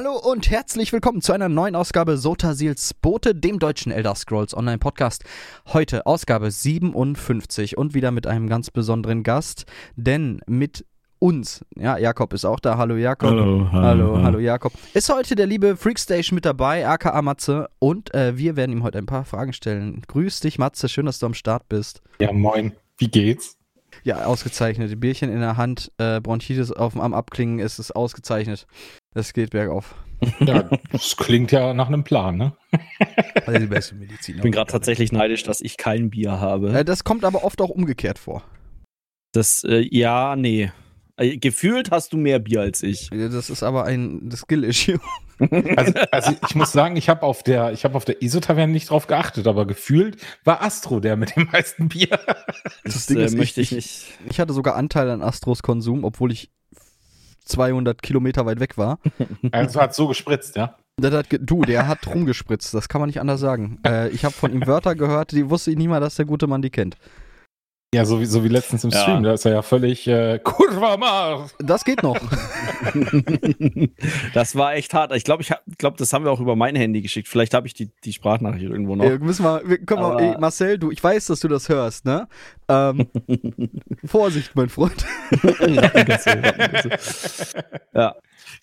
Hallo und herzlich willkommen zu einer neuen Ausgabe Sotasils Bote, dem deutschen Elder Scrolls Online Podcast. Heute Ausgabe 57 und wieder mit einem ganz besonderen Gast, denn mit uns, ja, Jakob ist auch da. Hallo Jakob. Hallo, hallo, hallo, hallo Jakob. Ist heute der liebe Freakstation mit dabei, aka Matze, und äh, wir werden ihm heute ein paar Fragen stellen. Grüß dich, Matze, schön, dass du am Start bist. Ja, moin. Wie geht's? Ja, ausgezeichnet. Die Bierchen in der Hand, äh, Bronchitis auf, am Abklingen ist es ausgezeichnet. Es geht bergauf. Ja, das klingt ja nach einem Plan, ne? Also die beste Medizin. Ich bin gerade tatsächlich neidisch, dass ich kein Bier habe. Äh, das kommt aber oft auch umgekehrt vor. Das, äh, ja, nee. Äh, Gefühlt hast du mehr Bier als ich. Das ist aber ein Skill-Issue. Also, also ich muss sagen, ich habe auf der, ich habe auf der ISO-Taverne nicht drauf geachtet, aber gefühlt war Astro der mit dem meisten Bier. Das, Ding äh, ist, möchte ich- ich nicht. Ich hatte sogar Anteil an Astros Konsum, obwohl ich 200 Kilometer weit weg war. Also hat so gespritzt, ja. Der hat du, der hat rumgespritzt, das kann man nicht anders sagen. Äh, ich habe von ihm Wörter gehört, die wusste ich nie mal, dass der gute Mann die kennt. Ja, so wie, so wie letztens im Ja. Stream, da ist er ja völlig äh, Kurva Mar. Das geht noch. das war echt hart. Ich glaube, ich hab, glaub, das haben wir auch über mein Handy geschickt. Vielleicht habe ich die, die Sprachnachricht irgendwo noch. Äh, müssen wir, wir können wir, ey, Marcel, du, ich weiß, dass du das hörst, ne? Ähm, Vorsicht, mein Freund. ja.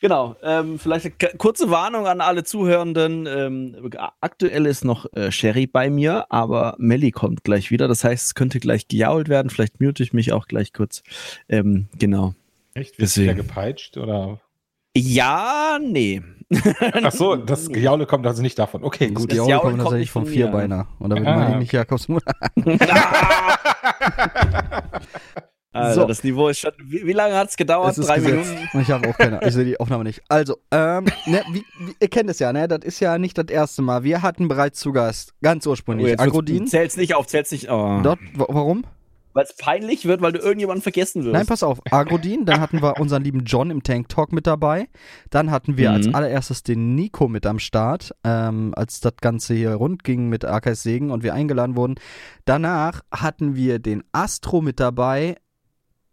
Genau. Ähm, vielleicht eine kurze Warnung an alle Zuhörenden. Ähm, aktuell ist noch äh, Sherry bei mir, aber Melly kommt gleich wieder. Das heißt, es könnte gleich gejault werden. Vielleicht mute ich mich auch gleich kurz. Ähm, genau. Echt? Wird der Deswegen. gepeitscht oder? Ja, nee. Ach so, das Gejaule kommt also nicht davon. Okay, Gut, Das Jaul kommen kommt tatsächlich nicht vom. Vierbeiner. Und damit Ah, meine ich okay. nicht Jakobs Mutter. Alter, So. das Niveau ist schon. Wie, wie lange hat es gedauert? Drei gesetzt. Minuten? Ich habe auch keine, ich sehe die Aufnahme nicht. Also, ähm, ne, wie, wie, ihr kennt es ja, ne? Das ist ja nicht das erste Mal. Wir hatten bereits zu Gast, ganz Oh, ursprünglich, wird's- Agrodin. Zähl's nicht auf, zähl's nicht. Oh. Dort, wa- warum? Weil es peinlich wird, weil du irgendjemanden vergessen wirst. Nein, pass auf. Agrodin, dann hatten wir unseren lieben John im Tank Talk mit dabei. Dann hatten wir Mhm. als allererstes den Nico mit am Start, ähm, als das Ganze hier rund ging mit Arkeis Segen und wir eingeladen wurden. Danach hatten wir den Astro mit dabei.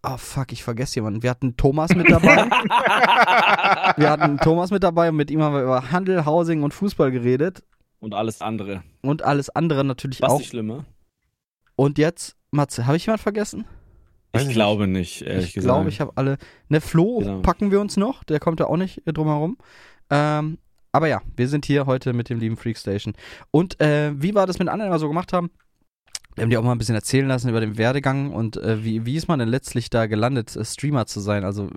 Oh fuck, ich vergesse jemanden. Wir hatten Thomas mit dabei. wir hatten Thomas mit dabei und mit ihm haben wir über Handel, Housing und Fußball geredet. Und alles andere. Und alles andere natürlich Was auch. die Schlimme? Und jetzt, Matze, habe ich jemand vergessen? Ich ich glaube nicht, ehrlich ich gesagt. glaube, ich habe alle. Ne, Flo Genau. packen wir uns noch. Der kommt ja auch nicht äh, drum herum. Ähm, aber ja, wir sind hier heute mit dem lieben Freakstation. Und äh, wie wir das mit anderen immer so gemacht haben, wir haben dir auch mal ein bisschen erzählen lassen über den Werdegang und äh, wie, wie ist man denn letztlich da gelandet, äh, Streamer zu sein? Also,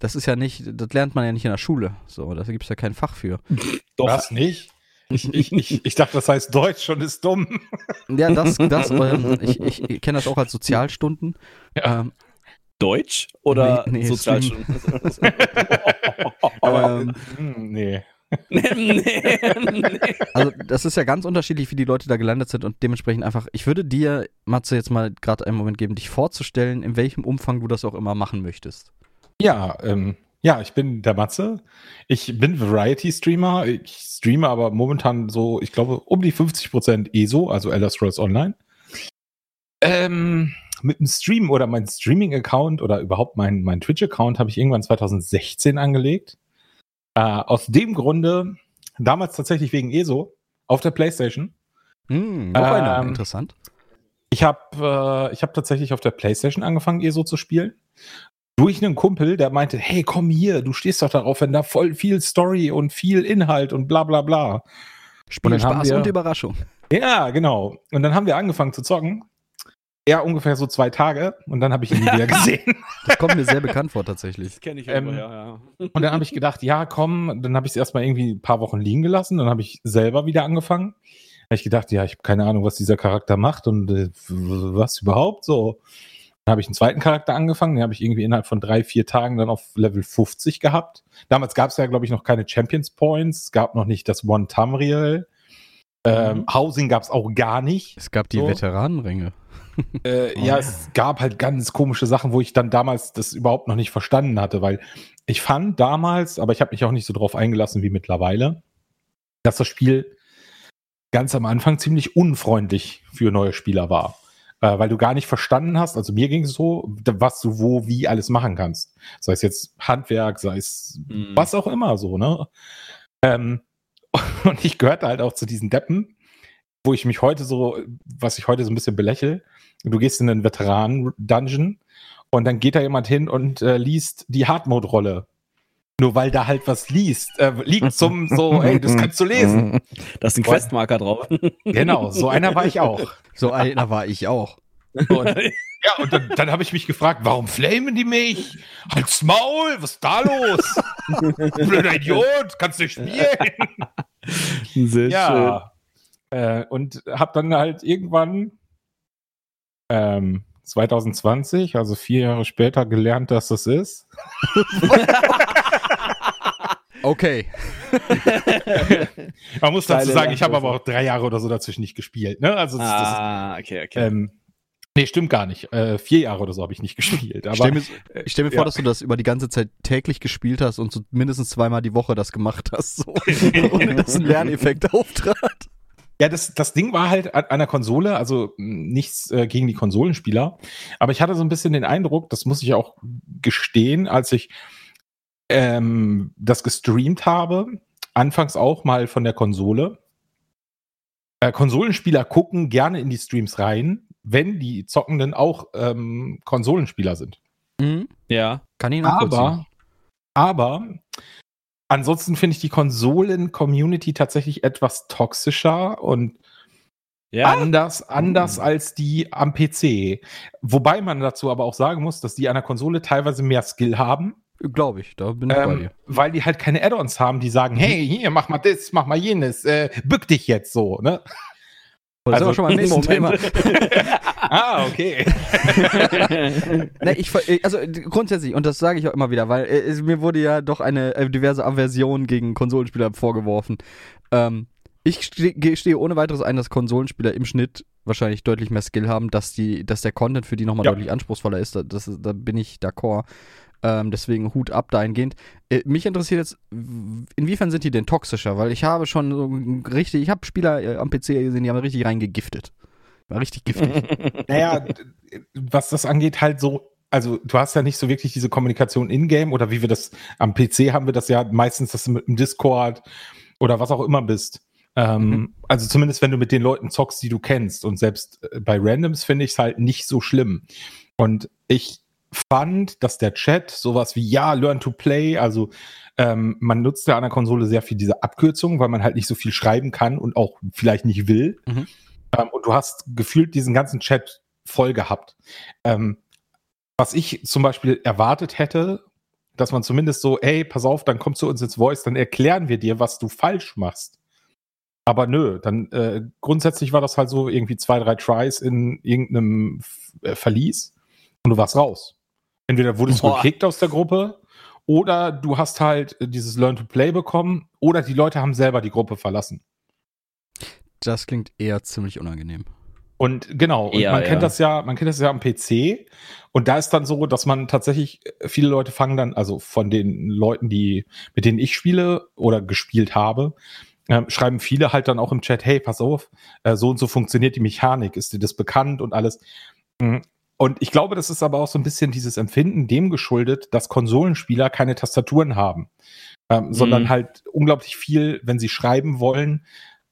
das ist ja nicht, das lernt man ja nicht in der Schule. So, da gibt es ja kein Fach für. Doch. Was nicht? Ich, ich, ich, ich dachte, das heißt Deutsch und ist dumm. Ja, das, das, ähm, ich, ich, kenne das auch als Sozialstunden. Ja. Ähm, Deutsch oder Nee, nee, Sozialstunden? Aber Ähm. hm, nee. nee, nee. Also das ist ja ganz unterschiedlich, wie die Leute da gelandet sind und dementsprechend einfach, ich würde dir, Matze, jetzt mal gerade einen Moment geben, dich vorzustellen, in welchem Umfang du das auch immer machen möchtest. Ja, ähm, ja, ich bin der Matze. Ich bin Variety-Streamer. Ich streame aber momentan so, ich glaube, um die 50% ESO, also Elder Scrolls Online. Ähm, mit dem Stream oder mein Streaming-Account oder überhaupt mein, mein Twitch-Account habe ich irgendwann 2016 angelegt. Äh, aus dem Grunde, damals tatsächlich wegen ESO, auf der Playstation. Hm, noch einer, Ähm, interessant. Ich habe äh, ich hab tatsächlich auf der Playstation angefangen, ESO zu spielen. Durch einen Kumpel, der meinte, hey, komm hier, du stehst doch darauf, wenn da voll viel Story und viel Inhalt und bla bla bla. Spiel, haben Spaß wir- und Überraschung. Ja, genau. Und dann haben wir angefangen zu zocken. Ja, ungefähr so zwei Tage. Und dann habe ich ihn nie wieder gesehen. Das kommt mir sehr bekannt vor tatsächlich. Das kenne ich Ähm, irgendwoher, ja. Und dann habe ich gedacht, ja, komm, dann habe ich es erstmal irgendwie ein paar Wochen liegen gelassen. Dann habe ich selber wieder angefangen. Habe ich gedacht, ja, ich habe keine Ahnung, was dieser Charakter macht und äh, was überhaupt so. Dann habe ich einen zweiten Charakter angefangen, den habe ich irgendwie innerhalb von drei, vier Tagen dann auf Level 50 gehabt. Damals gab es ja, glaube ich, noch keine Champions Points, es gab noch nicht das One-Tamriel. Ähm, Mhm. Housing gab es auch gar nicht. Es gab die So. Veteranenränge. Äh, Oh, ja, ja. es gab halt ganz komische Sachen, wo ich dann damals das überhaupt noch nicht verstanden hatte, weil ich fand damals, aber ich habe mich auch nicht so drauf eingelassen wie mittlerweile, dass das Spiel ganz am Anfang ziemlich unfreundlich für neue Spieler war. Äh, weil du gar nicht verstanden hast, also mir ging es so, was du wo, wie alles machen kannst. Sei es jetzt Handwerk, sei es Mhm. was auch immer so, ne? Ähm, und ich gehörte halt auch zu diesen Deppen, wo ich mich heute so, was ich heute so ein bisschen belächel. Du gehst in einen Veteranen-Dungeon und dann geht da jemand hin und äh, liest die Hard-Mode-Rolle. Nur weil da halt was liest, äh, liegt zum so, ey, das kannst du lesen. Da ist ein Questmarker drauf. Genau, so einer war ich auch. So einer war ich auch. Und, ja, und dann, dann habe ich mich gefragt, warum flamen die mich? Halt's Maul, was ist da los? Blöder Idiot, kannst du spielen? Sehr ja. Äh, und habe dann halt irgendwann ähm, 2020, also vier Jahre später, gelernt, dass das ist. Okay. Man muss dazu sagen, ich habe aber auch drei Jahre oder so dazwischen nicht gespielt. Ne? Also das, ah, okay, das, okay. ähm, nee, stimmt gar nicht. Äh, vier Jahre oder so habe ich nicht gespielt. Ich Aber stell mir, ich stell mir vor, ja. dass du das über die ganze Zeit täglich gespielt hast und so mindestens zweimal die Woche das gemacht hast, so, ohne dass ein Lerneffekt auftrat. Ja, das, das Ding war halt an einer Konsole, also nichts äh, gegen die Konsolenspieler, aber ich hatte so ein bisschen den Eindruck, das muss ich auch gestehen, als ich ähm, das gestreamt habe, anfangs auch mal von der Konsole. Äh, Konsolenspieler gucken gerne in die Streams rein, wenn die Zockenden auch ähm, Konsolenspieler sind. Mhm. ja. Kann ich nachvollziehen. Aber, aber ansonsten finde ich die Konsolen-Community tatsächlich etwas toxischer und Ja. anders, anders Mhm. als die am PC. Wobei man dazu aber auch sagen muss, dass die an der Konsole teilweise mehr Skill haben, Glaube ich, da bin ich bei ähm, dir. weil die halt keine Add-ons haben, die sagen, hey, hier, mach mal das, mach mal jenes, äh, bück dich jetzt so, ne? Das also- ist aber schon mal nächsten Thema. ah, okay. Ne, ich, äh, also grundsätzlich, und das sage ich auch immer wieder, weil äh, es, mir wurde ja doch eine äh, diverse Aversion gegen Konsolenspieler vorgeworfen. Ähm, ich ste gestehe ohne weiteres ein, dass Konsolenspieler im Schnitt wahrscheinlich deutlich mehr Skill haben, dass, die, dass der Content für die nochmal Ja. deutlich anspruchsvoller ist. Da, das, ist- da bin ich d'accord. Ähm, deswegen Hut ab dahingehend. Äh, mich interessiert jetzt, inwiefern sind die denn toxischer? Weil ich habe schon so richtig, ich habe Spieler äh, am PC gesehen, die haben richtig reingegiftet. War richtig giftig. Naja, was das angeht, halt so, also du hast ja nicht so wirklich diese Kommunikation in-game oder wie wir das am PC haben wir das ja meistens, dass du mit dem Discord oder was auch immer bist. Ähm, Mhm. Also zumindest wenn du mit den Leuten zockst, die du kennst. Und selbst äh, bei Randoms finde ich es halt nicht so schlimm. Und ich fand, dass der Chat sowas wie ja, learn to play, also ähm, man nutzt ja an der Konsole sehr viel diese Abkürzungen, weil man halt nicht so viel schreiben kann und auch vielleicht nicht will. Mhm. Ähm, und du hast gefühlt diesen ganzen Chat voll gehabt. Ähm, was ich zum Beispiel erwartet hätte, dass man zumindest so, ey, pass auf, dann komm zu uns ins Voice, dann erklären wir dir, was du falsch machst. Aber nö, dann äh, grundsätzlich war das halt so irgendwie zwei, drei Tries in irgendeinem äh, Verlies und du warst raus. Entweder wurdest du Boah. gekickt aus der Gruppe oder du hast halt äh, dieses Learn to Play bekommen oder die Leute haben selber die Gruppe verlassen. Das klingt eher ziemlich unangenehm. Und genau, und Ja, man ja. kennt das ja, man kennt das ja am PC. Und da ist dann so, dass man tatsächlich, äh, viele Leute fangen dann, also von den Leuten, die, mit denen ich spiele oder gespielt habe, ähm, schreiben viele halt dann auch im Chat, hey, pass auf, äh, so und so funktioniert die Mechanik, ist dir das bekannt und alles. Und ich glaube, das ist aber auch so ein bisschen dieses Empfinden dem geschuldet, dass Konsolenspieler keine Tastaturen haben, ähm, sondern Mhm. halt unglaublich viel, wenn sie schreiben wollen,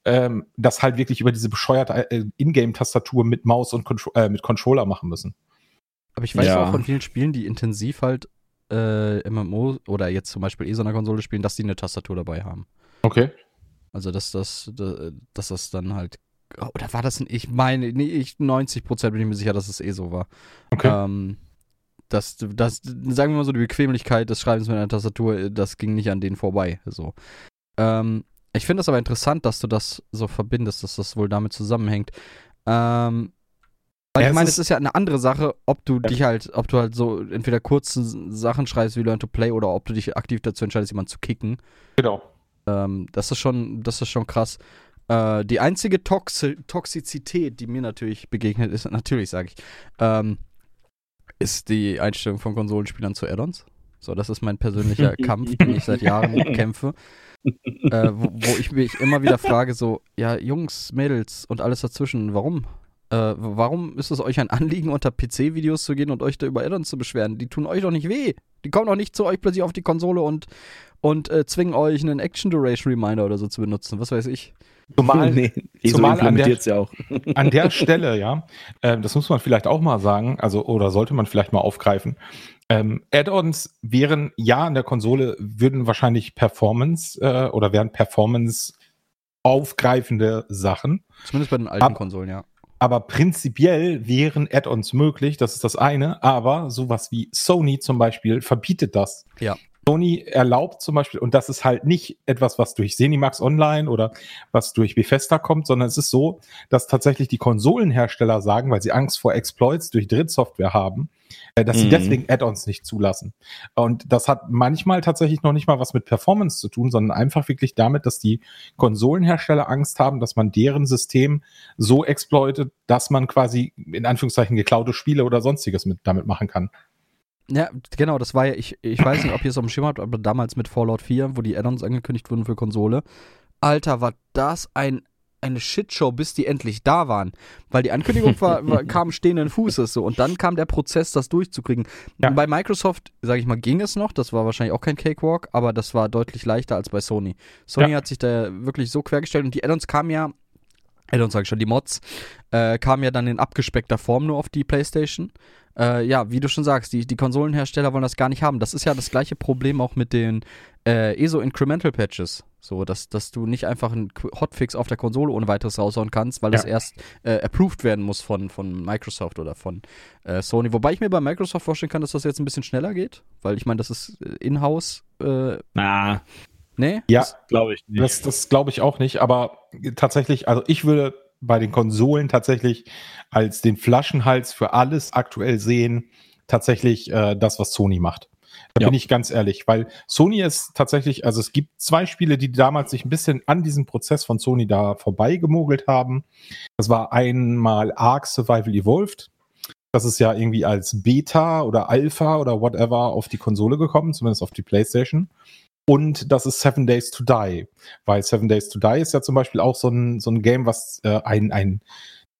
ähm, das halt wirklich über diese bescheuerte äh, Ingame-Tastatur mit Maus und Contro äh, mit Controller machen müssen. Aber ich weiß Ja. auch von vielen Spielen, die intensiv halt äh, MMO oder jetzt zum Beispiel eh so einer Konsole spielen, dass die eine Tastatur dabei haben. Okay. Also dass das, da- dass das dann halt. Oder war das ein, ich meine, nee, ich 90% bin ich mir sicher, dass es eh so war. Okay. Ähm, das, das, sagen wir mal so, die Bequemlichkeit des Schreibens mit einer Tastatur, äh, das ging nicht an denen vorbei. So. Ähm, ich finde das aber interessant, dass du das so verbindest, dass das wohl damit zusammenhängt. Ähm, weil Ja, ich meine, ist- es ist ja eine andere Sache, ob du dich halt, ob du halt so entweder kurze Sachen schreibst wie Learn to Play oder ob du dich aktiv dazu entscheidest, jemanden zu kicken. Genau. Ähm, das ist schon, das ist schon krass. Äh, die einzige Toxi Toxizität, die mir natürlich begegnet ist, natürlich sage ich, ähm, ist die Einstellung von Konsolenspielern zu Add-ons. So, das ist mein persönlicher Kampf, den ich seit Jahren kämpfe. Äh, wo, wo ich mich immer wieder frage, so, ja, Jungs, Mädels und alles dazwischen, warum? Äh, warum ist es euch ein Anliegen, unter PC-Videos zu gehen und euch da über Addons zu beschweren? Die tun euch doch nicht weh. Die kommen doch nicht zu euch plötzlich auf die Konsole und, und äh, zwingen euch einen Action Duration Reminder oder so zu benutzen. Was weiß ich. Zumal, nee, zumal an der, ja auch. an der Stelle, ja, äh, das muss man vielleicht auch mal sagen, also oder sollte man vielleicht mal aufgreifen. Ähm, Add-ons wären ja an der Konsole, würden wahrscheinlich Performance äh, oder wären Performance aufgreifende Sachen. Zumindest bei den alten Ab- Konsolen, ja. Aber prinzipiell wären Add-ons möglich, das ist das eine, aber sowas wie Sony zum Beispiel verbietet das. Ja. Sony erlaubt zum Beispiel, und das ist halt nicht etwas, was durch Zenimax Online oder was durch Bethesda kommt, sondern es ist so, dass tatsächlich die Konsolenhersteller sagen, weil sie Angst vor Exploits durch Drittsoftware haben, äh, dass sie Mhm. deswegen Add-ons nicht zulassen. Und das hat manchmal tatsächlich noch nicht mal was mit Performance zu tun, sondern einfach wirklich damit, dass die Konsolenhersteller Angst haben, dass man deren System so exploitet, dass man quasi in Anführungszeichen geklaute Spiele oder sonstiges mit damit machen kann. Ja, genau, das war ja, ich, ich weiß nicht, ob ihr es auf dem Schirm habt, aber damals mit Fallout 4, wo die Add-ons angekündigt wurden für Konsole. Alter, war das ein, eine Shitshow, bis die endlich da waren. Weil die Ankündigung war, war, kam stehenden Fußes so und dann kam der Prozess, das durchzukriegen. Ja. Bei Microsoft, sage ich mal, ging es noch, das war wahrscheinlich auch kein Cakewalk, aber das war deutlich leichter als bei Sony. Sony Ja. hat sich da wirklich so quergestellt und die Add-ons kamen ja, Add-ons sage ich schon, die Mods, äh, kamen ja dann in abgespeckter Form nur auf die Playstation. Äh, ja, wie du schon sagst, die, die Konsolenhersteller wollen das gar nicht haben. Das ist ja das gleiche Problem auch mit den äh, ESO-Incremental-Patches. So, dass, dass du nicht einfach einen Hotfix auf der Konsole ohne weiteres raushauen kannst, weil das Ja. erst äh, approved werden muss von, von Microsoft oder von äh, Sony. Wobei ich mir bei Microsoft vorstellen kann, dass das jetzt ein bisschen schneller geht, weil ich meine, das ist äh, in-house. Äh, Na, nee? Ja, glaube ich nicht. das, das glaube ich auch nicht, aber tatsächlich, also ich würde bei den Konsolen tatsächlich als den Flaschenhals für alles aktuell sehen, tatsächlich äh, das, was Sony macht. Da Ja. bin ich ganz ehrlich, weil Sony ist tatsächlich, also es gibt zwei Spiele, die damals sich ein bisschen an diesem Prozess von Sony da vorbeigemogelt haben. Das war einmal Ark Survival Evolved. Das ist ja irgendwie als Beta oder Alpha oder whatever auf die Konsole gekommen, zumindest auf die PlayStation. Und das ist Seven Days to Die. Weil Seven Days to Die ist ja zum Beispiel auch so ein, so ein Game, was äh, ein, ein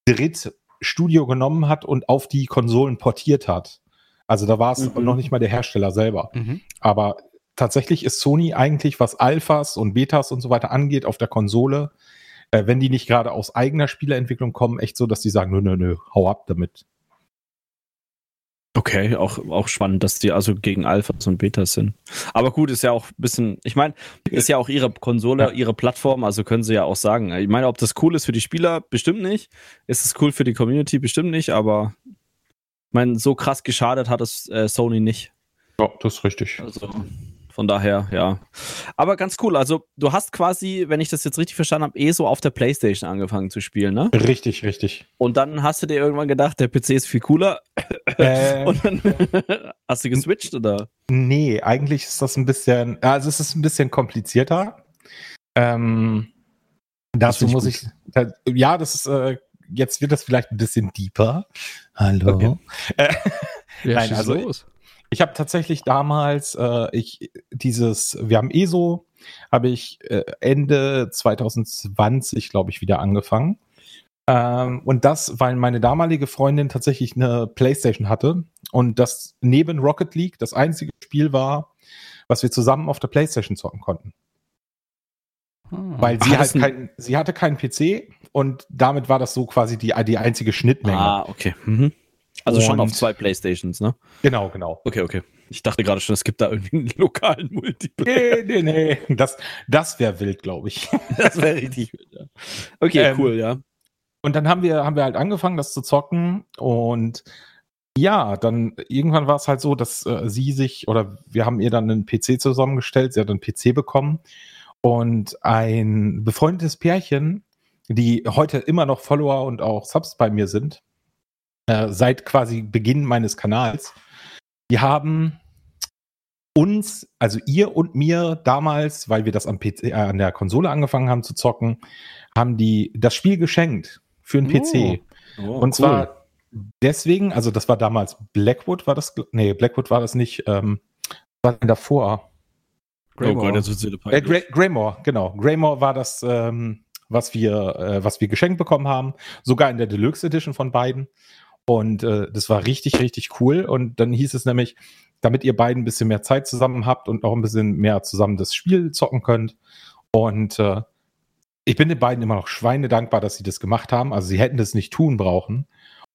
Drittstudio genommen hat und auf die Konsolen portiert hat. Also da war es Mhm. noch nicht mal der Hersteller selber. Mhm. Aber tatsächlich ist Sony eigentlich, was Alphas und Betas und so weiter angeht, auf der Konsole, äh, wenn die nicht gerade aus eigener Spieleentwicklung kommen, echt so, dass die sagen, nö, nö, nö, hau ab damit. Okay, auch, auch spannend, dass die also gegen Alphas und Betas sind. Aber gut, ist ja auch ein bisschen, ich meine, ist ja auch ihre Konsole, Ja. ihre Plattform, also können sie ja auch sagen. Ich meine, ob das cool ist für die Spieler, bestimmt nicht. Ist es cool für die Community, bestimmt nicht, aber ich meine, so krass geschadet hat es äh, Sony nicht. Ja, das ist richtig. Also von daher, ja. Aber ganz cool. Also, du hast quasi, wenn ich das jetzt richtig verstanden habe, eh so auf der Playstation angefangen zu spielen, ne? Richtig, richtig. Und dann hast du dir irgendwann gedacht, der PC ist viel cooler. Äh, Und dann hast du geswitcht, oder? Nee, eigentlich ist das ein bisschen, also es ist ein bisschen komplizierter. Ähm, dazu muss gut. ich, da, ja, das ist, äh, jetzt wird das vielleicht ein bisschen deeper. Hallo. Okay. Äh, Ja, Nein, also- los. Ich habe tatsächlich damals, äh, ich, dieses, wir haben ESO, habe ich äh, Ende 2020, glaube ich, wieder angefangen. Ähm, und das, weil meine damalige Freundin tatsächlich eine Playstation hatte und das neben Rocket League das einzige Spiel war, was wir zusammen auf der Playstation zocken konnten. Hm. Weil sie halt ein- kein, sie hatte keinen PC und damit war das so quasi die, die einzige Schnittmenge. Ah, okay. Mhm. Also schon Und- auf zwei Playstations, ne? Genau, genau. Okay, okay. Ich dachte gerade schon, es gibt da irgendwie einen lokalen Multiplayer. Nee, nee, nee. Das, das wäre wild, glaube ich. Das wäre richtig wild, ja. Okay, Ähm, cool, ja. Und dann haben wir, haben wir halt angefangen, das zu zocken. Und ja, dann irgendwann war es halt so, dass äh, sie sich oder wir haben ihr dann einen PC zusammengestellt. Sie hat einen PC bekommen. Und ein befreundetes Pärchen, die heute immer noch Follower und auch Subs bei mir sind, äh, seit quasi Beginn meines Kanals, die haben uns, also ihr und mir damals, weil wir das am PC, äh, an der Konsole angefangen haben zu zocken, haben die das Spiel geschenkt für einen PC. Oh, Und zwar deswegen, also das war damals Blackwood, war das, nee, Blackwood war das nicht, ähm, was war denn davor? oh Gott, Äh, peinlich. Grey, Greymore, genau. Greymore war das, ähm, was wir, äh, was wir geschenkt bekommen haben, sogar in der Deluxe Edition von beiden. Und äh, das war richtig, richtig cool. Und dann hieß es nämlich, damit ihr beiden ein bisschen mehr Zeit zusammen habt und auch ein bisschen mehr zusammen das Spiel zocken könnt. Und äh, ich bin den beiden immer noch Schweine dankbar, dass sie das gemacht haben. Also sie hätten das nicht tun brauchen.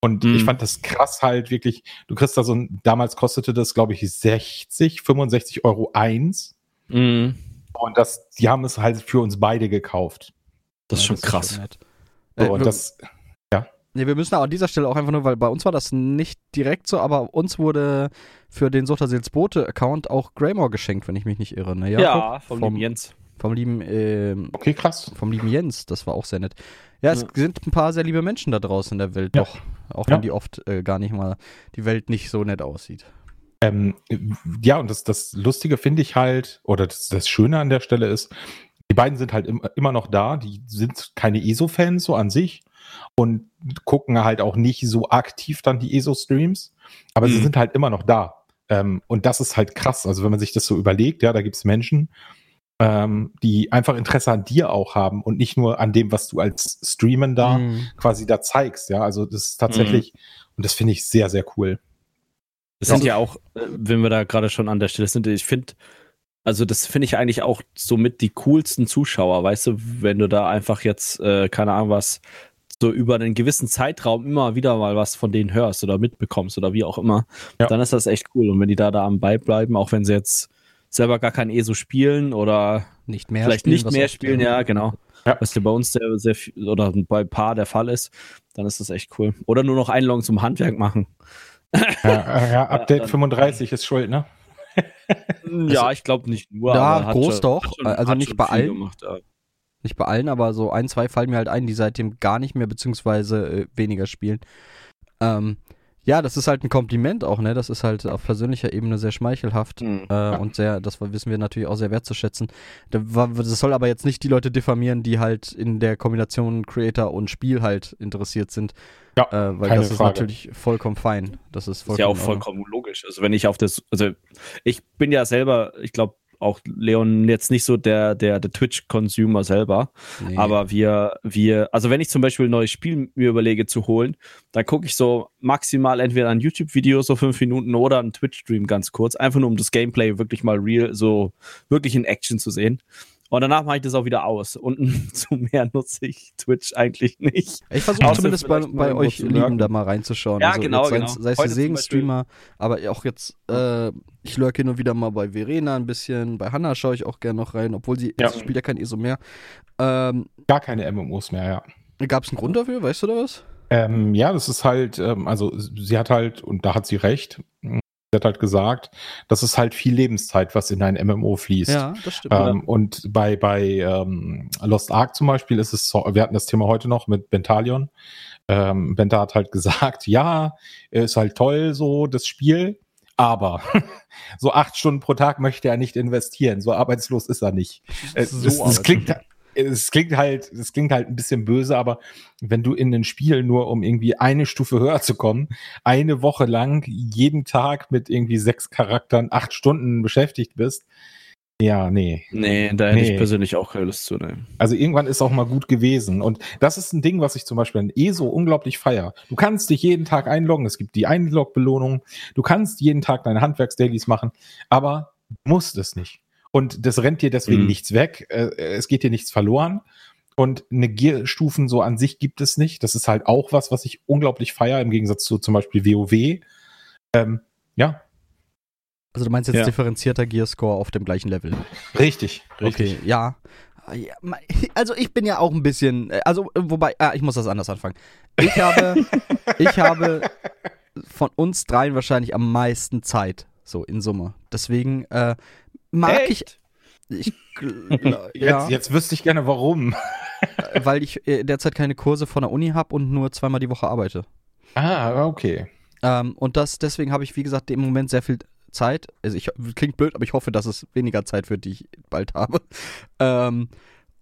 Und Mhm. ich fand das krass halt wirklich. Du kriegst da so ein, damals kostete das, glaube ich, 60, 65 Euro eins. Mhm. Und das, die haben es halt für uns beide gekauft. Das ist Ja, schon krass. nett. So, Äh, und das, Nee, wir müssen an dieser Stelle auch einfach nur, weil bei uns war das nicht direkt so, aber uns wurde für den Suchterseels Bote-Account auch Greymore geschenkt, wenn ich mich nicht irre. Ne? Ja, vom, vom, lieben Jens. vom lieben ähm, okay, krass. vom lieben Jens, das war auch sehr nett. Ja, es Ja. sind ein paar sehr liebe Menschen da draußen in der Welt, Ja. doch. Auch Ja. wenn die oft äh, gar nicht mal die Welt nicht so nett aussieht. Ähm, ja, und das, das Lustige finde ich halt, oder das, das Schöne an der Stelle ist, die beiden sind halt im, immer noch da. Die sind keine ESO-Fans so an sich und gucken halt auch nicht so aktiv dann die ESO-Streams, aber sie Mhm. sind halt immer noch da. Ähm, und das ist halt krass. Also wenn man sich das so überlegt, ja, da gibt es Menschen, ähm, die einfach Interesse an dir auch haben und nicht nur an dem, was du als Streamen da Mhm. quasi da zeigst. Ja, also das ist tatsächlich, und das finde ich sehr, sehr cool. Das Ja. sind ja auch, äh, wenn wir da gerade schon an der Stelle sind, ich finde, also das finde ich eigentlich auch somit die coolsten Zuschauer, weißt du, wenn du da einfach jetzt, äh, keine Ahnung was, so über einen gewissen Zeitraum immer wieder mal was von denen hörst oder mitbekommst oder wie auch immer, Ja. dann ist das echt cool. Und wenn die da, da am Ball bleiben, auch wenn sie jetzt selber gar kein ESO spielen oder Nicht mehr vielleicht spielen, nicht mehr spielen, ja, genau. Ja. Was ja bei uns sehr, sehr viel, oder bei Paar der Fall ist, dann ist das echt cool. Oder nur noch Einloggen zum Handwerk machen. Ja, ja Update dann- 35 ist schuld, ne? Ja, ich glaube nicht nur. Ja, groß schon, doch. Schon, Also nicht bei allen. Gemacht, ja. Nicht bei allen, aber so ein, zwei fallen mir halt ein, die seitdem gar nicht mehr, beziehungsweise äh, weniger spielen. Ähm, ja, das ist halt ein Kompliment auch, ne? Das ist halt auf persönlicher Ebene sehr schmeichelhaft. Mhm. Äh, Und sehr, das wissen wir natürlich auch sehr wertzuschätzen. Das soll aber jetzt nicht die Leute diffamieren, die halt in der Kombination Creator und Spiel halt interessiert sind. Ja, Äh, weil keine das ist Frage. natürlich vollkommen fein. Das ist Ist vollkommen ja auch vollkommen logisch. Also wenn ich auf das, also ich bin ja selber, ich glaube auch Leon jetzt nicht so der, der, der Twitch-Consumer selber. Nee. Aber wir, wir, also wenn ich zum Beispiel ein neues Spiel mir überlege zu holen, dann gucke ich so maximal entweder ein YouTube-Video, so fünf Minuten, oder einen Twitch-Stream ganz kurz, einfach nur um das Gameplay wirklich mal real, so wirklich in Action zu sehen. Und danach mache ich das auch wieder aus. Und zu mehr nutze ich Twitch eigentlich nicht. Ich versuche zumindest bei, bei euch Lieben da mal reinzuschauen. Ja, also genau, genau. Sei es zum Segen-Streamer, aber auch jetzt, äh, ich lurke hin und wieder mal bei Verena ein bisschen, bei Hanna schaue ich auch gerne noch rein, obwohl sie, Ja. sie spielt ja kein ESO mehr. Ähm, Gar keine MMOs mehr, ja. Gab es einen Grund dafür, weißt du da was? Ähm, ja, das ist halt, ähm, also sie hat halt, und da hat sie recht, sie hat halt gesagt, das ist halt viel Lebenszeit, was in ein MMO fließt. das stimmt. Ähm, und bei, bei ähm, Lost Ark zum Beispiel ist es so, wir hatten das Thema heute noch mit Bentalion. Ähm, Benta hat halt gesagt, ja, ist halt toll so das Spiel, aber so acht Stunden pro Tag möchte er nicht investieren. So arbeitslos ist er nicht. Äh, So das, das klingt, es klingt halt, es klingt halt ein bisschen böse, aber wenn du in ein Spiel nur um irgendwie eine Stufe höher zu kommen, eine Woche lang jeden Tag mit irgendwie sechs Charakteren acht Stunden beschäftigt bist, ja, nee. Nee, da hätte Nee. ich persönlich auch keine Lust zu nehmen. Also irgendwann ist auch mal gut gewesen. Und das ist ein Ding, was ich zum Beispiel an ESO unglaublich feier. Du kannst dich jeden Tag einloggen. Es gibt die Einlog-Belohnung. Du kannst jeden Tag deine Handwerksdailies machen, aber musst es nicht. Und das rennt dir deswegen Mhm. nichts weg. Äh, Es geht dir nichts verloren. Und eine Gear-Stufen so an sich gibt es nicht. Das ist halt auch was, was ich unglaublich feier, im Gegensatz zu zum Beispiel WoW. Ähm, ja, Also du meinst jetzt Ja. differenzierter Gearscore auf dem gleichen Level. richtig. richtig. Okay, ja. Also ich bin ja auch ein bisschen, äh, also äh, wobei, ah, ich muss das anders anfangen. Ich habe, ich habe von uns dreien wahrscheinlich am meisten Zeit, so in Summe. Deswegen äh, mag Echt? ich, ich gl- Jetzt, ja, jetzt wüsste ich gerne, warum. weil ich äh, derzeit keine Kurse von der Uni habe und nur zweimal die Woche arbeite. Ah, okay. Ähm, und das, deswegen habe ich, wie gesagt, im Moment sehr viel Zeit. Also ich klingt blöd, aber ich hoffe, dass es weniger Zeit wird, die ich bald habe. Ähm,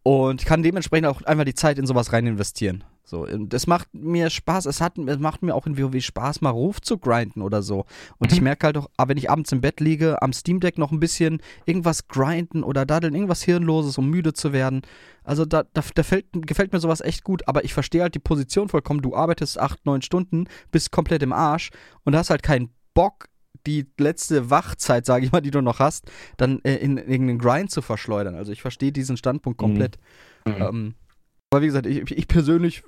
und kann dementsprechend auch einfach die Zeit in sowas rein investieren. So, und es macht mir Spaß, es, hat, es macht mir auch in WoW Spaß, mal Ruf zu grinden oder so. Und ich Mhm. merke halt auch, ah, wenn ich abends im Bett liege, am Steam Deck noch ein bisschen irgendwas grinden oder daddeln, irgendwas Hirnloses, um müde zu werden. Also da, da, da fällt, gefällt mir sowas echt gut, aber ich verstehe halt die Position vollkommen. Du arbeitest acht, neun Stunden, bist komplett im Arsch und hast halt keinen Bock, die letzte Wachzeit, sage ich mal, die du noch hast, dann äh, in irgendeinen Grind zu verschleudern. Also ich verstehe diesen Standpunkt komplett. Mhm. Ähm, aber wie gesagt, ich, ich persönlich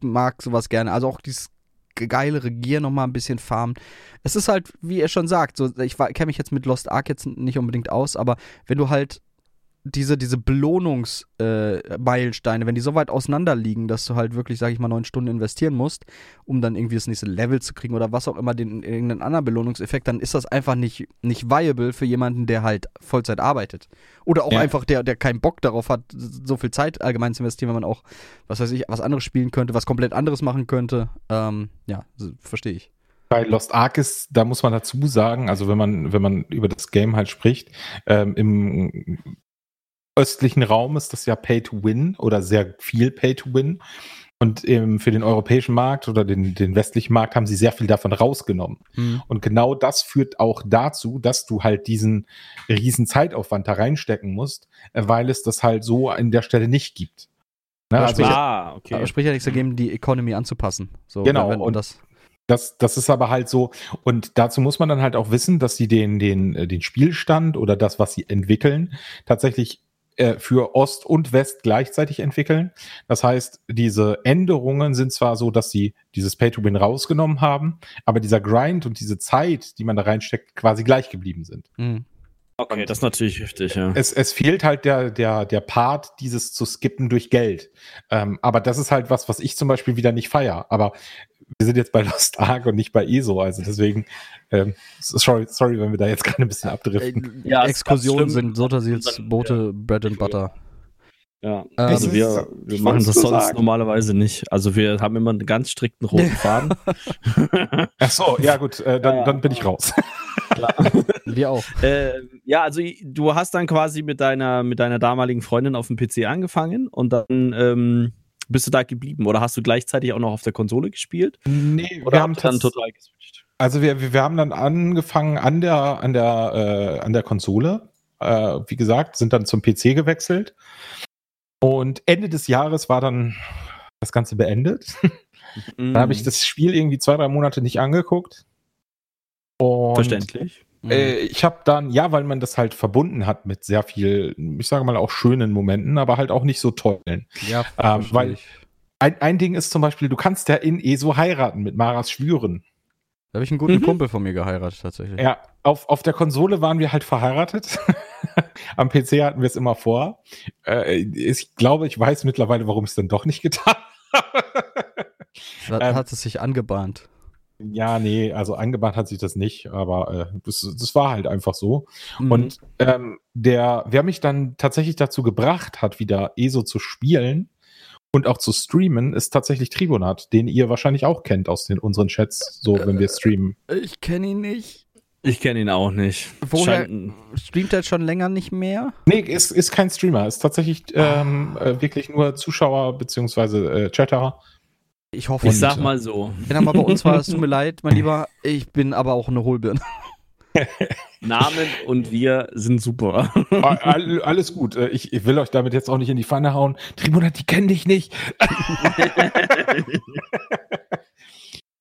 mag sowas gerne. Also auch dieses geile Regier nochmal ein bisschen farmen. Es ist halt, wie er schon sagt, so, ich kenne mich jetzt mit Lost Ark jetzt nicht unbedingt aus, aber wenn du halt diese, diese Belohnungsmeilensteine, wenn die so weit auseinander liegen, dass du halt wirklich, sag ich mal, neun Stunden investieren musst, um dann irgendwie das nächste Level zu kriegen oder was auch immer, den, irgendeinen anderen Belohnungseffekt, dann ist das einfach nicht, nicht viable für jemanden, der halt Vollzeit arbeitet. Oder auch Ja. einfach, der, der keinen Bock darauf hat, so viel Zeit allgemein zu investieren, wenn man auch, was weiß ich, was anderes spielen könnte, was komplett anderes machen könnte. Ähm, ja, verstehe ich. Bei Lost Ark ist, da muss man dazu sagen, also wenn man, wenn man über das Game halt spricht, ähm, im östlichen Raum ist das ja Pay to Win oder sehr viel Pay to Win. Und ähm, für den europäischen Markt oder den, den westlichen Markt haben sie sehr viel davon rausgenommen. Und genau das führt auch dazu, dass du halt diesen riesen Zeitaufwand da reinstecken musst, äh, weil es das halt so an der Stelle nicht gibt. Ne, Ja, also sprich- ah, okay. Aber spricht ja nichts dagegen, die Economy anzupassen. So, Genau, wenn, wenn und- das. Das, das ist aber halt so. Und dazu muss man dann halt auch wissen, dass sie den, den, äh, den Spielstand oder das, was sie entwickeln, tatsächlich äh, für Ost und West gleichzeitig entwickeln. Das heißt, diese Änderungen sind zwar so, dass sie dieses Pay-to-Win rausgenommen haben, aber dieser Grind und diese Zeit, die man da reinsteckt, quasi gleich geblieben sind. Mhm. okay, das ist natürlich heftig, ja. Es, es fehlt halt der, der, der Part, dieses zu skippen durch Geld. Ähm, aber das ist halt was, was ich zum Beispiel wieder nicht feier. Aber wir sind jetzt bei Lost Ark und nicht bei ESO. Also deswegen, ähm, sorry, sorry, wenn wir da jetzt gerade ein bisschen abdriften. Äh, Ja, Exkursionen sind Sotasils Boote, Bread and Butter. Ja, Ähm, also wir, wir machen das sonst sagen. normalerweise nicht. Also wir haben immer einen ganz strikten roten Faden. Ach so, ja gut, äh, dann, Ja, ja. dann bin ich raus. Wir auch. äh, ja, also du hast dann quasi mit deiner, mit deiner damaligen Freundin auf dem PC angefangen und dann ähm, bist du da geblieben. Oder hast du gleichzeitig auch noch auf der Konsole gespielt? nee, Oder wir haben dann total geswitcht? Also wir, wir wir haben dann angefangen an der, an der, äh, an der Konsole. Äh, wie gesagt, sind dann zum PC gewechselt. Und Ende des Jahres war dann das Ganze beendet. Dann habe ich Mhm. das Spiel irgendwie zwei, drei Monate nicht angeguckt. Und Verständlich. Äh, ich habe dann, ja, weil man das halt verbunden hat mit sehr viel, ich sage mal auch schönen Momenten, aber halt auch nicht so tollen. ja, Ähm, weil- ich. Ein, ein Ding ist zum Beispiel, du kannst ja in ESO heiraten mit Maras Schwüren. Da habe ich einen guten Mhm. Kumpel von mir geheiratet, tatsächlich. Ja, auf, auf der Konsole waren wir halt verheiratet. Am PC hatten wir es immer vor. Äh, ich glaube, ich weiß mittlerweile, warum ich es dann doch nicht getan habe. Da Ähm, hat es sich angebahnt. Ja, nee, also angebahnt hat sich das nicht, aber äh, das, das war halt einfach so. Mhm. Und ähm, der, wer mich dann tatsächlich dazu gebracht hat, wieder ESO zu spielen und auch zu streamen, ist tatsächlich Tribunat, den ihr wahrscheinlich auch kennt aus den, unseren Chats, so wenn wir streamen. ich kenne ihn nicht. Ich kenne ihn auch nicht. Woher- Scheint- Streamt er schon länger nicht mehr? Nee, ist, ist kein Streamer, ist tatsächlich ähm, äh, wirklich nur Zuschauer beziehungsweise äh, Chatter. Ich hoffe, ich nicht. sag mal so. Wenn er mal bei uns war, es tut mir leid, mein Lieber. Ich bin aber auch eine Hohlbirne. Namen und wir sind super. Ah, all, alles gut. Äh, Ich, ich will euch damit jetzt auch nicht in die Pfanne hauen. Tribunat, die kennen dich nicht.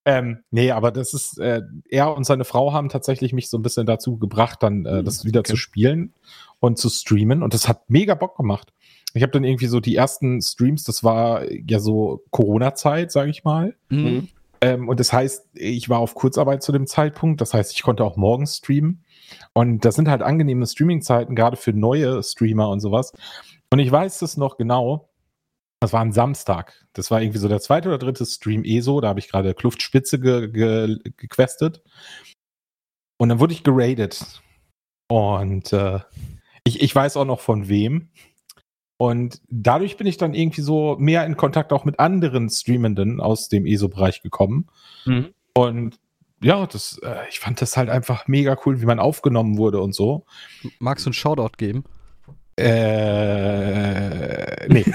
Ähm, nee, aber das ist, äh, er und seine Frau haben tatsächlich mich so ein bisschen dazu gebracht, dann äh, Hm, das wieder okay. zu spielen und zu streamen. Und das hat mega Bock gemacht. Ich habe dann irgendwie so die ersten Streams, das war ja so Corona-Zeit, sage ich mal. Mhm. Ähm, und das heißt, ich war auf Kurzarbeit zu dem Zeitpunkt. Das heißt, ich konnte auch morgens streamen. Und das sind halt angenehme Streaming-Zeiten, gerade für neue Streamer und sowas. Und ich weiß das noch genau. Das war ein Samstag. Das war irgendwie so der zweite oder dritte Stream ESO. Da habe ich gerade Kluftspitze ge ge gequestet. Und dann wurde ich geradet. Und äh, ich, ich weiß auch noch von wem. Und dadurch bin ich dann irgendwie so mehr in Kontakt auch mit anderen Streamenden aus dem ESO-Bereich gekommen. Mhm. Und ja, das, äh, ich fand das halt einfach mega cool, wie man aufgenommen wurde und so. Magst du einen Shoutout geben? Äh, Nee.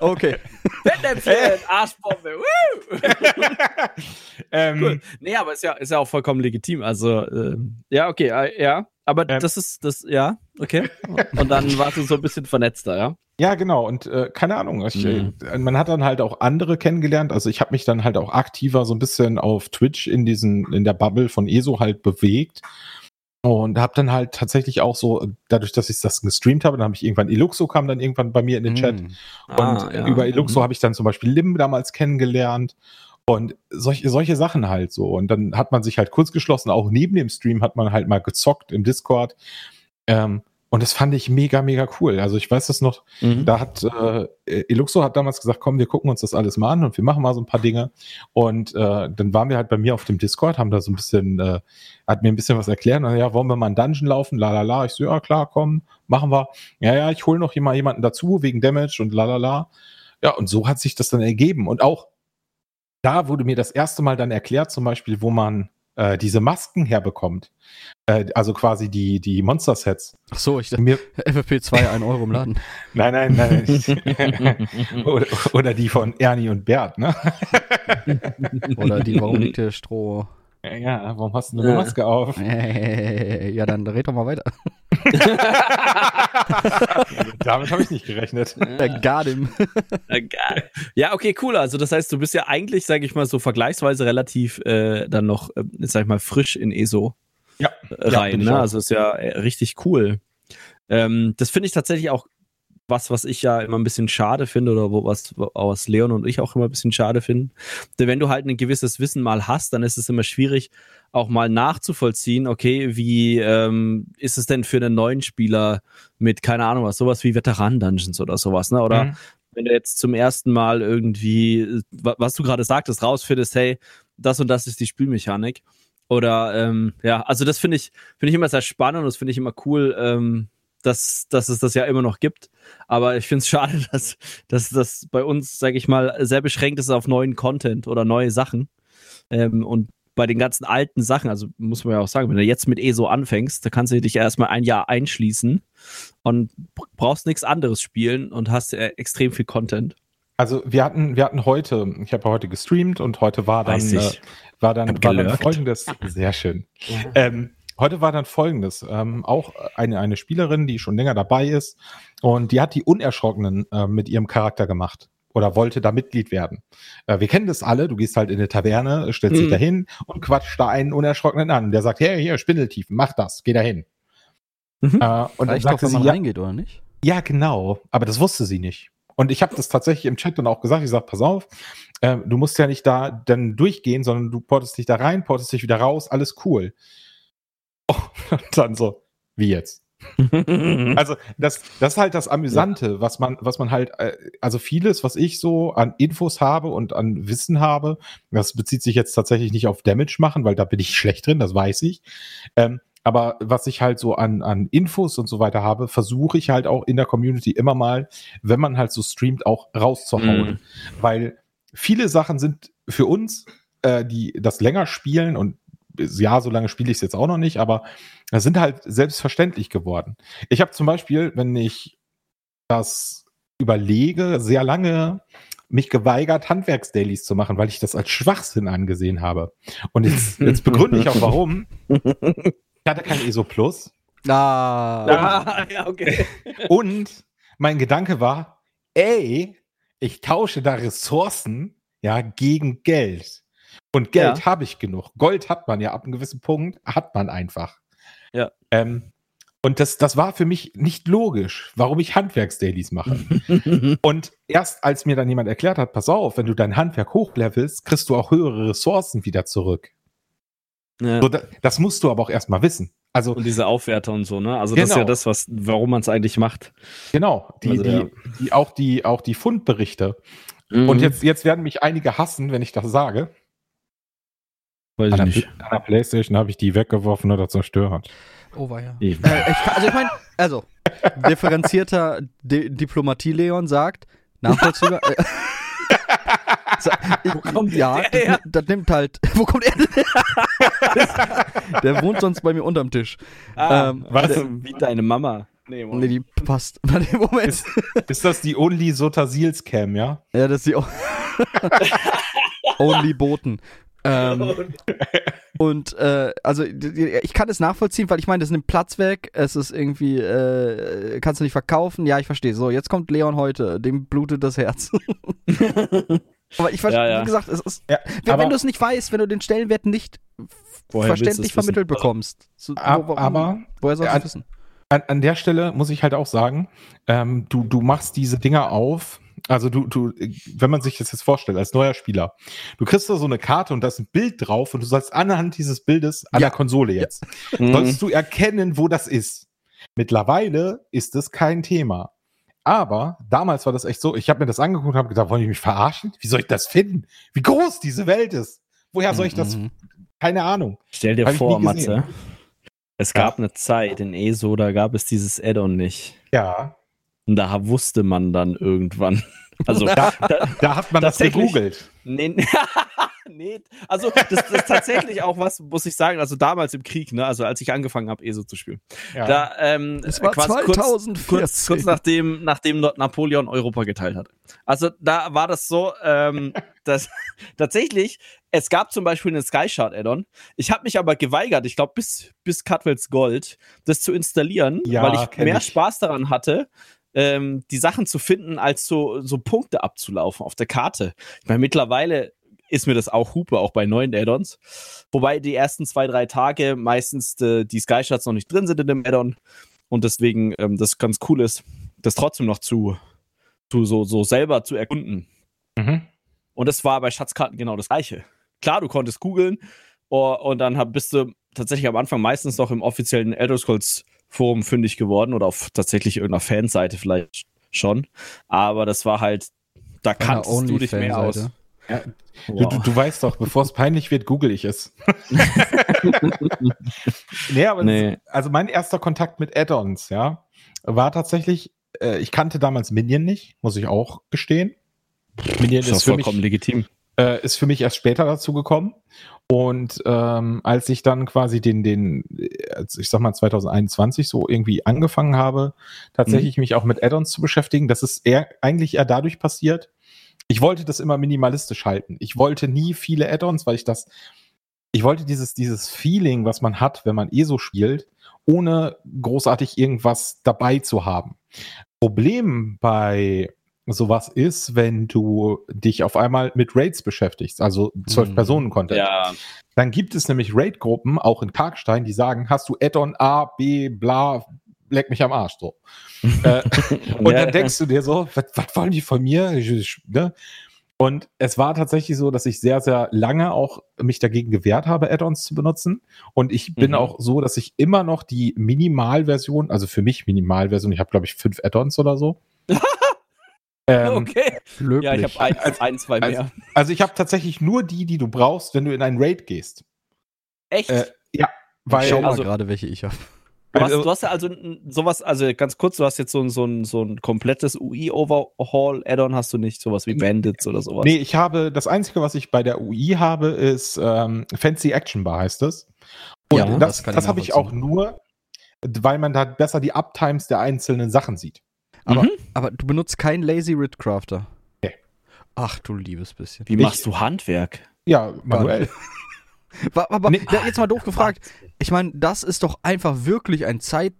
Okay. Fettnäpfchen, Arschbombe. Woo! ähm, Cool. Nee, aber ist ja, ist ja auch vollkommen legitim. Also, ähm, ja, okay, äh, ja. Aber Ähm. das ist, das, ja, okay. Und dann warst du so ein bisschen vernetzter, ja? Ja, genau. Und äh, keine Ahnung. Ich, Mhm. äh, man hat dann halt auch andere kennengelernt. Also ich habe mich dann halt auch aktiver so ein bisschen auf Twitch in diesen in der Bubble von ESO halt bewegt und habe dann halt tatsächlich auch so dadurch, dass ich das gestreamt habe, dann habe ich irgendwann Eluxo kam dann irgendwann bei mir in den Chat und Ah, ja. über Eluxo Mhm. habe ich dann zum Beispiel Lim damals kennengelernt. Und solche, solche Sachen halt so. Und dann hat man sich halt kurz geschlossen. Auch neben dem Stream hat man halt mal gezockt im Discord. Ähm, und das fand ich mega, mega cool. Also ich weiß das noch, Mhm. da hat äh, Eluxo hat damals gesagt, komm, wir gucken uns das alles mal an und wir machen mal so ein paar Dinge. Und äh, dann waren wir halt bei mir auf dem Discord, haben da so ein bisschen, äh, hat mir ein bisschen was erklärt. Und, ja, wollen wir mal einen Dungeon laufen? La la la. Ich so, ja klar, komm, machen wir. Ja, ja, ich hole noch jemanden dazu wegen Damage und la la la. Ja, und so hat sich das dann ergeben. Und auch da wurde mir das erste Mal dann erklärt, zum Beispiel, wo man äh, diese Masken herbekommt. Äh, also quasi die, die Monster-Sets. Ach so, ich dachte, Mir, FFP2 1 Euro im Laden. nein, nein, nein. oder, oder die von Ernie und Bert, ne? Oder die, warum liegt hier Stroh? Ja, warum hast du eine Maske auf? Ja, dann red doch mal weiter. Damit habe ich nicht gerechnet. Der Gardim. Ja. Ja, okay, cool. Also das heißt, du bist ja eigentlich, sage ich mal, so vergleichsweise relativ äh, dann noch, äh, sag ich mal, frisch in ESO Ja, Ja, rein. ich ne? Also ist ja äh, richtig cool. Ähm, das finde ich tatsächlich auch was, was ich ja immer ein bisschen schade finde oder wo was, was Leon und ich auch immer ein bisschen schade finden. Denn wenn du halt ein gewisses Wissen mal hast, dann ist es immer schwierig, auch mal nachzuvollziehen, okay, wie ähm, ist es denn für einen neuen Spieler mit, keine Ahnung was, sowas wie Veteran-Dungeons oder sowas, ne? Oder Mhm. wenn du jetzt zum ersten Mal irgendwie, äh, wa- was du gerade sagtest, rausfindest, hey, das und das ist die Spielmechanik. Oder ähm, ja, also das finde ich, finde ich immer sehr spannend und das finde ich immer cool, ähm, dass, dass es das ja immer noch gibt. Aber ich finde es schade, dass, dass das bei uns, sage ich mal, sehr beschränkt ist auf neuen Content oder neue Sachen. Ähm, und bei den ganzen alten Sachen, also muss man ja auch sagen, wenn du jetzt mit ESO anfängst, da kannst du dich erstmal ein Jahr einschließen und brauchst nichts anderes spielen und hast äh, extrem viel Content. Also wir hatten, wir hatten heute, ich habe heute gestreamt und heute war dann, äh, war dann, war dann folgendes, sehr schön. Ähm, heute war dann folgendes, ähm, auch eine, eine Spielerin, die schon länger dabei ist und die hat die Unerschrockenen äh, mit ihrem Charakter gemacht oder wollte da Mitglied werden. Äh, wir kennen das alle, du gehst halt in eine Taverne, stellst dich Mhm. da hin und quatscht da einen Unerschrockenen an. Der sagt, hey, hier, Spindeltiefen, mach das, geh da hin. Mhm. Äh, und dann Reicht doch, wenn sie, man reingeht, oder nicht? ja, genau. Aber das wusste sie nicht. Und ich habe das tatsächlich im Chat dann auch gesagt. Ich sag, pass auf, äh, du musst ja nicht da dann durchgehen, sondern du portest dich da rein, portest dich wieder raus, alles cool. Oh, und dann so, wie jetzt? Also das, das ist halt das Amüsante, was man, was man halt, äh, also vieles, was ich so an Infos habe und an Wissen habe, das bezieht sich jetzt tatsächlich nicht auf Damage machen, weil da bin ich schlecht drin, das weiß ich. Ähm, aber was ich halt so an, an Infos und so weiter habe, versuche ich halt auch in der Community immer mal, wenn man halt so streamt, auch rauszuhauen. Mhm. Weil viele Sachen sind für uns, äh, die das länger spielen und ja, so lange spiele ich es jetzt auch noch nicht, aber das sind halt selbstverständlich geworden. Ich habe zum Beispiel, wenn ich das überlege, sehr lange mich geweigert, Handwerksdailies zu machen, weil ich das als Schwachsinn angesehen habe. Und jetzt, jetzt begründe ich auch warum. Ich hatte kein ESO Plus Ah, Ah, ja, okay. und mein Gedanke war, ey, ich tausche da Ressourcen ja gegen Geld. Und Geld Ja. habe ich genug. Gold hat man ja ab einem gewissen Punkt, hat man einfach. Ja. Ähm, und das, das war für mich nicht logisch, warum ich Handwerksdailies mache. Und erst als mir dann jemand erklärt hat, pass auf, wenn du dein Handwerk hochlevelst, kriegst du auch höhere Ressourcen wieder zurück. ja. So, da, das musst du aber auch erstmal wissen. Also Und diese Aufwärter und so, ne? Also das ist ja Genau. das, was, warum man es eigentlich macht. genau, die, Also, die, ja. die, auch die, auch die Fundberichte. Und jetzt, jetzt werden mich einige hassen, wenn ich das sage. Weiß An ich der, nicht. an der Playstation habe ich die weggeworfen oder zerstört. oh war ja. Ich- Äh, ich, also ich meine, also, differenzierter Di Diplomatie-Leon sagt, nachvollziehbar. äh, wo kommt ja, der das, das, nimmt halt. Wo kommt er denn? der wohnt sonst bei mir unterm Tisch. Ah, ähm, was? Der, wie deine Mama. Nee, nee, die passt. Moment. Ist, ist das die Only Sotasils Cam, ja? Ja, das ist die Only Boten. Ähm, und äh, also ich kann es nachvollziehen, weil ich meine, das nimmt Platz weg, es ist irgendwie, äh, kannst du nicht verkaufen, ja, ich verstehe. So, jetzt kommt Leon heute, dem blutet das Herz. aber ich verstehe, ja, ja. wie gesagt, es ist, ja, wenn, wenn du es nicht weißt, wenn du den Stellenwert nicht verständlich vermittelt bekommst, so, wo, warum, aber woher sollst du es wissen? An, an, der Stelle muss ich halt auch sagen, ähm, du, du machst diese Dinger auf, also du, du, wenn man sich das jetzt vorstellt, als neuer Spieler, du kriegst da so eine Karte und da ist ein Bild drauf und du sollst anhand dieses Bildes an ja. der Konsole jetzt, ja. Mhm. sollst du erkennen, wo das ist. Mittlerweile ist es kein Thema. Aber damals war das echt so, ich habe mir das angeguckt und habe gedacht, wollen die mich verarschen? Wie soll ich das finden? Wie groß diese Welt ist? Woher soll ich das? Mhm. Keine Ahnung. Stell dir vor, Matze, es gab ja. eine Zeit in ESO, da gab es dieses Add-on nicht. Ja. Und da wusste man dann irgendwann. Also da, da, da hat man das gegoogelt. Nee, nee, also das, ist tatsächlich auch was, muss ich sagen, also damals im Krieg, ne, also als ich angefangen habe, ESO zu spielen. Ja. Da, ähm, es war 2014. Kurz, kurz, nachdem, nachdem Napoleon Europa geteilt hat. Also da war das so, ähm, dass tatsächlich, es gab zum Beispiel einen Skyshard Add-on. Ich habe mich aber geweigert, ich glaube bis, bis Cutwells Gold, das zu installieren, ja, weil ich mehr ich. Spaß daran hatte, ähm, die Sachen zu finden, als so, so Punkte abzulaufen auf der Karte. Ich meine, mittlerweile ist mir das auch Hupe, auch bei neuen Add-ons. Wobei die ersten zwei, drei Tage meistens äh, die Skyshots noch nicht drin sind in dem Add-on und deswegen ähm, das ganz cool ist, das trotzdem noch zu, zu so, so selber zu erkunden. Mhm. Und das war bei Schatzkarten genau das gleiche. Klar, du konntest googeln oh, und dann hab, bist du tatsächlich am Anfang meistens noch im offiziellen Elder Scrolls Forum fündig geworden oder auf tatsächlich irgendeiner Fanseite vielleicht schon. Aber das war halt, da kannst du dich mehr aus. Ja, wow. du, du, weißt doch, bevor es peinlich wird, google ich es. nee, aber nee. Das, also mein erster Kontakt mit Add-ons, ja, war tatsächlich, äh, ich kannte damals Minion nicht, muss ich auch gestehen. Minion ist, ist vollkommen mich, legitim. Äh, ist für mich erst später dazu gekommen. Und ähm, als ich dann quasi den, den, ich sag mal 2021 so irgendwie angefangen habe, tatsächlich mhm. mich auch mit Add-ons zu beschäftigen, das ist eher eigentlich eher dadurch passiert. Ich wollte das immer minimalistisch halten. Ich wollte nie viele Add-ons, weil ich das, ich wollte dieses, dieses Feeling, was man hat, wenn man ESO spielt, ohne großartig irgendwas dabei zu haben. Problem bei sowas ist, wenn du dich auf einmal mit Raids beschäftigst, also zwölf mhm. Personen Content. Ja. Dann gibt es nämlich Raid-Gruppen, auch in Karkstein, die sagen, hast du Add-on A, B, bla, leck mich am Arsch so. äh, und dann denkst du dir so, was, was wollen die von mir? Ne? Und es war tatsächlich so, dass ich sehr, sehr lange auch mich dagegen gewehrt habe, Add-ons zu benutzen. Und ich bin mhm. auch so, dass ich immer noch die Minimalversion, also für mich Minimalversion, ich habe glaube ich fünf Add-ons oder so. Ähm, okay. Löblich. Ja, ich habe ein, ein, ein, zwei mehr. Also, also ich habe tatsächlich nur die, die du brauchst, wenn du in einen Raid gehst. Echt? Äh, ja, weil. Ich schau mal also, gerade, welche ich habe. Du hast, du hast ja also sowas, also ganz kurz, du hast jetzt so ein, so ein, so ein komplettes UI-Overhaul-Add-on, hast du nicht sowas wie Bandits oder sowas? Nee, ich habe, das Einzige, was ich bei der UI habe, ist ähm, Fancy Action Bar heißt es. Und ja, das, das, das habe ich auch nur, weil man da besser die Uptimes der einzelnen Sachen sieht. Aber, mhm. aber du benutzt keinen Lazy Rid Crafter. Nee. Ach du liebes bisschen. Wie machst ich, du Handwerk? Ja, manuell. aber nee. jetzt mal doof gefragt. Ich meine, das ist doch einfach wirklich ein Zeit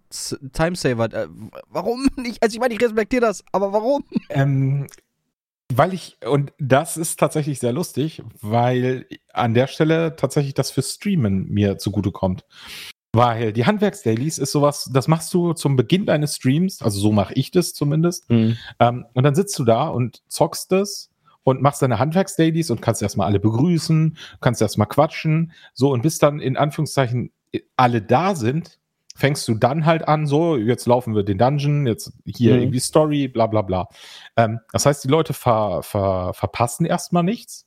Timesaver. Äh, warum nicht? Also ich meine, ich respektiere das, aber warum? Ähm, weil ich, und das ist tatsächlich sehr lustig, weil an der Stelle tatsächlich das für Streamen mir zugutekommt. Weil die Handwerksdailies ist sowas, das machst du zum Beginn deines Streams, also so mache ich das zumindest. Mhm. Ähm, und dann sitzt du da und zockst das und machst deine Handwerksdailies und kannst erstmal alle begrüßen, kannst erstmal quatschen, so und bis dann in Anführungszeichen alle da sind, fängst du dann halt an, so, jetzt laufen wir den Dungeon, jetzt hier mhm. irgendwie Story, bla bla bla. Ähm, das heißt, die Leute ver, ver, verpassen erstmal nichts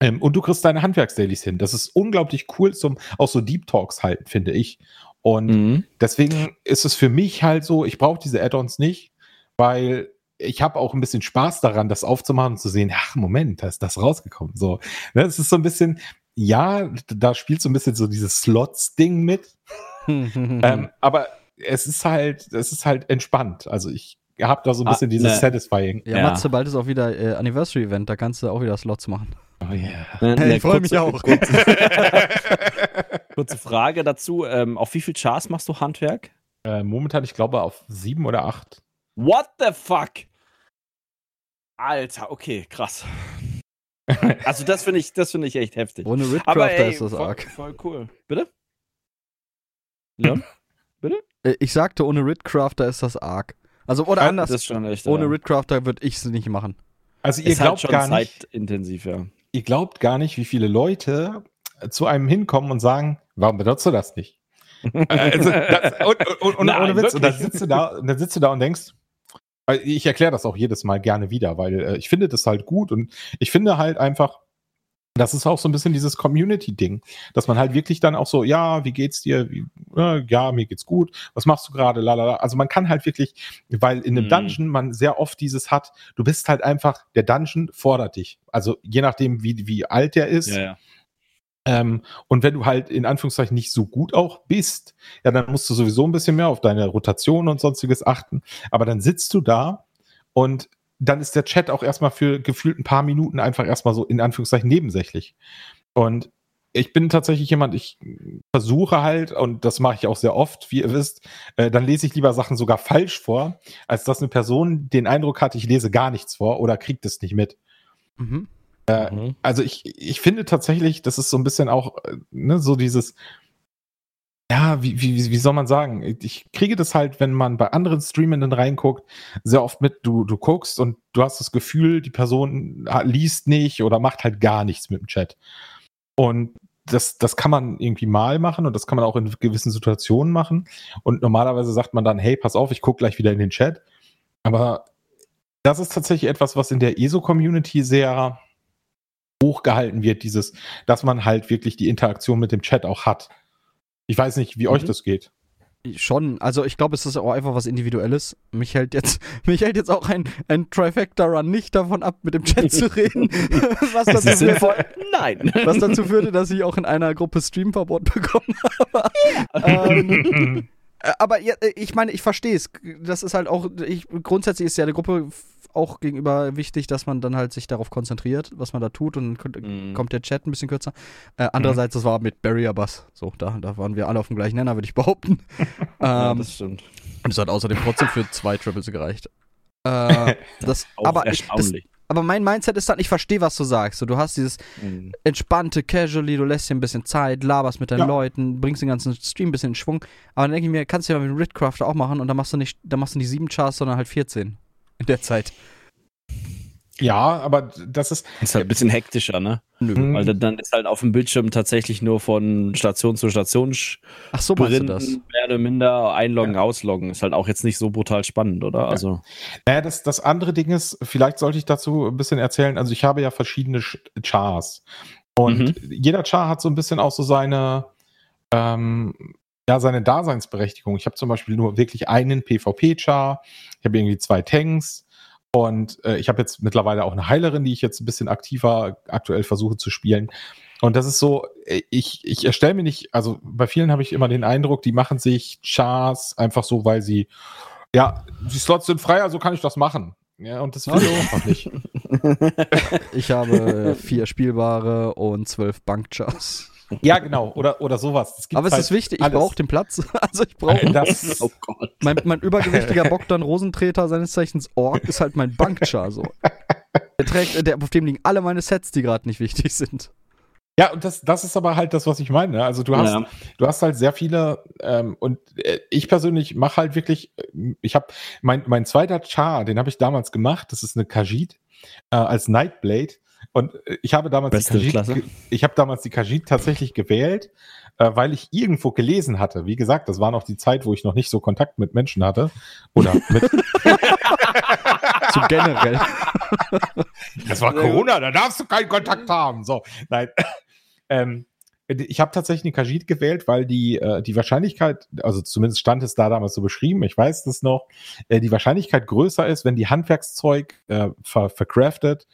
ähm, und du kriegst deine Handwerksdailies hin. Das ist unglaublich cool zum auch so Deep Talks halten, finde ich. Und mhm. deswegen ist es für mich halt so, ich brauche diese Add-ons nicht, weil ich habe auch ein bisschen Spaß daran, das aufzumachen und zu sehen, ach Moment, da ist das rausgekommen. So, ne, es ist so ein bisschen, ja, da spielt so ein bisschen so dieses Slots-Ding mit. ähm, aber es ist halt, es ist halt entspannt. Also ich habe da so ein Ah, bisschen dieses ne. Satisfying. Ja, Ja. Matze, bald ist auch wieder äh, Anniversary-Event, da kannst du auch wieder Slots machen. Oh yeah. Ne, Hey, ne, ich freu mich auch. Kurze, kurze Frage dazu. Ähm, auf wie viel Chars machst du Handwerk? Äh, momentan, ich glaube, auf sieben oder acht. What the fuck? Alter, okay, krass. Also das finde ich, das finde ich echt heftig. Ohne Ridcrafter ist das voll, arg. voll cool. Bitte? Leon? Äh, Ich sagte, ohne Ridcrafter ist das arg. Also, oder anders. Das ist schon echt. ohne ja. Ridcrafter würde ich es nicht machen. Also ihr ist halt glaubt schon gar nicht, zeitintensiv, ja. Ihr glaubt gar nicht, wie viele Leute zu einem hinkommen und sagen, warum benutzt du das nicht? also, das, und, und, und, Nein, Witz, und dann sitzt du da, und dann sitzt du da und denkst, ich erkläre das auch jedes Mal gerne wieder, weil äh, ich finde das halt gut und ich finde halt einfach, das ist auch so ein bisschen dieses Community-Ding, dass man halt wirklich dann auch so, ja, wie geht's dir? Wie, äh, ja, mir geht's gut. Was machst du gerade? Lalala. Also man kann halt wirklich, weil in einem Mhm. Dungeon man sehr oft dieses hat, du bist halt einfach, der Dungeon fordert dich. Also je nachdem, wie, wie alt der ist, ja. ähm, und wenn du halt in Anführungszeichen nicht so gut auch bist, ja, dann musst du sowieso ein bisschen mehr auf deine Rotation und sonstiges achten. Aber dann sitzt du da und dann ist der Chat auch erstmal für gefühlt ein paar Minuten einfach erstmal so in Anführungszeichen nebensächlich. Und ich bin tatsächlich jemand, ich versuche halt, und das mache ich auch sehr oft, wie ihr wisst, äh, dann lese ich lieber Sachen sogar falsch vor, als dass eine Person den Eindruck hat, ich lese gar nichts vor oder kriegt es nicht mit. Mhm. Mhm. Also ich, ich finde tatsächlich, das ist so ein bisschen auch, äh, ne, so dieses, ja, wie, wie, wie soll man sagen? Ich kriege das halt, wenn man bei anderen Streamenden reinguckt, sehr oft mit, du, du guckst und du hast das Gefühl, die Person ha- liest nicht oder macht halt gar nichts mit dem Chat. Und das, das kann man irgendwie mal machen und das kann man auch in gewissen Situationen machen. Und normalerweise sagt man dann, hey, pass auf, ich gucke gleich wieder in den Chat. Aber das ist tatsächlich etwas, was in der ESO-Community sehr hochgehalten wird, dieses, dass man halt wirklich die Interaktion mit dem Chat auch hat. Ich weiß nicht, wie euch Mhm. das geht. Schon, also ich glaube, es ist auch einfach was Individuelles. Mich hält jetzt, mich hält jetzt auch ein, ein Trifecta-Run nicht davon ab, mit dem Chat zu reden. was, dazu führte, Nein. was dazu führte, dass ich auch in einer Gruppe Streamverbot bekommen habe. ähm, Äh, Aber äh, ich meine, ich verstehe es. Das ist halt auch, ich, grundsätzlich ist ja der Gruppe auch gegenüber wichtig, dass man dann halt sich darauf konzentriert, was man da tut und dann Mhm. kommt der Chat ein bisschen kürzer. Äh, andererseits, das war mit Barrier Bass. So, da, da waren wir alle auf dem gleichen Nenner, würde ich behaupten. Ja, ähm, das stimmt. und es hat außerdem trotzdem für zwei Triples gereicht. Äh, das, Auch aber, ich, das, erstaunlich. aber mein Mindset ist dann, ich verstehe, was du sagst. So, du hast dieses Mhm. entspannte, casually, du lässt dir ein bisschen Zeit, laberst mit deinen Ja. Leuten, bringst den ganzen Stream ein bisschen in Schwung. Aber dann denke ich mir, kannst du ja mit dem Ridcrafter auch machen und dann machst du nicht, dann machst du nicht sieben Chars, sondern halt 14 in der Zeit. Ja, aber das ist, Ist halt ein bisschen hektischer, ne? Nö. Mhm. Weil dann ist halt auf dem Bildschirm tatsächlich nur von Station zu Station Ach so, meinst du das? mehr oder minder einloggen, ausloggen. Ist halt auch jetzt nicht so brutal spannend, oder? Also, Naja, das, das andere Ding ist, vielleicht sollte ich dazu ein bisschen erzählen. Also ich habe ja verschiedene Sch- Chars. Und jeder Char hat so ein bisschen auch so seine, ähm, ja, seine Daseinsberechtigung. Ich habe zum Beispiel nur wirklich einen PvP-Char. Ich habe irgendwie zwei Tanks. Und äh, ich habe jetzt mittlerweile auch eine Heilerin, die ich jetzt ein bisschen aktiver aktuell versuche zu spielen. Und das ist so, äh, ich, ich erstelle mir nicht, also bei vielen habe ich immer den Eindruck, die machen sich Chars einfach so, weil sie, ja, die Slots sind frei, also kann ich das machen. Ja, und das will ich einfach nicht. Ich habe äh, vier spielbare und zwölf Bankchars. Ja, genau, oder, oder sowas. Aber es halt ist wichtig, ich alles. brauche den Platz. Also ich brauche. Das, oh Gott. Mein, mein übergewichtiger Bogdan Rosentreter, seines Zeichens Ork, ist halt mein Bankchar so. Der trägt, der, auf dem liegen alle meine Sets, die gerade nicht wichtig sind. ja, und das, das ist aber halt das, was ich meine. ne? Also du hast, Ja. du hast halt sehr viele ähm, und äh, ich persönlich mache halt wirklich, ich habe mein, mein zweiter Char, den habe ich damals gemacht, das ist eine Khajiit äh, als Nightblade und äh, ich habe damals Beste die ge- ich habe damals die Khajiit tatsächlich gewählt, äh, weil ich irgendwo gelesen hatte. Wie gesagt, das war noch die Zeit, wo ich noch nicht so Kontakt mit Menschen hatte oder mit So generell. Das war. Corona, da darfst du keinen Kontakt haben. So, nein. ähm, ich habe tatsächlich eine Kajit gewählt, weil die, äh, die Wahrscheinlichkeit, also zumindest stand es da damals so beschrieben, ich weiß das noch, äh, die Wahrscheinlichkeit größer ist, wenn die Handwerkszeug äh, ver vercraftet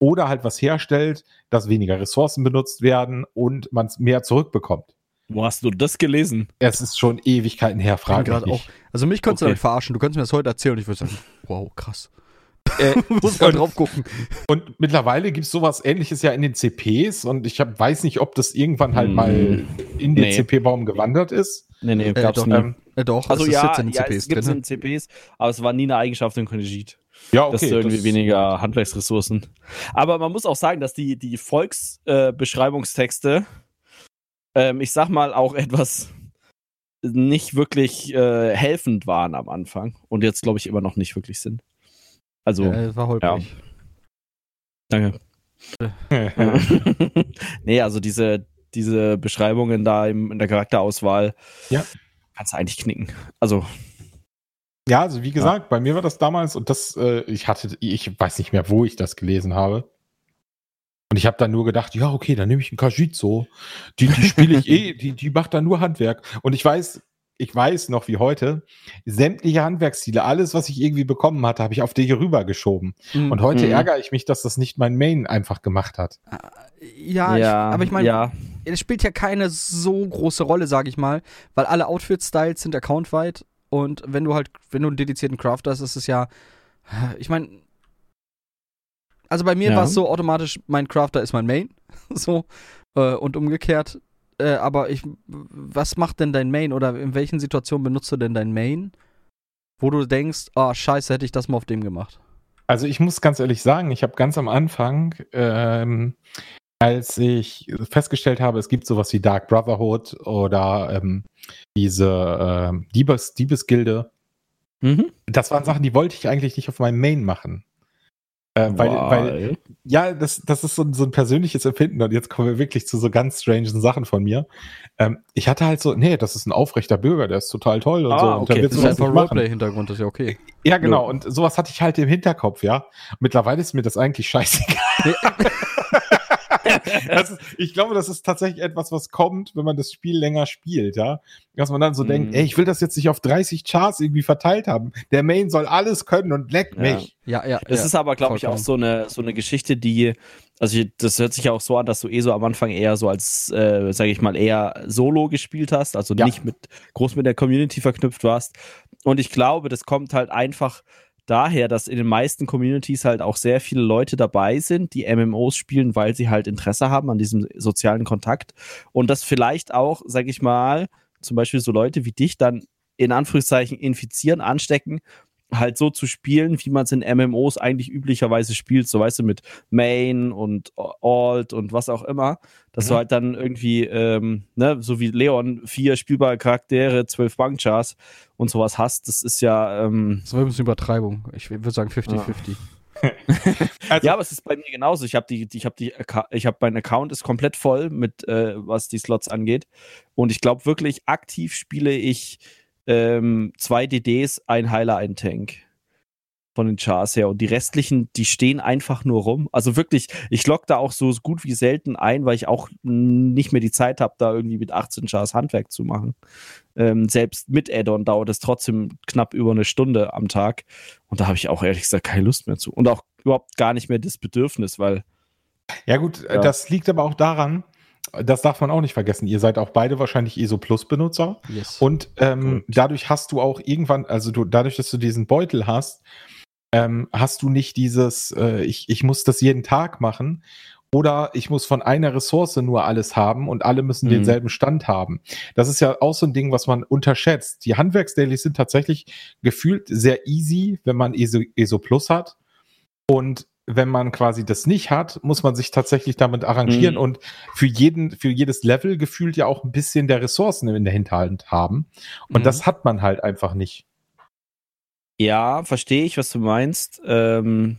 oder halt was herstellt, dass weniger Ressourcen benutzt werden und man mehr zurückbekommt. Wo hast du das gelesen? Es ist schon Ewigkeiten her, frage gerade auch. Also mich könntest du Okay. damit verarschen. Du könntest mir das heute erzählen und ich würde sagen, wow, krass. Äh, Muss mal und- drauf gucken. Und mittlerweile gibt es sowas ähnliches ja in den CPs und ich hab, weiß nicht, ob das irgendwann halt Hm. mal in den Nee. CP-Baum gewandert ist. Nee, nee, gab's gab's nie. nie. Ähm, Äh, doch, Also es ist ja, jetzt in den ja CPs es gibt drin. in CPs, aber es war nie eine Eigenschaft in Konjit. Ja, Das okay. ist irgendwie das- weniger Handwerksressourcen. Aber man muss auch sagen, dass die, die Volksbeschreibungstexte, äh, ähm, ich sag mal, auch etwas nicht wirklich äh, helfend waren am Anfang und jetzt, glaube ich, immer noch nicht wirklich sind. Also, Ja, war holprig. danke. nee, also diese, diese Beschreibungen da im, in der Charakterauswahl Ja. kannst du eigentlich knicken. Also, Ja, also wie gesagt, bei mir war das damals und das, äh, ich hatte, ich weiß nicht mehr, wo ich das gelesen habe. Und ich habe dann nur gedacht, ja, okay, dann nehme ich einen Kajitsu. Die, die spiele ich eh, die, die macht dann nur Handwerk. Und ich weiß, ich weiß noch wie heute, sämtliche Handwerksstile, alles, was ich irgendwie bekommen hatte, habe ich auf die hier rübergeschoben. Mhm. Und heute Mhm. ärgere ich mich, dass das nicht mein Main einfach gemacht hat. ja, ich, aber ich meine, ja. es spielt ja keine so große Rolle, sage ich mal, weil alle Outfit-Styles sind accountweit und wenn du halt, wenn du einen dedizierten Crafter hast, ist es ja, ich meine, also bei mir Ja. war es so automatisch, mein Crafter ist mein Main, so äh, und umgekehrt. Äh, aber ich, was macht denn dein Main oder in welchen Situationen benutzt du denn dein Main, wo du denkst, ah scheiße, hätte ich das mal auf dem gemacht? Also ich muss ganz ehrlich sagen, ich habe ganz am Anfang, ähm, als ich festgestellt habe, es gibt sowas wie Dark Brotherhood oder ähm, diese ähm, Diebes, Diebesgilde, Mhm. das waren Sachen, die wollte ich eigentlich nicht auf meinem Main machen. Äh, weil, weil, ja, das, das ist so, ein- so ein persönliches Empfinden und jetzt kommen wir wirklich zu so ganz strangen Sachen von mir. Ähm, ich hatte halt so, nee, das ist ein aufrechter Bürger, der ist total toll und Ah, so. Und okay. da willst Das ist einfach. Roleplay-Hintergrund, das ist ja okay. Ja, genau. Und sowas hatte ich halt im Hinterkopf, ja. Mittlerweile ist mir das eigentlich scheißegal. das ist, ich glaube, das ist tatsächlich etwas, was kommt, wenn man das Spiel länger spielt, ja. Dass man dann so Mhm. denkt, ey, ich will das jetzt nicht auf 30 Charts irgendwie verteilt haben. Der Main soll alles können und leck Ja. mich. Ja, ja. Es ja, ist aber, glaube ich, auch so eine, so eine Geschichte, die, also ich- das hört sich ja auch so an, dass du eh so am Anfang eher so als, äh, sage ich mal, eher solo gespielt hast, also Ja. nicht mit groß mit der Community verknüpft warst. Und ich glaube, das kommt halt einfach daher, dass in den meisten Communities halt auch sehr viele Leute dabei sind, die MMOs spielen, weil sie halt Interesse haben an diesem sozialen Kontakt. Und das vielleicht auch, sage ich mal, zum Beispiel so Leute wie dich dann in Anführungszeichen infizieren, anstecken, halt so zu spielen, wie man es in MMOs eigentlich üblicherweise spielt, so weißt du, mit Main und Alt und was auch immer, dass du Mhm. halt dann irgendwie, ähm, ne, so wie Leon, vier spielbare Charaktere, zwölf Bankchars und sowas hast, das ist ja, ähm, Das war ein bisschen Übertreibung. Ich würde sagen 50-50. Also, ja, aber es ist bei mir genauso. Ich habe die, die, ich habe die, ich habe mein Account ist komplett voll mit, äh, was die Slots angeht. Und ich glaube wirklich aktiv spiele ich ähm, zwei DDs, ein Heiler, ein Tank von den Chars her. Und die restlichen, die stehen einfach nur rum. Also wirklich, ich log da auch so gut wie selten ein, weil ich auch nicht mehr die Zeit habe, da irgendwie mit 18 Chars Handwerk zu machen. Ähm, selbst mit Add-on dauert es trotzdem knapp über eine Stunde am Tag. Und da habe ich auch ehrlich gesagt keine Lust mehr zu. Und auch überhaupt gar nicht mehr das Bedürfnis, weil ja gut, Ja. das liegt aber auch daran, das darf man auch nicht vergessen. Ihr seid auch beide wahrscheinlich ESO Plus Benutzer. Yes. Und ähm, dadurch hast du auch irgendwann, also du, dadurch, dass du diesen Beutel hast, ähm, hast du nicht dieses, äh, ich, ich muss das jeden Tag machen oder ich muss von einer Ressource nur alles haben und alle müssen Mhm. denselben Stand haben. Das ist ja auch so ein Ding, was man unterschätzt. Die Handwerksdailies sind tatsächlich gefühlt sehr easy, wenn man ESO, ESO Plus hat. Und wenn man quasi das nicht hat, muss man sich tatsächlich damit arrangieren Mhm. und für jeden, für jedes Level gefühlt ja auch ein bisschen der Ressourcen in der Hinterhand haben. Und Mhm. das hat man halt einfach nicht. Ja, verstehe ich, was du meinst. Ähm,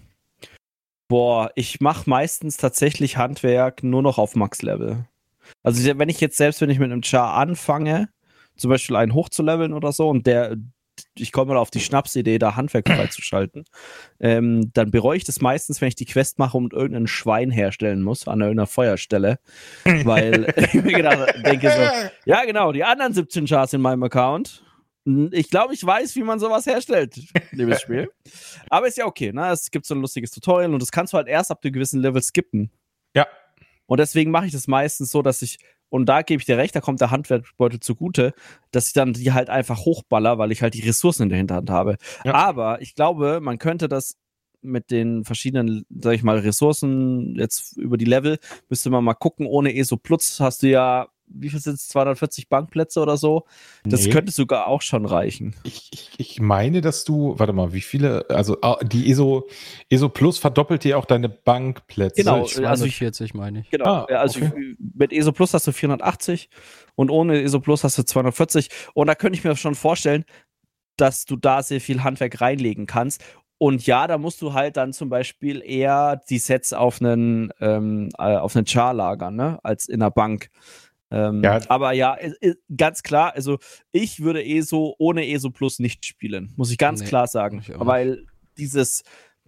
boah, ich mache meistens tatsächlich Handwerk nur noch auf Max-Level. Also wenn ich jetzt selbst, wenn ich mit einem Char anfange, zum Beispiel einen hochzuleveln oder so, und der, ich komme mal auf die Schnapsidee, da Handwerk freizuschalten, ähm, dann bereue ich das meistens, wenn ich die Quest mache und irgendein Schwein herstellen muss an irgendeiner Feuerstelle, weil ich mir gedacht, denke so, ja genau, die anderen 17 Chars in meinem Account. Ich glaube, ich weiß, wie man sowas herstellt, liebes Spiel. Aber ist ja okay, ne? Es gibt so ein lustiges Tutorial und das kannst du halt erst ab einem gewissen Level skippen. Ja. Und deswegen mache ich das meistens so, dass ich und da gebe ich dir recht, da kommt der Handwerkbeutel zugute, dass ich dann die halt einfach hochballer, weil ich halt die Ressourcen in der Hinterhand habe. Ja. Aber ich glaube, man könnte das mit den verschiedenen, sag ich mal, Ressourcen jetzt über die Level, müsste man mal gucken, ohne ESO Plus hast du ja wie viel sind es, 240 Bankplätze oder so? Das nee. könnte sogar auch schon reichen. Ich, ich, ich, meine, dass du, warte mal, wie viele, also ah, die ESO, ESO Plus verdoppelt dir auch deine Bankplätze. Genau, also 40 meine ich. Genau, ah, also okay. mit ESO Plus hast du 480 und ohne ESO Plus hast du 240 und da könnte ich mir schon vorstellen, dass du da sehr viel Handwerk reinlegen kannst und ja, da musst du halt dann zum Beispiel eher die Sets auf einen, ähm, äh, auf einen Char lagern, ne? als in der Bank. Ähm, ja. Aber ja, ganz klar, also ich würde ESO ohne ESO Plus nicht spielen, muss ich ganz nee, klar sagen. Weil dieses,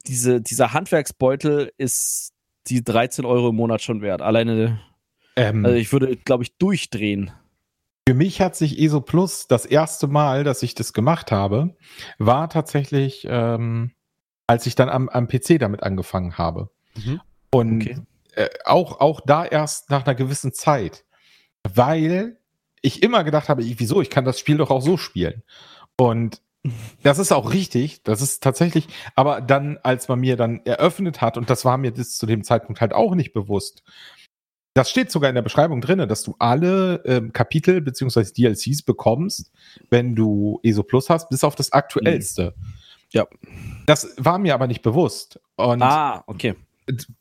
diese, dieser Handwerksbeutel ist die 13 Euro im Monat schon wert. Alleine, ähm, also ich würde, glaube ich, durchdrehen. Für mich hat sich ESO Plus das erste Mal, dass ich das gemacht habe, war tatsächlich, ähm, als ich dann am, am PC damit angefangen habe. Mhm. Und okay. äh, auch, auch da erst nach einer gewissen Zeit weil ich immer gedacht habe, wieso, ich kann das Spiel doch auch so spielen. Und das ist auch richtig, das ist tatsächlich, aber dann, als man mir dann eröffnet hat, und das war mir bis zu dem Zeitpunkt halt auch nicht bewusst, das steht sogar in der Beschreibung drin, dass du alle ähm, Kapitel beziehungsweise DLCs bekommst, wenn du ESO Plus hast, bis auf das aktuellste. Ja. Das war mir aber nicht bewusst. Und ah, okay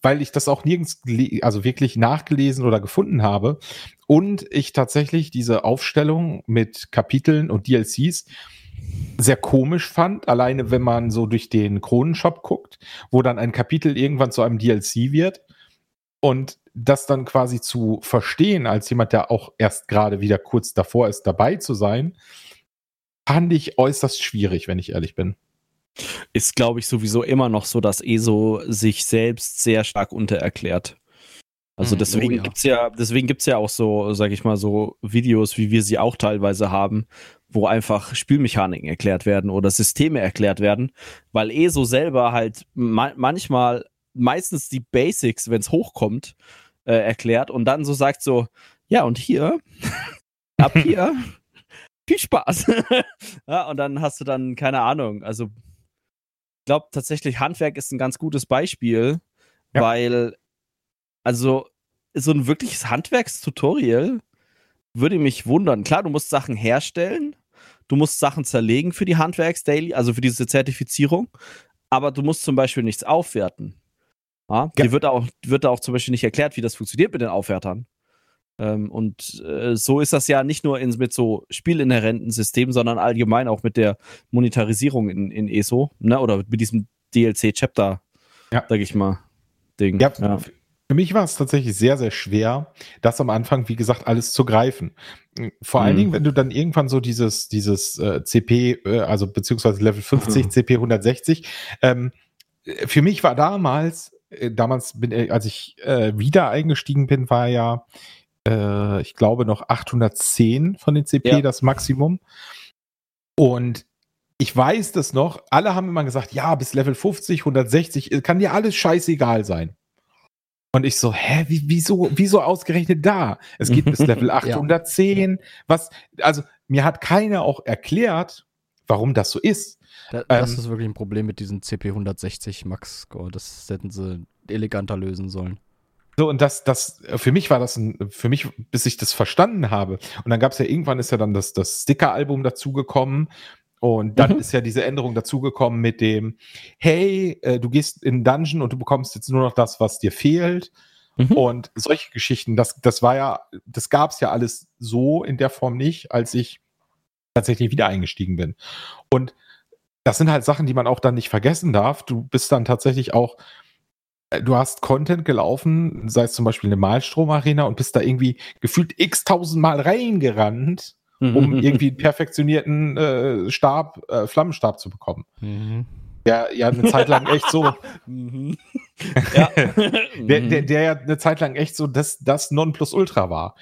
weil ich das auch nirgends, also wirklich nachgelesen oder gefunden habe. Und ich tatsächlich diese Aufstellung mit Kapiteln und DLCs sehr komisch fand, alleine wenn man so durch den Kronenshop guckt, wo dann ein Kapitel irgendwann zu einem DLC wird. Und das dann quasi zu verstehen, als jemand, der auch erst gerade wieder kurz davor ist, dabei zu sein, fand ich äußerst schwierig, wenn ich ehrlich bin. Ist, glaube ich, sowieso immer noch so, dass ESO sich selbst sehr stark untererklärt. Also hm, deswegen oh, ja. gibt's ja, deswegen gibt's ja auch so, sag ich mal, so Videos, wie wir sie auch teilweise haben, wo einfach Spielmechaniken erklärt werden oder Systeme erklärt werden, weil ESO selber halt ma manchmal meistens die Basics, wenn es hochkommt, äh, erklärt und dann so sagt so, ja und hier, ab hier, viel Spaß. ja, und dann hast du dann keine Ahnung, also glaube tatsächlich, Handwerk ist ein ganz gutes Beispiel, ja. weil, also, so ein wirkliches Handwerkstutorial würde mich wundern. Klar, du musst Sachen herstellen, du musst Sachen zerlegen für die Handwerks-Daily, also für diese Zertifizierung, aber du musst zum Beispiel nichts aufwerten. Ja? Ja. Dir wird auch, wird auch zum Beispiel nicht erklärt, wie das funktioniert mit den Aufwertern. Ähm, und äh, so ist das ja nicht nur in, mit so spielinhärenten Systemen, sondern allgemein auch mit der Monetarisierung in, in ESO, ne? oder mit diesem DLC-Chapter, ja. sag ich mal, Ding. Ja, ja. Für mich war es tatsächlich sehr, sehr schwer, das am Anfang, wie gesagt, alles zu greifen. Vor mhm. allen Dingen, wenn du dann irgendwann so dieses, dieses äh, CP, äh, also beziehungsweise Level 50, mhm. CP 160, ähm, für mich war damals, äh, damals bin, äh, als ich äh, wieder eingestiegen bin, war ja äh, ich glaube, noch 810 von den CP, ja. das Maximum. Und ich weiß das noch, alle haben immer gesagt, ja, bis Level 50, 160, äh, kann dir alles scheißegal sein. Und ich so, hä, wie, wieso, wieso ausgerechnet da? Es geht bis Level 810. ja. Was, also, mir hat keiner auch erklärt, warum das so ist. Da, das ähm, ist wirklich ein Problem mit diesem CP 160 Max Score. Das hätten sie eleganter lösen sollen. So, und das, das, für mich war das ein, für mich, bis ich das verstanden habe. Und dann gab es ja irgendwann ist ja dann das, das Sticker-Album dazugekommen. Und dann mhm. ist ja diese Änderung dazugekommen mit dem, hey, äh, du gehst in Dungeon und du bekommst jetzt nur noch das, was dir fehlt. Mhm. Und solche Geschichten, das, das war ja, das gab es ja alles so in der Form nicht, als ich tatsächlich wieder eingestiegen bin. Und das sind halt Sachen, die man auch dann nicht vergessen darf. Du bist dann tatsächlich auch äh, du hast Content gelaufen, sei es zum Beispiel eine Malstrom-Arena und bist da irgendwie gefühlt x tausend Mal reingerannt um irgendwie einen perfektionierten äh, Stab, äh, Flammenstab zu bekommen. Mhm. Der ja eine Zeit lang echt so, Mhm. ja. der, der, der ja eine Zeit lang echt so das, das Nonplusultra war.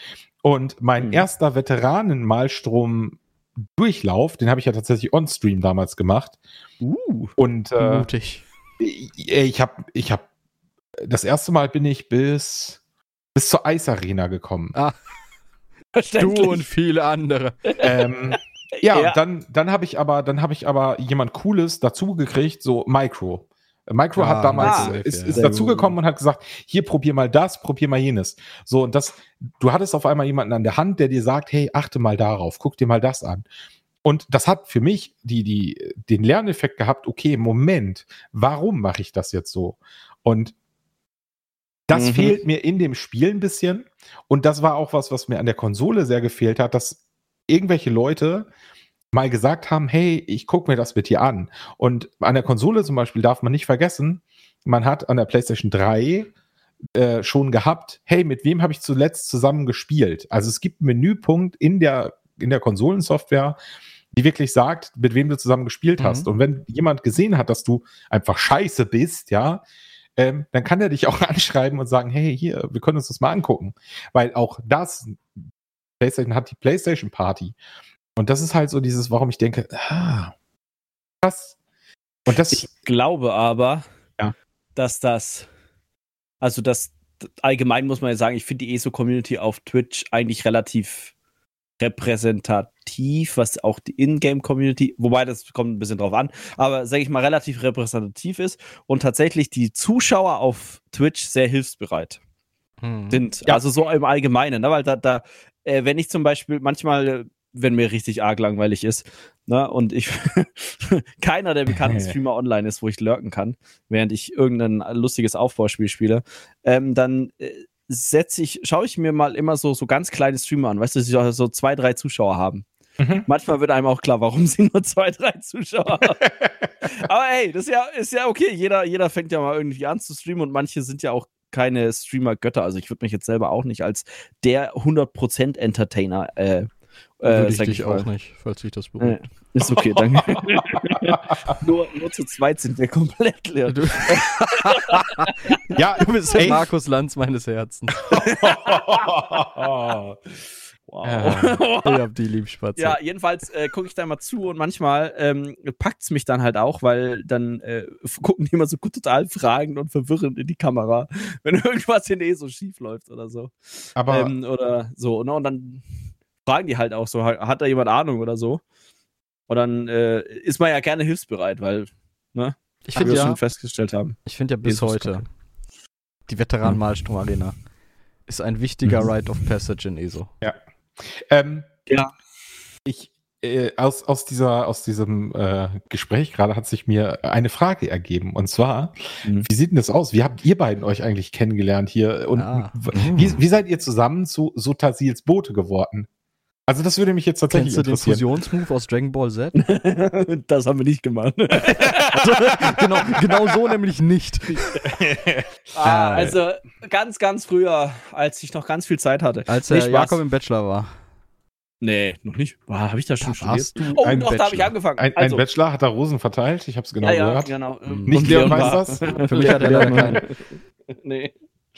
Und mein Mhm. erster Veteranen-Malstrom-Durchlauf, den habe ich ja tatsächlich on-stream damals gemacht. Uh. Und äh, Mutig. ich, habe, ich habe, das erste Mal bin ich bis, bis zur Eisarena gekommen. Du Verständlich. und viele andere. ähm, ja, Ja. dann, dann habe ich aber, dann habe ich aber jemand Cooles dazu gekriegt, so Micro. Micro Ah, hat damals, ah, ist, ist dazugekommen und hat gesagt, hier probier mal das, probier mal jenes. So, und das, du hattest auf einmal jemanden an der Hand, der dir sagt, hey, achte mal darauf, guck dir mal das an. Und das hat für mich die, die, den Lerneffekt gehabt, okay, Moment, warum mache ich das jetzt so? Und das Mhm. fehlt mir in dem Spiel ein bisschen. Und das war auch was, was mir an der Konsole sehr gefehlt hat, dass irgendwelche Leute mal gesagt haben, hey, ich gucke mir das mit dir an. Und an der Konsole zum Beispiel darf man nicht vergessen, man hat an der PlayStation 3 äh, schon gehabt, hey, mit wem habe ich zuletzt zusammen gespielt? Also es gibt einen Menüpunkt in der, in der Konsolensoftware, die wirklich sagt, mit wem du zusammen gespielt Mhm. hast. Und wenn jemand gesehen hat, dass du einfach scheiße bist, ja, ähm, dann kann er dich auch anschreiben und sagen, hey, hier, wir können uns das mal angucken. Weil auch das, PlayStation hat die PlayStation Party. Und das ist halt so dieses, warum ich denke, ah, krass. Und das, Ich glaube aber, Ja. dass das, also das allgemein muss man ja sagen, ich finde die ESO-Community auf Twitch eigentlich relativ repräsentativ, was auch die Ingame-Community, wobei das kommt ein bisschen drauf an, aber sage ich mal, relativ repräsentativ ist und tatsächlich die Zuschauer auf Twitch sehr hilfsbereit Hm. sind. Ja. Also so im Allgemeinen, ne? weil da, da äh, wenn ich zum Beispiel manchmal, wenn mir richtig arg langweilig ist, ne, und ich keiner der bekannten Streamer online ist, wo ich lurken kann, während ich irgendein lustiges Aufbauspiel spiele, ähm, dann äh, setze ich, schaue ich mir mal immer so, so ganz kleine Streamer an, weißt du, die so zwei, drei Zuschauer haben. Mhm. Manchmal wird einem auch klar, warum sie nur zwei, drei Zuschauer haben. Aber hey, das ist ja, ist ja okay. Jeder, jeder fängt ja mal irgendwie an zu streamen und manche sind ja auch keine Streamer-Götter. Also ich würde mich jetzt selber auch nicht als der 100% Entertainer äh, äh, Würde ich dich mal. auch nicht, falls sich das Äh, beruhigt. ist okay, danke. nur, nur zu zweit sind wir komplett leer. Du, ja, du bist der ey. Markus Lanz meines Herzens. Wow. Ich hab die Liebspatze. Ja, jedenfalls äh, gucke ich da mal zu und manchmal ähm, packt es mich dann halt auch, weil dann äh, gucken die immer so gut total fragend und verwirrend in die Kamera, wenn irgendwas in eh so schief läuft oder so. aber ähm, oder so, ne? Und dann fragen die halt auch so, ha- hat da jemand Ahnung oder so? Und dann äh, ist man ja gerne hilfsbereit, weil ne, ich wir finde ja, schon festgestellt haben. ich finde ja bis heute, die Veteran-Malstrom Arena ist ein wichtiger Mhm. Rite of Passage in ESO. ähm, Ja. ich äh, aus, aus, dieser, aus diesem äh, Gespräch gerade hat sich mir eine Frage ergeben. Und zwar, Mhm. wie sieht denn das aus? Wie habt ihr beiden euch eigentlich kennengelernt hier? Und Ah. wie, wie seid ihr zusammen zu Sotasils Boote geworden? Also das würde mich jetzt tatsächlich Kennst du den. Fusionsmove aus Dragon Ball Z? das haben wir nicht gemacht. Also, genau, genau so nämlich nicht. ah, Äh. also ganz, ganz früher, als ich noch ganz viel Zeit hatte. Als Spaß. Jakob im Bachelor war. Nee, noch nicht. Habe ich das schon Da studiert? du Oh, ein doch, da habe ich Bachelor. angefangen. Ein, also, ein Bachelor hat da Rosen verteilt, ich habe es genau ja, ja, gehört. genau. Nicht Leon weiß das? Für mich hat er leider keinen. nee.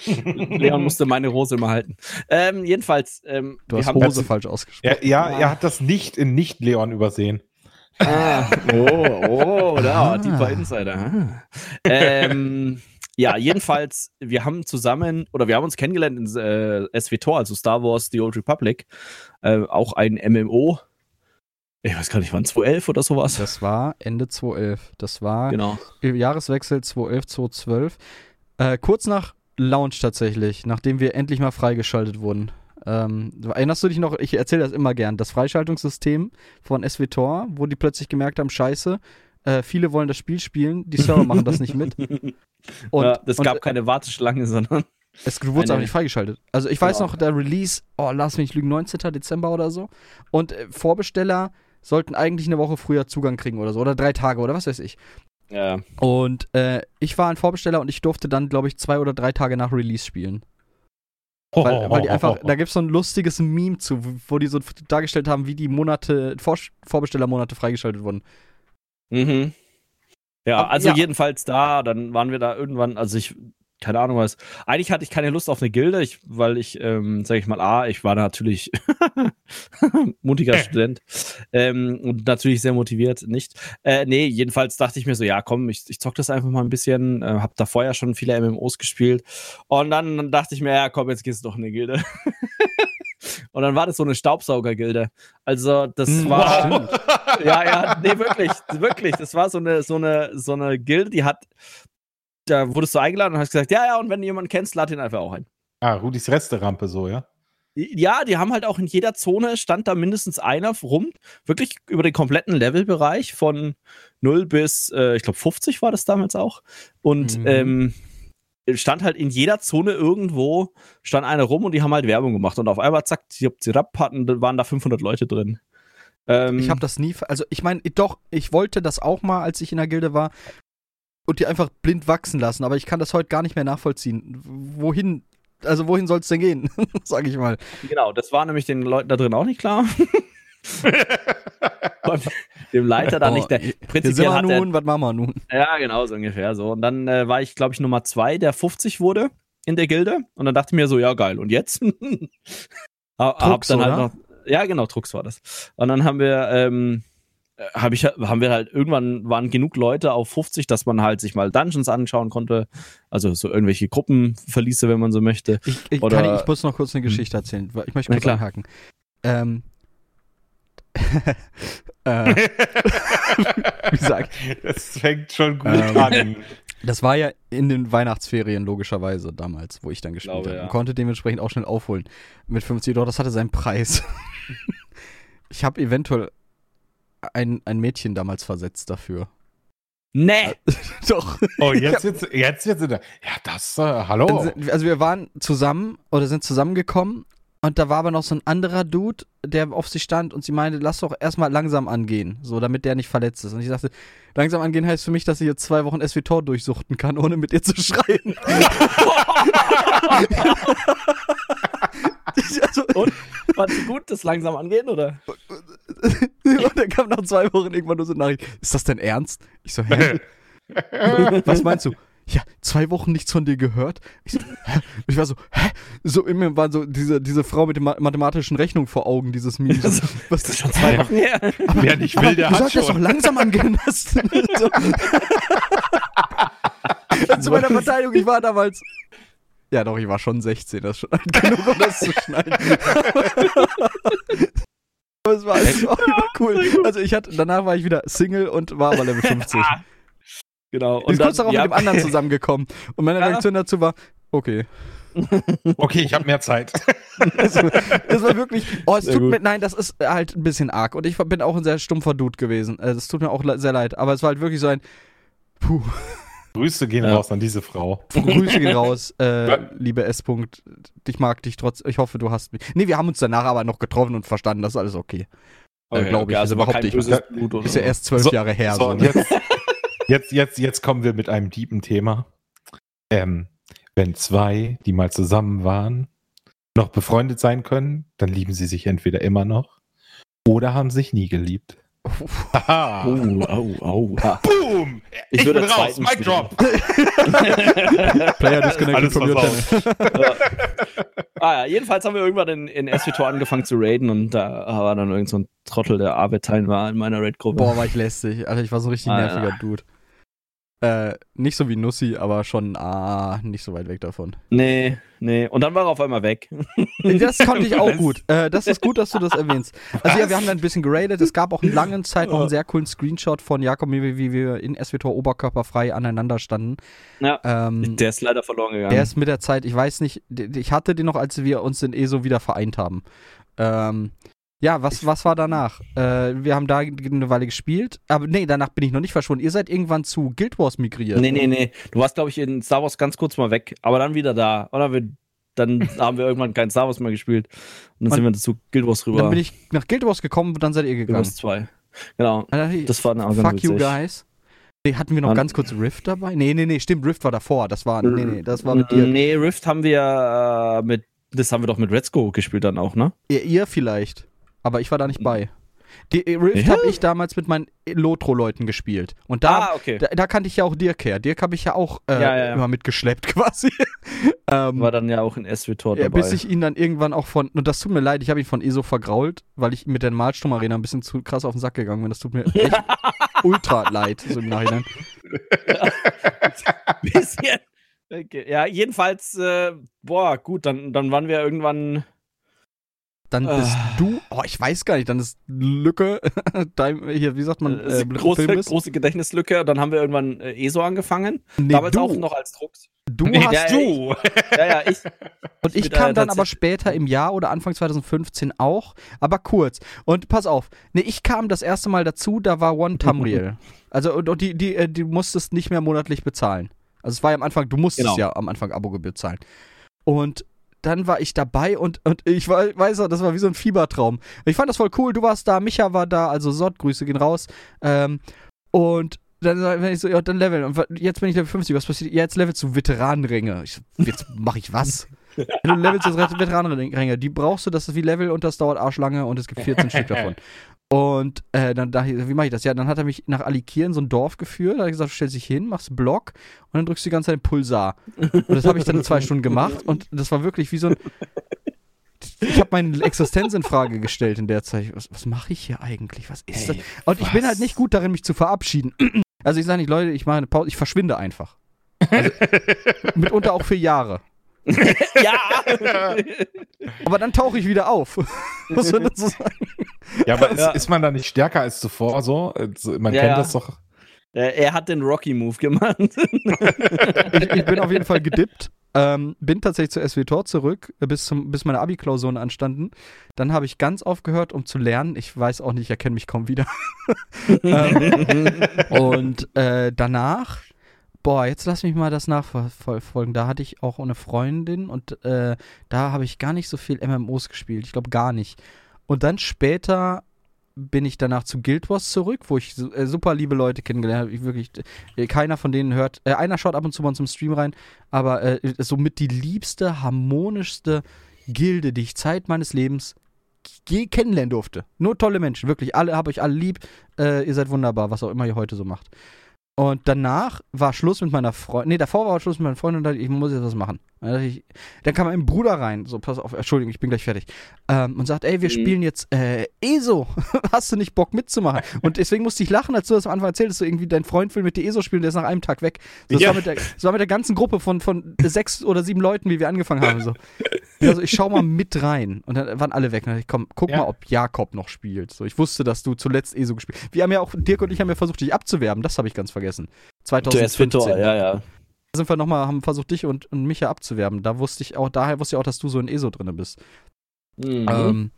Leon musste meine Rose immer halten. Ähm, jedenfalls, ähm, Du wir hast haben Hose falsch ausgesprochen. Er, ja, er hat das nicht in Nicht-Leon übersehen. Ah, oh, oh, da, Ah. tiefer Insider. Ah. Ähm, ja, jedenfalls, wir haben zusammen, oder wir haben uns kennengelernt in äh, SWTOR, also Star Wars The Old Republic, äh, auch ein MMO. Ich weiß gar nicht, wann 2011 oder sowas. Das war Ende 2011. Das war Genau. Jahreswechsel 2011, 2012. Äh, kurz nach Launch tatsächlich, nachdem wir endlich mal freigeschaltet wurden. Ähm, erinnerst du dich noch, ich erzähle das immer gern, das Freischaltungssystem von SWTOR, wo die plötzlich gemerkt haben, scheiße, äh, viele wollen das Spiel spielen, die Server machen das nicht mit. Und, ja, es und gab keine Warteschlange, sondern. es Eine- auch nicht freigeschaltet. Also ich weiß Genau. noch, der Release, oh, lass mich nicht lügen, 19. Dezember oder so. Und äh, Vorbesteller sollten eigentlich eine Woche früher Zugang kriegen oder so. Oder drei Tage oder was weiß ich. Ja. Und äh, ich war ein Vorbesteller und ich durfte dann, glaube ich, zwei oder drei Tage nach Release spielen. Weil, weil die einfach, da gibt es so ein lustiges Meme zu, wo die so dargestellt haben, wie die Monate, Vor Vorbestellermonate freigeschaltet wurden. Mhm. Ja, Aber- also ja. jedenfalls da, dann waren wir da irgendwann, also ich, keine Ahnung was. Eigentlich hatte ich keine Lust auf eine Gilde, ich, weil ich, ähm, sag ich mal, A, ich war natürlich mutiger Student ähm, und natürlich sehr motiviert, nicht. Äh, nee, jedenfalls dachte ich mir so, ja komm, ich, ich zock das einfach mal ein bisschen, äh, hab da vorher schon viele MMOs gespielt und dann, dann dachte ich mir, ja komm, jetzt gehst du doch in eine Gilde. und dann war das so eine Staubsaugergilde. Also das Mhm, war, stimmt. ja, ja, nee, wirklich, wirklich. Das war so eine, so eine, so eine Gilde, die hat, da wurdest du eingeladen und hast gesagt, ja, ja, und wenn du jemanden kennst, lad ihn einfach auch ein. Ah, Rudis Resterampe so, ja? Ja, die haben halt auch in jeder Zone stand da mindestens einer rum, wirklich über den kompletten Levelbereich von 0 bis, äh, ich glaube, 50 war das damals auch. Und Mhm. ähm, stand halt in jeder Zone irgendwo, stand einer rum und die haben halt Werbung gemacht. Und auf einmal, zack, die Zirap hatten, da waren da 500 Leute drin. Ähm, Ich habe das nie, ver- also ich meine, doch, ich wollte das auch mal, als ich in der Gilde war und die einfach blind wachsen lassen, aber ich kann das heute gar nicht mehr nachvollziehen. Wohin, also wohin soll es denn gehen, sage ich mal. Genau, das war nämlich den Leuten da drin auch nicht klar. Dem Leiter da Oh, nicht. Der, prinzipiell hat der, nun, was machen wir nun? Ja, genau, so ungefähr so. Und dann äh, war ich, glaube ich, Nummer zwei, der 50 wurde in der Gilde. Und dann dachte ich mir so, ja, geil. Und jetzt? hab, hab Trux, dann halt oder? noch, ja, genau, Trux war das. Und dann haben wir, ähm, äh, hab ich, haben wir halt irgendwann waren genug Leute auf 50, dass man halt sich mal Dungeons anschauen konnte. Also so irgendwelche Gruppenverliese, wenn man so möchte. Ich, ich, Oder- kann ich, ich muss noch kurz eine Geschichte erzählen. weil Ich möchte kurz klar. anhaken. Ähm, äh, wie gesagt, Das fängt schon gut Ähm, an. das war ja in den Weihnachtsferien logischerweise damals, wo ich dann gespielt Glaube, habe. ja. Und konnte dementsprechend auch schnell aufholen. Mit 50 Dollar, das hatte seinen Preis. ich habe eventuell ein, ein Mädchen damals versetzt dafür. Nee! Doch. Oh, jetzt, jetzt, jetzt, jetzt. Ja, das, äh, hallo. Also wir waren zusammen oder sind zusammengekommen und da war aber noch so ein anderer Dude, der auf sie stand und sie meinte, lass doch erstmal langsam angehen, so damit der nicht verletzt ist. Und ich dachte, langsam angehen heißt für mich, dass ich jetzt zwei Wochen SWTOR durchsuchten kann, ohne mit ihr zu schreien. Also, Und? War sie gut, das langsam angehen, oder? und dann kam nach zwei Wochen irgendwann nur so eine Nachricht, ist das denn ernst? Ich so, hä? Was meinst du? Ja, zwei Wochen nichts von dir gehört. Ich, so, hä? ich war so, hä? So in mir war so diese, diese Frau mit der ma mathematischen Rechnung vor Augen, dieses Meme. So, was ist schon Zwei Wochen her. Wer nicht aber will, der du hat sollst das doch schon. langsam angehen lassen. so. Zu meiner Verteidigung, ich war damals. Ja, doch, ich war schon 16, das ist schon alt genug, um das zu schneiden. aber es war, es war cool. Also ich hatte, danach war ich wieder Single und war aber Level 50. Genau. Und ist kurz darauf ja, mit dem anderen zusammengekommen. Und meine Ja. Reaktion dazu war, okay. Okay, ich habe mehr Zeit. Also, das war wirklich, oh, es Sehr tut gut. mir, nein, das ist halt ein bisschen arg. Und ich bin auch ein sehr stumpfer Dude gewesen. Also, Es tut mir auch sehr leid. Aber es war halt wirklich so ein, puh, Grüße gehen Ja. raus an diese Frau. Grüße gehen raus, äh, liebe S. -Punkt. Ich mag dich trotz, ich hoffe, du hast mich. Nee, wir haben uns danach aber noch getroffen und verstanden, das ist alles okay. Okay, glaub okay, ich, also das war behaupte kein ich böses Blut oder Ist ja erst zwölf So- Jahre her. So, So, ne? jetzt, jetzt, jetzt, jetzt kommen wir mit einem tiefen Thema. Ähm, wenn zwei, die mal zusammen waren, noch befreundet sein können, dann lieben sie sich entweder immer noch oder haben sich nie geliebt. Oh, oh, oh. Boom! Ich Ich, würde bin raus. Mic drop. Player disconnected from your tent. Ah ja, jedenfalls haben wir irgendwann in, in SWTOR angefangen zu raiden und da war dann irgend so ein Trottel, der Arbeitein war in meiner Raid-Gruppe. Boah, war ich lästig. Alter, ich war so ein richtig Ah, nerviger ja. Dude. Äh, nicht so wie Nussi, aber schon, ah, nicht so weit weg davon. Nee, nee. Und dann war er auf einmal weg. Das konnte ich auch gut. Äh, das ist gut, dass du das erwähnst. Also ja, wir haben da ein bisschen geradet. Es gab auch einen langen Zeit noch einen sehr coolen Screenshot von Jakob, wie, wie wir in SWTOR oberkörperfrei aneinander standen. Ja. Ähm, Der ist leider verloren gegangen. der ist mit der Zeit, ich weiß nicht, ich hatte den noch, als wir uns in ESO wieder vereint haben. Ähm, ja, was, was war danach? Äh, wir haben da eine Weile gespielt, aber nee, danach bin ich noch nicht verschwunden. Ihr seid irgendwann zu Guild Wars migriert. nee, nee, nee. Du warst, glaube ich, in Star Wars ganz kurz mal weg, aber dann wieder da. Dann, wir, dann haben wir irgendwann kein Star Wars mehr gespielt. Und dann Und sind wir zu Guild Wars rüber. Dann bin ich nach Guild Wars gekommen und dann seid ihr Guild gegangen. Wars 2. Genau. Das war eine Fuck you guys. Nee, hatten wir noch Und- ganz kurz Rift dabei? Nee, nee, nee, stimmt, Rift war davor. Das war, nee, nee, das war mit dir. Nee, Rift haben wir äh, mit das haben wir doch mit Red Go gespielt dann auch, ne? Ihr, ihr vielleicht, aber ich war da nicht bei. Die äh, Rift Ja? habe ich damals mit meinen Lotro-Leuten gespielt. Und da, ah, okay. da, da kannte ich ja auch Dirk her. Dirk habe ich ja auch äh, Ja, ja, ja. immer mitgeschleppt quasi. ähm, War dann ja auch in SWTOR dabei. bis ich ihn dann irgendwann auch von, und das tut mir leid, ich habe ihn von ESO vergrault, weil ich mit der Malstrom-Arena ein bisschen zu krass auf den Sack gegangen bin. Das tut mir echt ultra leid, so im Nachhinein. bisschen. Okay. Ja, jedenfalls, äh, boah, gut, dann, dann waren wir irgendwann. Dann bist Ah. du, oh, ich weiß gar nicht, dann ist Lücke, hier, wie sagt man, Äh, äh, große, große Gedächtnislücke. Dann haben wir irgendwann äh, ESO angefangen. Nee, Damals du, auch noch als Drucks. du Nee, hast, ja, du. Ja, ja, ich. und ich mit, kam dann aber später im Jahr oder Anfang 2015 auch, aber kurz. Und pass auf, nee, ich kam das erste Mal dazu, da war One Tamriel. also, und, und die, die, äh, die musstest nicht mehr monatlich bezahlen. Also es war ja am Anfang, du musstest Genau. ja am Anfang Abogebühr zahlen. Und dann war ich dabei und, und ich war, weiß noch, das war wie so ein Fiebertraum. Ich fand das voll cool, du warst da, Micha war da, also Sott, Grüße gehen raus. Ähm, und dann, wenn ich so, ja, dann leveln. Und jetzt bin ich Level 50, was passiert? Ja, jetzt levelst du Veteranenränge. Ich jetzt mache ich was? Wenn du levelst jetzt Veteranenränge, die brauchst du, das ist wie Level und das dauert arschlange und es gibt 14 Stück davon. Und äh, dann dachte ich, wie mache ich das? Ja, dann hat er mich nach Alikir in so ein Dorf geführt, da hat er gesagt, du stellst dich hin, machst Block und dann drückst du die ganze Zeit Pulsar. Und das habe ich dann in zwei Stunden gemacht und das war wirklich wie so ein. Ich habe meine Existenz in Frage gestellt in der Zeit. Was, was mache ich hier eigentlich? Was ist das? Und ich bin halt nicht gut darin, mich zu verabschieden. Also ich sage nicht, Leute, ich mache eine Pause, ich verschwinde einfach. Also, mitunter auch für Jahre. ja! Aber dann tauche ich wieder auf. Was soll das so sagen? Ja, aber Ja. Ist, ist man da nicht stärker als zuvor? So? Also, Man Ja, kennt ja. das doch. Er hat den Rocky-Move gemacht. Ich, ich bin auf jeden Fall gedippt. Ähm, bin tatsächlich zu SWTOR zurück, äh, bis, zum, bis meine Abi-Klausuren anstanden. Dann habe ich ganz aufgehört, um zu lernen. Ich weiß auch nicht, ich erkenne mich kaum wieder. ähm, und äh, danach, boah, jetzt lass mich mal das nachverfolgen. Da hatte ich auch eine Freundin und äh, da habe ich gar nicht so viel MMOs gespielt. Ich glaube gar nicht. Und dann später bin ich danach zu Guild Wars zurück, wo ich äh, super liebe Leute kennengelernt habe. Ich wirklich, äh, keiner von denen hört, äh, einer schaut ab und zu mal zum Stream rein, aber äh, somit die liebste, harmonischste Gilde, die ich Zeit meines Lebens je kennenlernen durfte. Nur tolle Menschen, wirklich. Alle habe ich alle lieb. Äh, ihr seid wunderbar, was auch immer ihr heute so macht. Und danach war Schluss mit meiner Freundin. Nee, davor war Schluss mit meiner Freundin und dachte ich, ich muss jetzt was machen. Dann, dachte ich, dann kam mein Bruder rein, so, pass auf, Entschuldigung, ich bin gleich fertig. Ähm, und sagt, ey, wir Mhm. spielen jetzt äh, ESO. Hast du nicht Bock mitzumachen? Und deswegen musste ich lachen, als du das am Anfang erzählt hast, du irgendwie dein Freund will mit dir ESO spielen, der ist nach einem Tag weg. So, das, Ja. war mit der, das war mit der ganzen Gruppe von, von sechs oder sieben Leuten, wie wir angefangen haben. So. Also ich schau mal mit rein. Und dann waren alle weg. Und dann dachte ich, komm, guck Ja. mal, ob Jakob noch spielt. So, ich wusste, dass du zuletzt ESO gespielt hast. Wir haben ja auch, Dirk und ich haben ja versucht, dich abzuwerben. Das habe ich ganz vergessen. Zu 2015 SWTOR, ja, ja. Da sind wir nochmal, haben versucht, dich und, und mich ja abzuwerben. Da wusste ich auch, daher wusste ich auch, dass du so in ESO drin bist. Mhm. Ähm,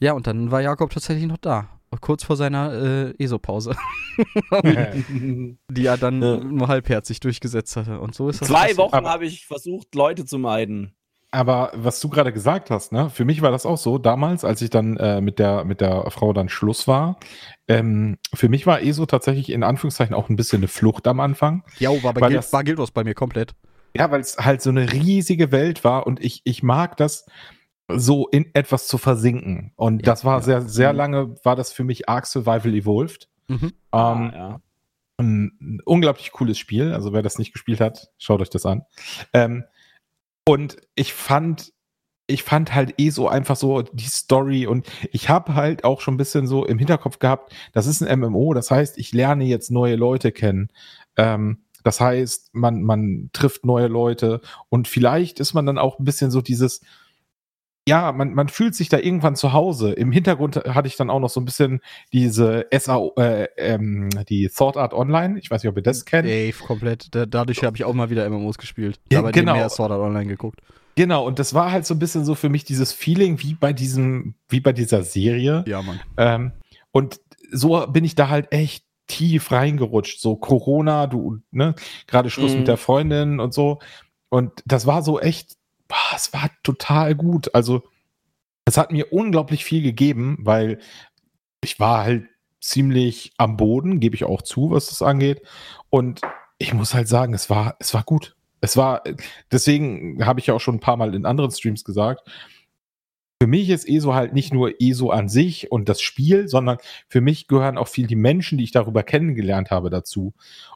ja, und dann war Jakob tatsächlich noch da. Kurz vor seiner äh, ESO-Pause, die er dann Ja. nur halbherzig durchgesetzt hatte. Und so ist das. Zwei passiert. Wochen habe ich versucht, Leute zu meiden. Aber was du gerade gesagt hast, ne, für mich war das auch so, damals, als ich dann äh, mit, der, mit der Frau dann Schluss war, ähm, für mich war ESO tatsächlich in Anführungszeichen auch ein bisschen eine Flucht am Anfang. Ja, war, bei Guild, das- war Guild Wars bei mir komplett. Ja, weil es halt so eine riesige Welt war und ich, ich mag das so in etwas zu versinken. Und Ja, das war ja. sehr, sehr Mhm. lange, war das für mich Ark Survival Evolved. Mhm. Ähm, ja. ein, ein unglaublich cooles Spiel. Also wer das nicht gespielt hat, schaut euch das an. Ähm, und ich fand, ich fand halt eh so einfach so die Story. Und ich habe halt auch schon ein bisschen so im Hinterkopf gehabt, das ist ein MMO, das heißt, ich lerne jetzt neue Leute kennen. Ähm, das heißt, man, man trifft neue Leute. Und vielleicht ist man dann auch ein bisschen so dieses, ja, man, man fühlt sich da irgendwann zu Hause. Im Hintergrund hatte ich dann auch noch so ein bisschen diese SAO, äh, ähm, die Thought Art Online. Ich weiß nicht, ob ihr das kennt. Dave, komplett. Da, dadurch habe ich auch mal wieder MMOs gespielt. Ja, Aber genau. mehr Sword Art Online geguckt. Genau, und das war halt so ein bisschen so für mich dieses Feeling wie bei diesem, wie bei dieser Serie. Ja, Mann. Ähm, und so bin ich da halt echt tief reingerutscht. So Corona, du, ne, gerade Schluss Mhm. mit der Freundin und so. Und das war so echt, boah, es war total gut. Also, es hat mir unglaublich viel gegeben, weil ich war halt ziemlich am Boden, gebe ich auch zu, was das angeht. Und ich muss halt sagen, es war, es war gut. Es war, deswegen habe ich ja auch schon ein paar Mal in anderen Streams gesagt, für mich ist ESO halt nicht nur ESO an sich und das Spiel, sondern für mich gehören auch viel die Menschen, die ich darüber kennengelernt habe, dazu.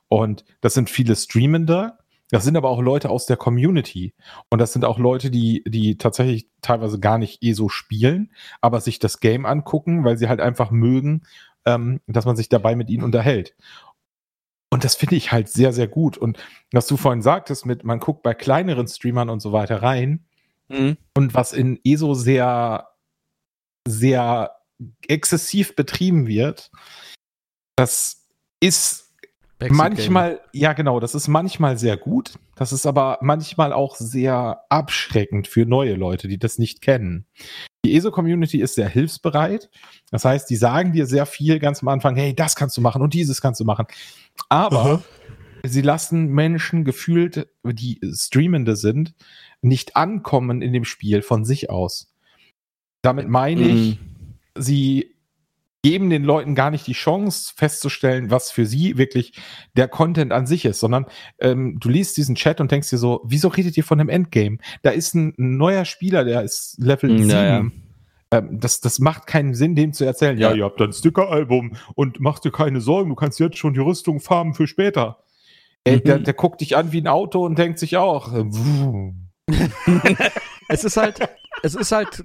Und das sind viele Streamende, das sind aber auch Leute aus der Community. Und das sind auch Leute, die, die tatsächlich teilweise gar nicht ESO spielen, aber sich das Game angucken, weil sie halt einfach mögen, ähm, dass man sich dabei mit ihnen unterhält. Und das finde ich halt sehr, sehr gut. Und was du vorhin sagtest, mit man guckt bei kleineren Streamern und so weiter rein, Mhm. Und was in ESO sehr, sehr exzessiv betrieben wird, das ist Backseat manchmal, Game. ja genau, das ist manchmal sehr gut, das ist aber manchmal auch sehr abschreckend für neue Leute, die das nicht kennen. Die ESO-Community ist sehr hilfsbereit. Das heißt, die sagen dir sehr viel ganz am Anfang, hey, das kannst du machen und dieses kannst du machen. Aber -huh. sie lassen Menschen gefühlt, die Streamende sind, nicht ankommen in dem Spiel von sich aus. Damit meine mhm. ich, sie geben den Leuten gar nicht die Chance festzustellen, was für sie wirklich der Content an sich ist, sondern ähm, du liest diesen Chat und denkst dir so, wieso redet ihr von einem Endgame? Da ist ein, ein neuer Spieler, der ist Level mhm, 7. Ja, ähm, das, das macht keinen Sinn, dem zu erzählen, ja, ja ihr habt ein Sticker-Album und mach dir keine Sorgen, du kannst jetzt schon die Rüstung farben für später. Mhm. Der, der, guckt dich an wie ein Auto und denkt sich auch, äh, es ist halt, es ist halt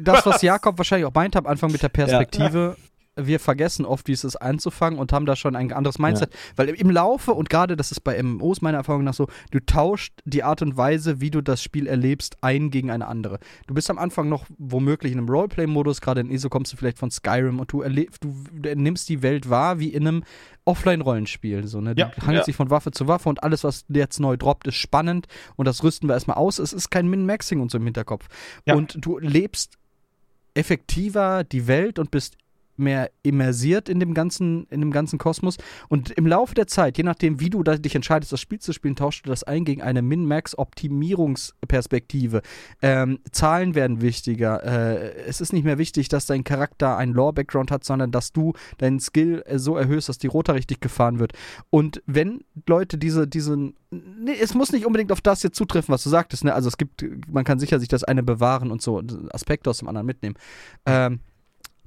das, was Jakob wahrscheinlich auch meint am Anfang mit der Perspektive. Wir vergessen oft, wie es ist einzufangen und haben da schon ein anderes Mindset. Ja. Weil im Laufe, und gerade das ist bei MMOs meiner Erfahrung nach so, du tauscht die Art und Weise, wie du das Spiel erlebst, ein gegen eine andere. Du bist am Anfang noch womöglich in einem Roleplay-Modus, gerade in ESO kommst du vielleicht von Skyrim und du, erlebst, du, nimmst die Welt wahr wie in einem Offline-Rollenspiel. So, ne? Du ja, hangelst ja. sich von Waffe zu Waffe und alles, was jetzt neu droppt, ist spannend und das rüsten wir erstmal aus. Es ist kein Min-Maxing und so im Hinterkopf. Ja. Und du lebst effektiver die Welt und bist mehr immersiert in dem ganzen, in dem ganzen Kosmos. Und im Laufe der Zeit, je nachdem, wie du dich entscheidest, das Spiel zu spielen, tauschst du das ein gegen eine Min-Max-Optimierungsperspektive. Ähm, Zahlen werden wichtiger. Äh, es ist nicht mehr wichtig, dass dein Charakter einen Lore-Background hat, sondern dass du deinen Skill äh, so erhöhst, dass die Rota richtig gefahren wird. Und wenn Leute diese, diesen Nee, es muss nicht unbedingt auf das jetzt zutreffen, was du sagtest. Ne? Also es gibt, man kann sicher sich das eine bewahren und so Aspekte aus dem anderen mitnehmen. Ähm,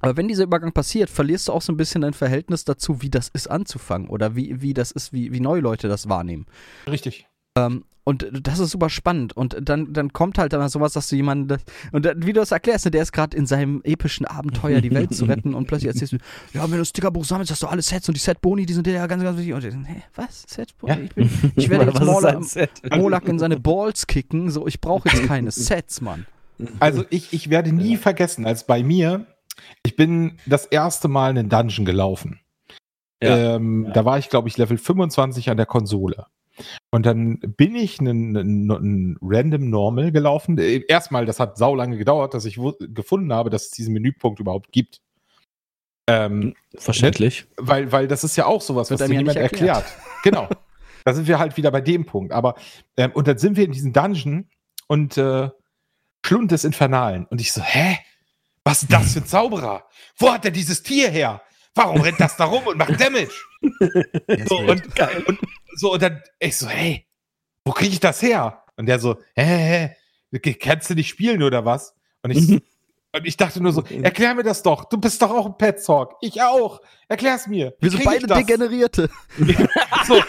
aber wenn dieser Übergang passiert, verlierst du auch so ein bisschen dein Verhältnis dazu, wie das ist anzufangen oder wie, wie das ist, wie, wie neue Leute das wahrnehmen. Richtig. Ähm, und das ist super spannend. Und dann, dann kommt halt dann sowas, dass du jemanden, und wie du das erklärst, ne, der ist gerade in seinem epischen Abenteuer, die Welt zu retten und plötzlich erzählst du, ja, wenn du das Stickerbuch sammelst, hast du alle Sets und die Set-Boni, die sind dir ja ganz, ganz wichtig. Und ich, hä, was? Set-Boni? Ja. Ich, ich, werde jetzt Molak, Molak in seine Balls kicken, so, ich brauche jetzt keine Sets, Mann. Also ich, ich werde nie vergessen, als bei mir ich bin das erste Mal einen Dungeon gelaufen. Ja. Ähm, ja. Da war ich, glaube ich, Level 25 an der Konsole. Und dann bin ich einen, einen, einen Random Normal gelaufen. Äh, erstmal, das hat sau lange gedauert, dass ich gefunden habe, dass es diesen Menüpunkt überhaupt gibt. Ähm, Verständlich. Weil, weil das ist ja auch sowas, was dir niemand erklärt. erklärt. genau. Da sind wir halt wieder bei dem Punkt. Aber, ähm, und dann sind wir in diesem Dungeon und äh, Schlund des Infernalen. Und ich so, hä? Was ist das für ein Zauberer? Wo hat er dieses Tier her? Warum rennt das da rum und macht Damage? so, und, und, so, und dann, ich so, hey, wo kriege ich das her? Und der so, hä, hä, hä, kannst du nicht spielen oder was? Und ich, und ich dachte nur so, erklär mir das doch. Du bist doch auch ein Pet Talk. Ich auch. Erklär's mir. Wir sind beide Degenerierte. so.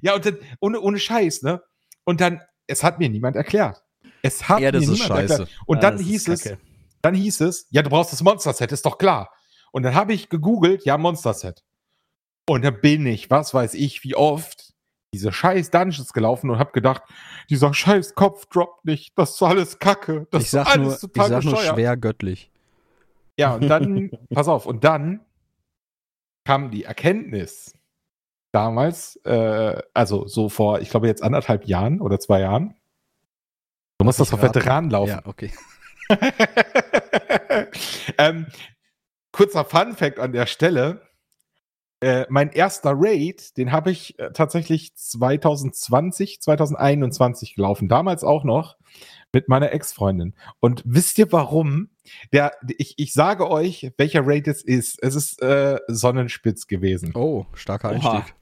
ja, und dann, ohne, ohne Scheiß, ne? Und dann, es hat mir niemand erklärt. Es hat ja, das ist scheiße. Erklärt. Und ja, dann hieß es, dann hieß es, ja, du brauchst das Monster-Set, ist doch klar. Und dann habe ich gegoogelt, ja, Monster-Set. Und dann bin ich, was weiß ich, wie oft diese scheiß Dungeons gelaufen und habe gedacht, dieser scheiß Kopf droppt nicht, das ist alles Kacke, das ich sag ist alles nur, total Ich sag nur schwer göttlich. Ja, und dann, pass auf, und dann kam die Erkenntnis damals, äh, also so vor, ich glaube jetzt anderthalb Jahren oder zwei Jahren, Du musst das auf Veteran laufen. Ja, okay. ähm, kurzer Fun Fact an der Stelle. Äh, mein erster Raid, den habe ich äh, tatsächlich 2020, 2021 gelaufen. Damals auch noch mit meiner Ex-Freundin. Und wisst ihr warum? Der, ich, ich sage euch, welcher Raid es ist. Es ist äh, Sonnenspitz gewesen. Oh, starker Einstieg.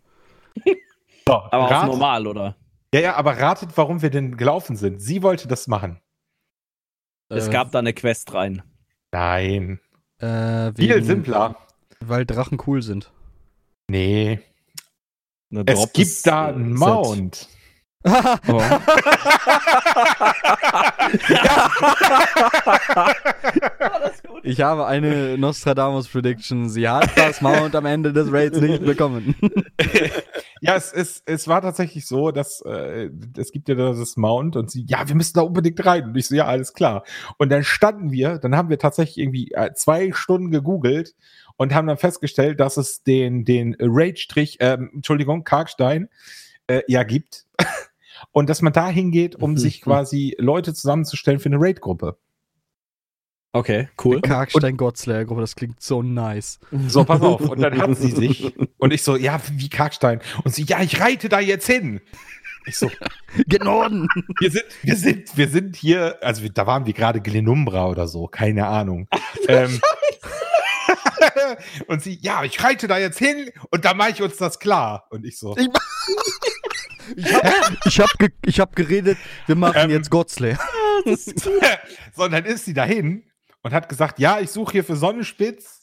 So, Aber ratet, normal, oder? Ja, ja, aber ratet, warum wir denn gelaufen sind. Sie wollte das machen. Es Äh, gab da eine Quest rein. Nein. Äh, Viel simpler. Weil Drachen cool sind. Nee. Es gibt da äh, einen Set. Oh. ich habe eine Nostradamus Prediction. Sie hat das Mount am Ende des Raids nicht bekommen. Ja, es, es, es war tatsächlich so, dass äh, es gibt ja da das Mount und sie, ja, wir müssen da unbedingt rein. Und ich so, ja, alles klar. Und dann standen wir, dann haben wir tatsächlich irgendwie äh, zwei Stunden gegoogelt und haben dann festgestellt, dass es den, den Raid-Strich, ähm, Entschuldigung, Karkstein, äh, ja gibt. Und dass man da hingeht, um sich quasi Leute zusammenzustellen für eine Raid-Gruppe. Okay, cool. Karkstein Godslayer Gruppe, das klingt so nice. So, pass auf. Und dann hat sie sich. Und ich so, ja, wie Karkstein. Und sie, ja, ich reite da jetzt hin. Ich so, Gen Norden! wir sind, wir sind, wir sind hier, also wir, da waren wir gerade Glenumbra oder so, keine Ahnung. ähm, und sie, ja, ich reite da jetzt hin und da mache ich uns das klar. Und ich so, Ich ich hab, ge ich hab geredet, wir machen Ähm, jetzt Godslayer. so, und dann ist sie dahin und hat gesagt, ja, ich suche hier für Sonnenspitz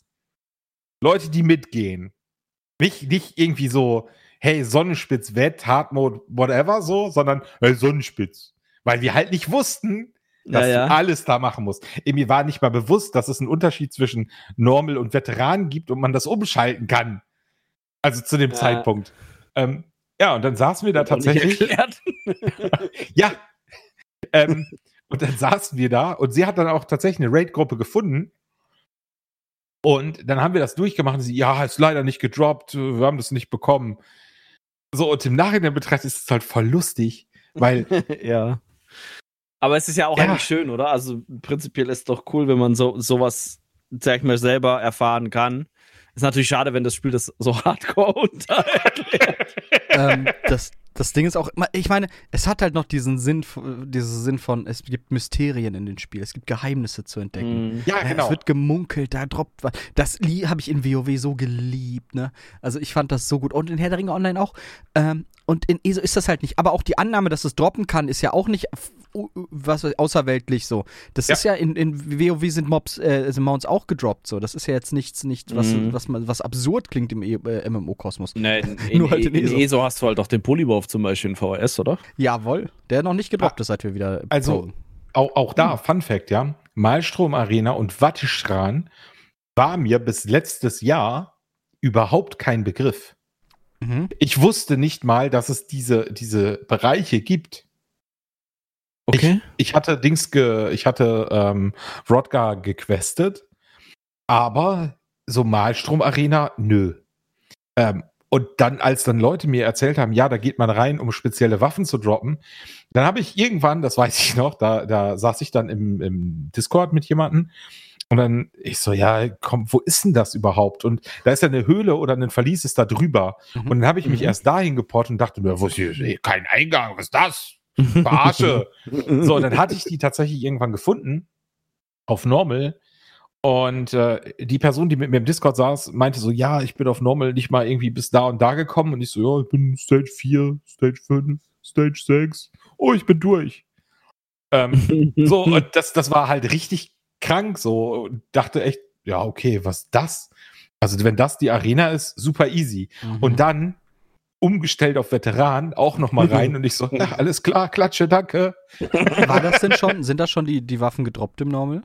Leute, die mitgehen. Nicht, nicht irgendwie so, hey, Sonnenspitz, Wett, Hardmode, whatever, so, sondern hey, Sonnenspitz. Weil wir halt nicht wussten, dass Ja, ja. du alles da machen musst. Mir war nicht mal bewusst, dass es einen Unterschied zwischen Normal und Veteran gibt und man das umschalten kann. Also zu dem Ja. Zeitpunkt. Ähm, ja, und dann saßen wir da tatsächlich. erklärt. Ja. ähm, und dann saßen wir da und sie hat dann auch tatsächlich eine Raid-Gruppe gefunden. Und dann haben wir das durchgemacht und sie, ja, ist leider nicht gedroppt, wir haben das nicht bekommen. So, und im Nachhinein betrachtet ist es halt voll lustig, weil, ja. Aber es ist ja auch Ja. eigentlich schön, oder? Also prinzipiell ist doch cool, wenn man so sowas, sag ich mal, selber erfahren kann. Ist natürlich schade, wenn das Spiel das so hardcore unter erklärt. ähm, das, das Ding ist auch, immer- ich meine, es hat halt noch diesen Sinn, diesen Sinn von, es gibt Mysterien in den Spielen, es gibt Geheimnisse zu entdecken. Mhm. ja, Äh, genau. Es wird gemunkelt, da droppt was. Das habe ich in WoW so geliebt, ne? Also ich fand das so gut. Und in Herr der Ringe Online auch. Ähm, und in ESO ist das halt nicht. Aber auch die Annahme, dass es droppen kann, ist ja auch nicht was außerweltlich so. Das Ja. ist ja in, in WoW sind Mobs, äh, sind Mounts auch gedroppt so. Das ist ja jetzt nichts, nichts was, Mhm. was, man, was absurd klingt im e äh, MMO-Kosmos. Nee, in, Nur halt in in, ESO. ESO hast du halt auch den Polywurf zum Beispiel in VHS, oder? Jawohl, der noch nicht gedroppt ist, seit wir wieder. Also-. Auch, auch da, Fun Fact, ja. Malstrom Arena und Wattestrahn war mir bis letztes Jahr überhaupt kein Begriff. Mhm. Ich wusste nicht mal, dass es diese, diese Bereiche gibt. Ich hatte Dings ge, ich hatte ähm, Rodgar gequestet, aber so Malstrom Arena, nö. Ähm, und dann, als dann Leute mir erzählt haben, ja, da geht man rein, um spezielle Waffen zu droppen, dann habe ich irgendwann, das weiß ich noch, da, da saß ich dann im, im Discord mit jemandem und dann ich so, ja, komm, wo ist denn das überhaupt? Und da ist ja eine Höhle oder ein Verlies ist da drüber. Mhm. Und dann habe ich mich Mhm. erst dahin geportet und dachte mir, wo ist hier? Kein Eingang, was ist das? Verarsche. So, und dann hatte ich die tatsächlich irgendwann gefunden auf Normal. Und äh, die Person, die mit mir im Discord saß, meinte so, ja, ich bin auf Normal nicht mal irgendwie bis da und da gekommen. Und ich so, ja, ich bin Stage 4, Stage 5, Stage 6. Oh, ich bin durch. Ähm, so, und das, das war halt richtig krank so. Und dachte echt, ja, okay, was das? Also, wenn das die Arena ist, super easy. Mhm. Und dann umgestellt auf Veteran, auch nochmal rein und ich so, na, alles klar, klatsche, danke. War das denn schon, sind das schon die, die Waffen gedroppt im Normal?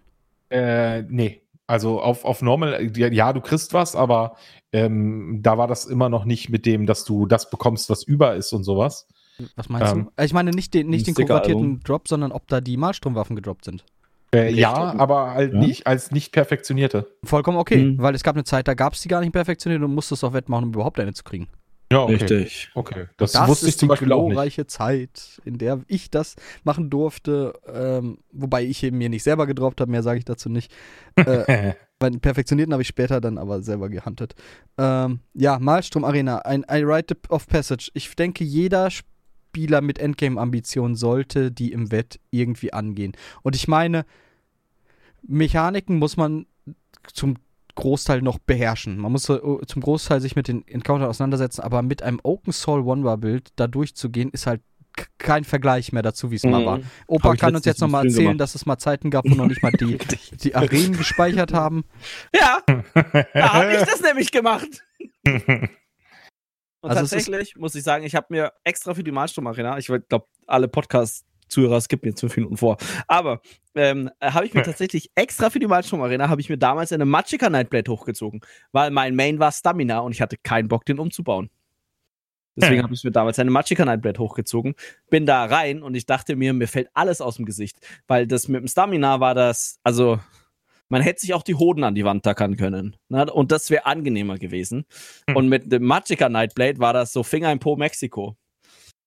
Äh, nee. Also auf, auf Normal, ja, du kriegst was, aber ähm, da war das immer noch nicht mit dem, dass du das bekommst, was über ist und sowas. Was meinst Ähm, du? Ich meine nicht den, nicht den konvertierten Drop, sondern ob da die Malstromwaffen gedroppt sind. Äh, ja, aber halt Ja. nicht als nicht perfektionierte. Vollkommen okay, Mhm. weil es gab eine Zeit, da gab es die gar nicht perfektioniert und musstest auf Wettmachen, um überhaupt eine zu kriegen. Ja, okay. Richtig. Okay. Das, Das wusste ich ist zum die Beispiel auch nicht. glorreiche Zeit, in der ich das machen durfte, ähm, wobei ich eben mir nicht selber gedroppt habe, mehr sage ich dazu nicht. Äh, Bei den Perfektionierten habe ich später dann aber selber gehuntet. Ähm, ja, Malstrom Arena, ein, ein Rite of Passage. Ich denke, jeder Spieler mit Endgame-Ambitionen sollte die im Wett irgendwie angehen. Und ich meine, Mechaniken muss man zum Großteil noch beherrschen. Man muss so, zum Großteil sich mit den Encounter auseinandersetzen, aber mit einem Open Soul One-Bar-Bild da durchzugehen, ist halt kein Vergleich mehr dazu, wie es mal Mhm. war. Opa kann uns jetzt nochmal erzählen, gemacht. dass es mal Zeiten gab, wo noch nicht mal die, die Arenen gespeichert haben. Ja, da habe ich das nämlich gemacht. Und Also tatsächlich muss ich sagen, ich habe mir extra für die Malstrom Arena, ich glaube, alle Podcast-Zuhörer skippen jetzt fünf Minuten vor, aber ähm, äh, habe ich mir tatsächlich extra für die Malstrom Arena, habe ich mir damals eine Magicka Nightblade hochgezogen, weil mein Main war Stamina und ich hatte keinen Bock, den umzubauen. Deswegen habe ich mir damals eine Magicka Nightblade hochgezogen, bin da rein und ich dachte mir, mir fällt alles aus dem Gesicht, weil das mit dem Stamina war das, also man hätte sich auch die Hoden an die Wand tackern können. Ne? Und das wäre angenehmer gewesen. Hm. Und mit dem Magicka Nightblade war das so Finger in Po Mexiko.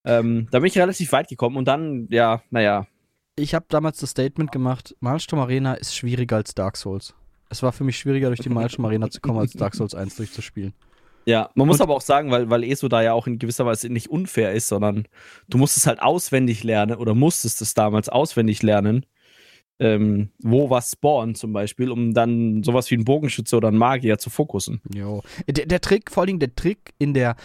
Ähm, da bin ich relativ weit gekommen und dann, ja, naja. Ich habe damals das Statement gemacht, Malstrom Arena ist schwieriger als Dark Souls. Es war für mich schwieriger, durch die Malstrom Arena zu kommen, als Dark Souls 1 durchzuspielen. Ja, man muss Und- aber auch sagen, weil, weil ESO da ja auch in gewisser Weise nicht unfair ist, sondern du musst es halt auswendig lernen oder musstest es damals auswendig lernen, ähm, wo was spawnt zum Beispiel, um dann sowas wie ein Bogenschütze oder ein Magier zu fokussen. Jo. Der, der Trick, vor allen Dingen der Trick in der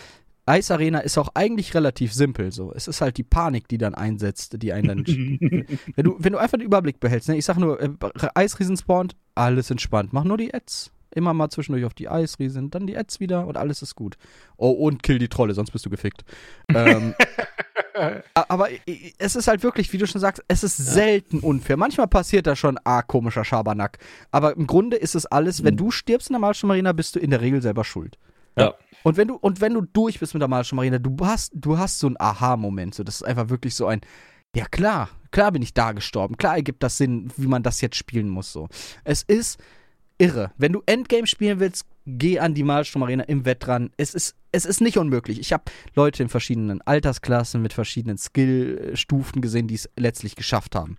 Eisarena ist auch eigentlich relativ simpel. So. Es ist halt die Panik, die dann einsetzt, die einen dann. wenn, du, wenn du einfach den Überblick behältst, ne? ich sag nur, äh, Eisriesen spawnt, alles entspannt. Mach nur die Ads. Immer mal zwischendurch auf die Eisriesen, dann die Ads wieder und alles ist gut. Oh, und kill die Trolle, sonst bist du gefickt. ähm, aber es ist halt wirklich, wie du schon sagst, es ist selten unfair. Manchmal passiert da schon, ah, komischer Schabernack. Aber im Grunde ist es alles, wenn Mhm. du stirbst in der Malstrom Marina, bist du in der Regel selber schuld. Ja. Und wenn du, und wenn du durch bist mit der Malstrom Marina, du hast, du hast so einen Aha-Moment. So, das ist einfach wirklich so ein, ja klar, klar bin ich da gestorben. Klar ergibt das Sinn, wie man das jetzt spielen muss. So. Es ist irre. Wenn du Endgame spielen willst, geh an die Malstrom Arena im Wettran. Es ist, es ist nicht unmöglich. Ich habe Leute in verschiedenen Altersklassen mit verschiedenen Skillstufen gesehen, die es letztlich geschafft haben.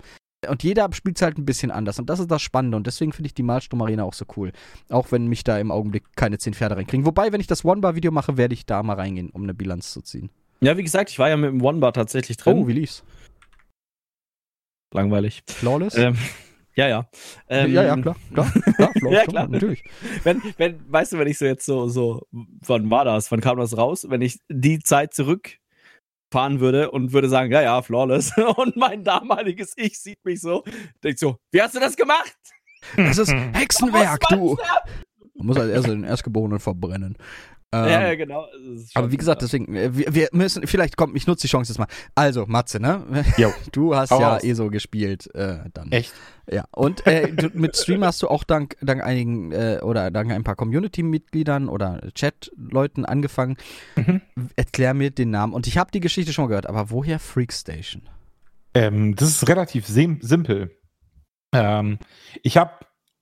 Und jeder spielt es halt ein bisschen anders. Und das ist das Spannende. Und deswegen finde ich die Malstrom Arena auch so cool. Auch wenn mich da im Augenblick keine 10 Pferde reinkriegen. Wobei, wenn ich das One-Bar-Video mache, werde ich da mal reingehen, um eine Bilanz zu ziehen. Ja, wie gesagt, ich war ja mit dem One-Bar tatsächlich drin. Oh, wie lief's? Langweilig. Flawless? Ähm, ja, ja. Ähm, ja, ja, klar, klar, klar, Ja, klar, klar. natürlich. Wenn, wenn, weißt du, wenn ich so jetzt so, so, wann war das? Wann kam das raus? Wenn ich die Zeit zurückfahren würde und würde sagen, ja, ja, flawless. Und mein damaliges Ich sieht mich so, denkt so, wie hast du das gemacht? Das ist Hexenwerk, du. Man muss als erst den Erstgeborenen verbrennen. Ähm, ja, ja, genau. Ist aber wie gesagt, deswegen, äh, wir, wir müssen, vielleicht kommt, ich nutze die Chance jetzt mal. Also, Matze, ne? Jo. Du hast Hau ja raus. ESO gespielt, äh, dann. Echt? Ja. Und äh, du, mit Stream hast du auch dank, dank einigen, äh, oder dank ein paar Community-Mitgliedern oder Chat-Leuten angefangen. Mhm. Erklär mir den Namen. Und ich habe die Geschichte schon mal gehört, aber woher Freakstation? Ähm, das ist relativ sim simpel. Ähm, ich habe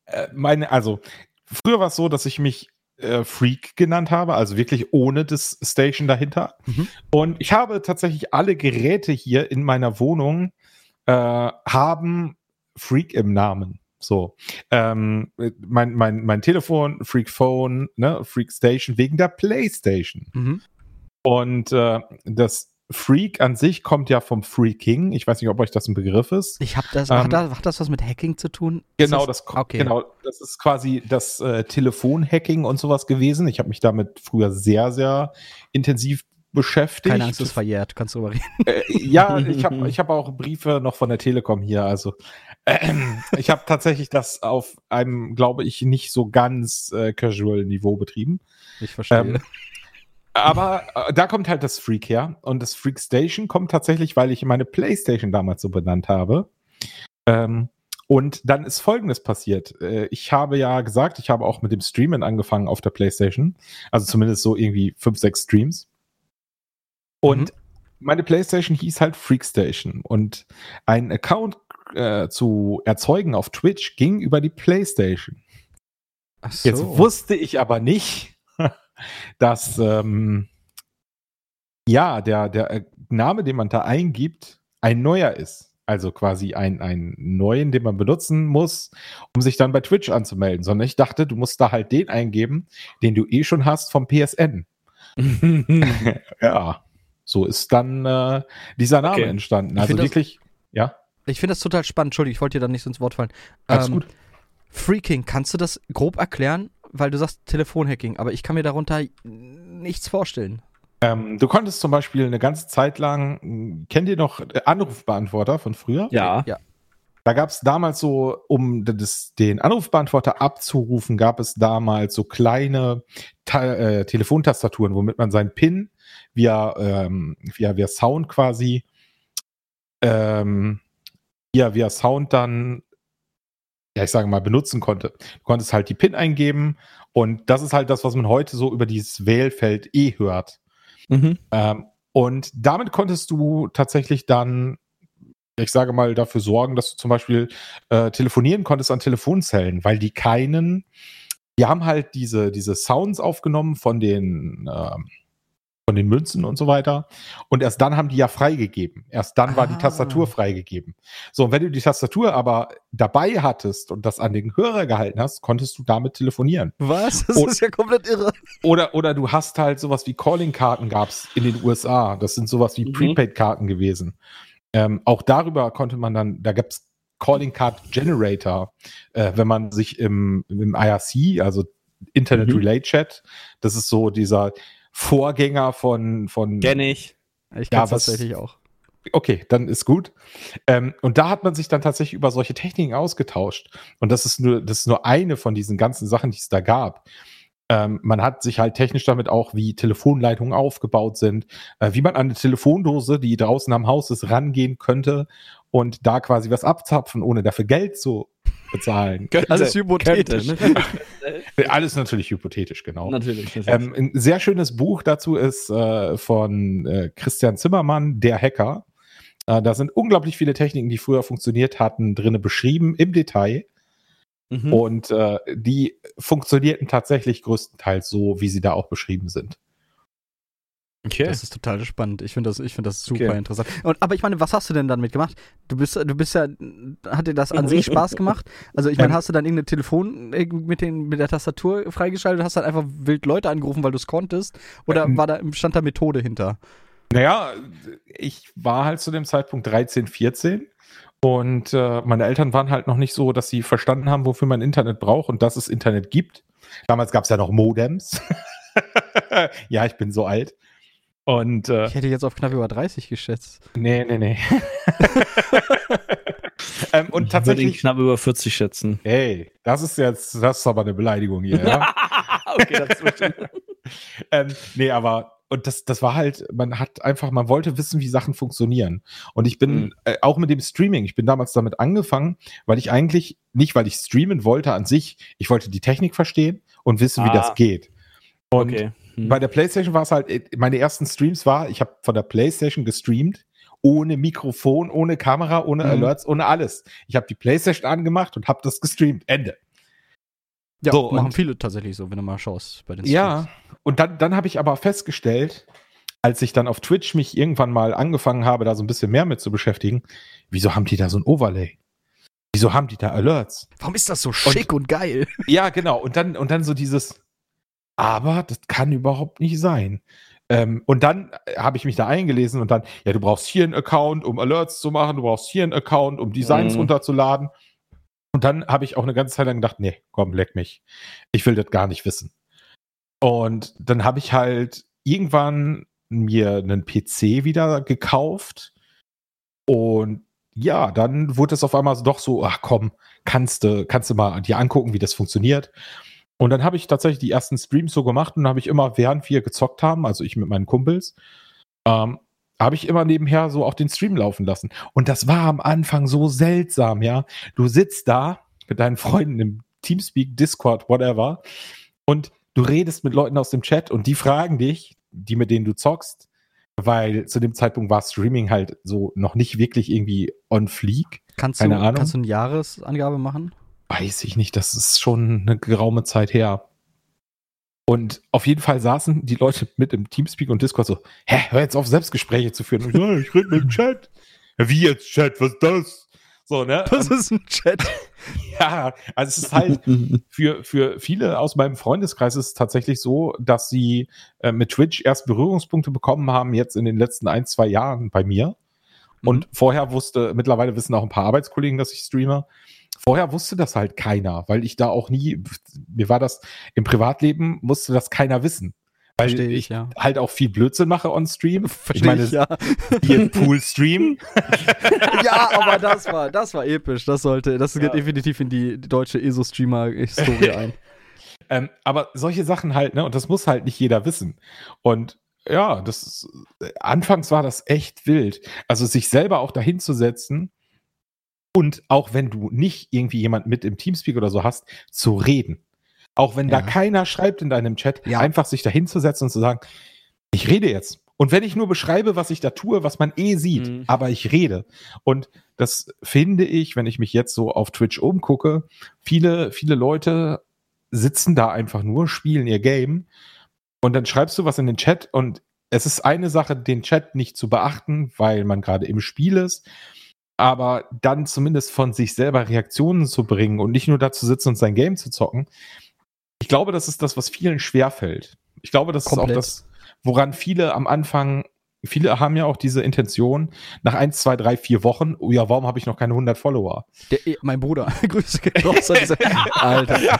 äh, meine, also früher war es so, dass ich mich äh, Freak genannt habe, also wirklich ohne das Station dahinter. Mhm. Und ich habe tatsächlich alle Geräte hier in meiner Wohnung äh, haben Freak im Namen. So, ähm, mein, mein, mein Telefon, Freak Phone, ne, Freak Station wegen der PlayStation. Mhm. Und äh, das Freak an sich kommt ja vom Freaking. Ich weiß nicht, ob euch das ein Begriff ist. Ich habe das, Ähm, hat, das, hat das was mit Hacking zu tun? Ist Genau, das, ko- okay. genau, das ist quasi das äh, Telefonhacking und sowas gewesen. Ich habe mich damit früher sehr, sehr intensiv beschäftigt. Keine Angst, das ist verjährt. Kannst du drüber reden. Äh, ja, ich habe ich hab auch Briefe noch von der Telekom hier. Also ähm, ich habe tatsächlich das auf einem, glaube ich, nicht so ganz äh, casual Niveau betrieben. Ich verstehe. Ähm, aber äh, da kommt halt das Freak her. Und das Freak Station kommt tatsächlich, weil ich meine Playstation damals so benannt habe. Ähm, und dann ist Folgendes passiert. Äh, ich habe ja gesagt, ich habe auch mit dem Streamen angefangen auf der Playstation. Also zumindest so irgendwie fünf, sechs Streams. Und meine Playstation hieß halt Freakstation. Und ein Account äh, zu erzeugen auf Twitch ging über die Playstation. Ach so. Jetzt wusste ich aber nicht, dass ähm, ja, der, der äh, Name, den man da eingibt, ein neuer ist. Also quasi ein, ein neuen, den man benutzen muss, um sich dann bei Twitch anzumelden. Sondern ich dachte, du musst da halt den eingeben, den du eh schon hast vom PSN. ja, so ist dann äh, dieser Name Okay. entstanden. Ich Also find das- wirklich, ja, Ich finde das total spannend. Entschuldigung, ich wollte dir da nicht ins Wort fallen. alles Ähm, gut. Freaking, kannst du das grob erklären? Weil du sagst Telefonhacking, aber ich kann mir darunter nichts vorstellen. Ähm, du konntest zum Beispiel eine ganze Zeit lang, kennt ihr noch Anrufbeantworter von früher? Ja. Ja. Da gab es damals so, um das, den Anrufbeantworter abzurufen, gab es damals so kleine Ta äh, Telefontastaturen, womit man seinen PIN via, ähm, via, via Sound quasi, ähm, via, via Sound dann, ja, ich sage mal, benutzen konnte. Du konntest halt die PIN eingeben und das ist halt das, was man heute so über dieses Wählfeld eh hört. Mhm. Ähm, und damit konntest du tatsächlich dann, ich sage mal, dafür sorgen, dass du zum Beispiel äh, telefonieren konntest an Telefonzellen, weil die keinen, die haben halt diese, diese Sounds aufgenommen von den, ähm, von den Münzen und so weiter. Und erst dann haben die ja freigegeben. Erst dann war die Ah. Tastatur freigegeben. So, und wenn du die Tastatur aber dabei hattest und das an den Hörer gehalten hast, konntest du damit telefonieren. Was? Das Und- ist ja komplett irre. Oder, oder du hast halt sowas wie Calling-Karten gab's in den USA. Das sind sowas wie Mhm. Prepaid-Karten gewesen. Ähm, auch darüber konnte man dann, da gab's Calling Card Generator, äh, wenn man sich im, im IRC, also Internet Mhm. Relay Chat, das ist so dieser Vorgänger von, von Kenn ich. Ich Ja, kann was- tatsächlich auch. Okay, dann ist gut. Ähm, und da hat man sich dann tatsächlich über solche Techniken ausgetauscht. Und das ist nur, das ist nur eine von diesen ganzen Sachen, die es da gab. Ähm, man hat sich halt technisch damit auch, wie Telefonleitungen aufgebaut sind, äh, wie man an eine Telefondose, die draußen am Haus ist, rangehen könnte und da quasi was abzapfen, ohne dafür Geld zu bezahlen. Alles hypothetisch. Könnte, ne? Alles natürlich hypothetisch, genau. natürlich. Ähm, ein sehr schönes Buch dazu ist äh, von äh, Christian Zimmermann, Der Hacker. Äh, da sind unglaublich viele Techniken, die früher funktioniert hatten, drinne beschrieben im Detail. Mhm. Und äh, die funktionierten tatsächlich größtenteils so, wie sie da auch beschrieben sind. Okay. Das ist total spannend. Ich finde das, ich finde das super Okay. interessant. Und, aber ich meine, was hast du denn damit gemacht? Du bist, du bist ja, hat dir das an sich Spaß gemacht? Also ich meine, hast du dann irgendein Telefon äh, mit, den, mit der Tastatur freigeschaltet und hast dann einfach wild Leute angerufen, weil du es konntest? Oder Ähm, war da, stand da Methode hinter? Naja, ich war halt zu dem Zeitpunkt 13, 14 und äh, meine Eltern waren halt noch nicht so, dass sie verstanden haben, wofür man Internet braucht und dass es Internet gibt. Damals gab es ja noch Modems. ja, ich bin so alt. Und äh, Ich hätte jetzt auf knapp über 30 geschätzt. nee, nee, nee. ähm, und Ich würde ihn tatsächlich, knapp über 40 schätzen. hey, das ist jetzt, das ist aber eine Beleidigung hier. Ja? okay, dazwischen. ähm, nee, aber und das, das war halt, man hat einfach, man wollte wissen, wie Sachen funktionieren. Und ich bin Mhm. äh, auch mit dem Streaming, ich bin damals damit angefangen, weil ich eigentlich, nicht weil ich streamen wollte an sich, ich wollte die Technik verstehen und wissen, wie Ah. das geht. Und okay. Hm. bei der PlayStation war es halt, äh, meine ersten Streams war, ich habe von der PlayStation gestreamt, ohne Mikrofon, ohne Kamera, ohne Mhm. Alerts, ohne alles. Ich habe die PlayStation angemacht und habe das gestreamt. Ende. Ja, So, machen und- viele tatsächlich so, wenn du mal schaust bei den Ja, und dann, dann habe ich aber festgestellt, als ich dann auf Twitch mich irgendwann mal angefangen habe, da so ein bisschen mehr mit zu beschäftigen, wieso haben die da so ein Overlay? Wieso haben die da Alerts? Warum ist das so schick und, geil? Ja, genau. Und dann, und dann so dieses, aber das kann überhaupt nicht sein. Ähm, und dann äh, habe ich mich da eingelesen und dann, ja, du brauchst hier einen Account, um Alerts zu machen, du brauchst hier einen Account, um Designs Mhm. runterzuladen. Und dann habe ich auch eine ganze Zeit lang gedacht, nee, komm, leck mich. Ich will das gar nicht wissen. Und dann habe ich halt irgendwann mir einen PC wieder gekauft. Und ja, dann wurde es auf einmal so- doch so, ach komm, kannst du, kannst du mal dir angucken, wie das funktioniert. Und dann habe ich tatsächlich die ersten Streams so gemacht und habe ich immer, während wir gezockt haben, also ich mit meinen Kumpels, ähm, habe ich immer nebenher so auch den Stream laufen lassen. Und das war am Anfang so seltsam, ja. Du sitzt da mit deinen Freunden im Teamspeak, Discord, whatever, und du redest mit Leuten aus dem Chat und die fragen dich, die mit denen du zockst, weil zu dem Zeitpunkt war Streaming halt so noch nicht wirklich irgendwie on fleek. Kannst Keine du, Ahnung. kannst du eine Jahresangabe machen? Weiß ich nicht, das ist schon eine geraume Zeit her. Und auf jeden Fall saßen die Leute mit im Teamspeak und Discord so, hä, hör jetzt auf, Selbstgespräche zu führen. Und, ich rede mit dem Chat. Wie jetzt Chat, was ist das? So, ne? Das ist ein Chat. Ja, also es ist halt für, für viele aus meinem Freundeskreis ist es tatsächlich so, dass sie äh, mit Twitch erst Berührungspunkte bekommen haben, jetzt in den letzten ein, zwei Jahren bei mir. Und vorher wusste, mittlerweile wissen auch ein paar Arbeitskollegen, dass ich streame. Vorher wusste das halt keiner, weil ich da auch nie, mir war das im Privatleben, musste das keiner wissen. Weil Verstehe ich, ich ja. halt auch viel Blödsinn mache on Stream. Verstehe meine, ich, ja. hier Pool-Stream. ja, aber das war, das war episch. Das sollte, das geht Ja. definitiv in die deutsche ESO-Streamer-Historie ein. Ähm, aber solche Sachen halt, ne, und das muss halt nicht jeder wissen. Und ja, das anfangs war das echt wild. Also sich selber auch dahin zu setzen und auch wenn du nicht irgendwie jemand mit im Teamspeak oder so hast, zu reden. Auch wenn da Ja. keiner schreibt in deinem Chat, Ja. einfach sich dahin zu setzen und zu sagen, ich rede jetzt. Und wenn ich nur beschreibe, was ich da tue, was man eh sieht, Mhm. aber ich rede. Und das finde ich, wenn ich mich jetzt so auf Twitch umgucke, viele, viele Leute sitzen da einfach nur, spielen ihr Game und dann schreibst du was in den Chat und es ist eine Sache, den Chat nicht zu beachten, weil man gerade im Spiel ist, aber dann zumindest von sich selber Reaktionen zu bringen und nicht nur dazu sitzen und sein Game zu zocken. Ich glaube, das ist das, was vielen schwerfällt. Ich glaube, das Komplett. ist auch das, woran viele am Anfang, viele haben ja auch diese Intention, nach eins, zwei, drei, vier Wochen, oh ja, warum habe ich noch keine 100 Follower? Der, mein Bruder, Grüße gehen raus an diese, Alter.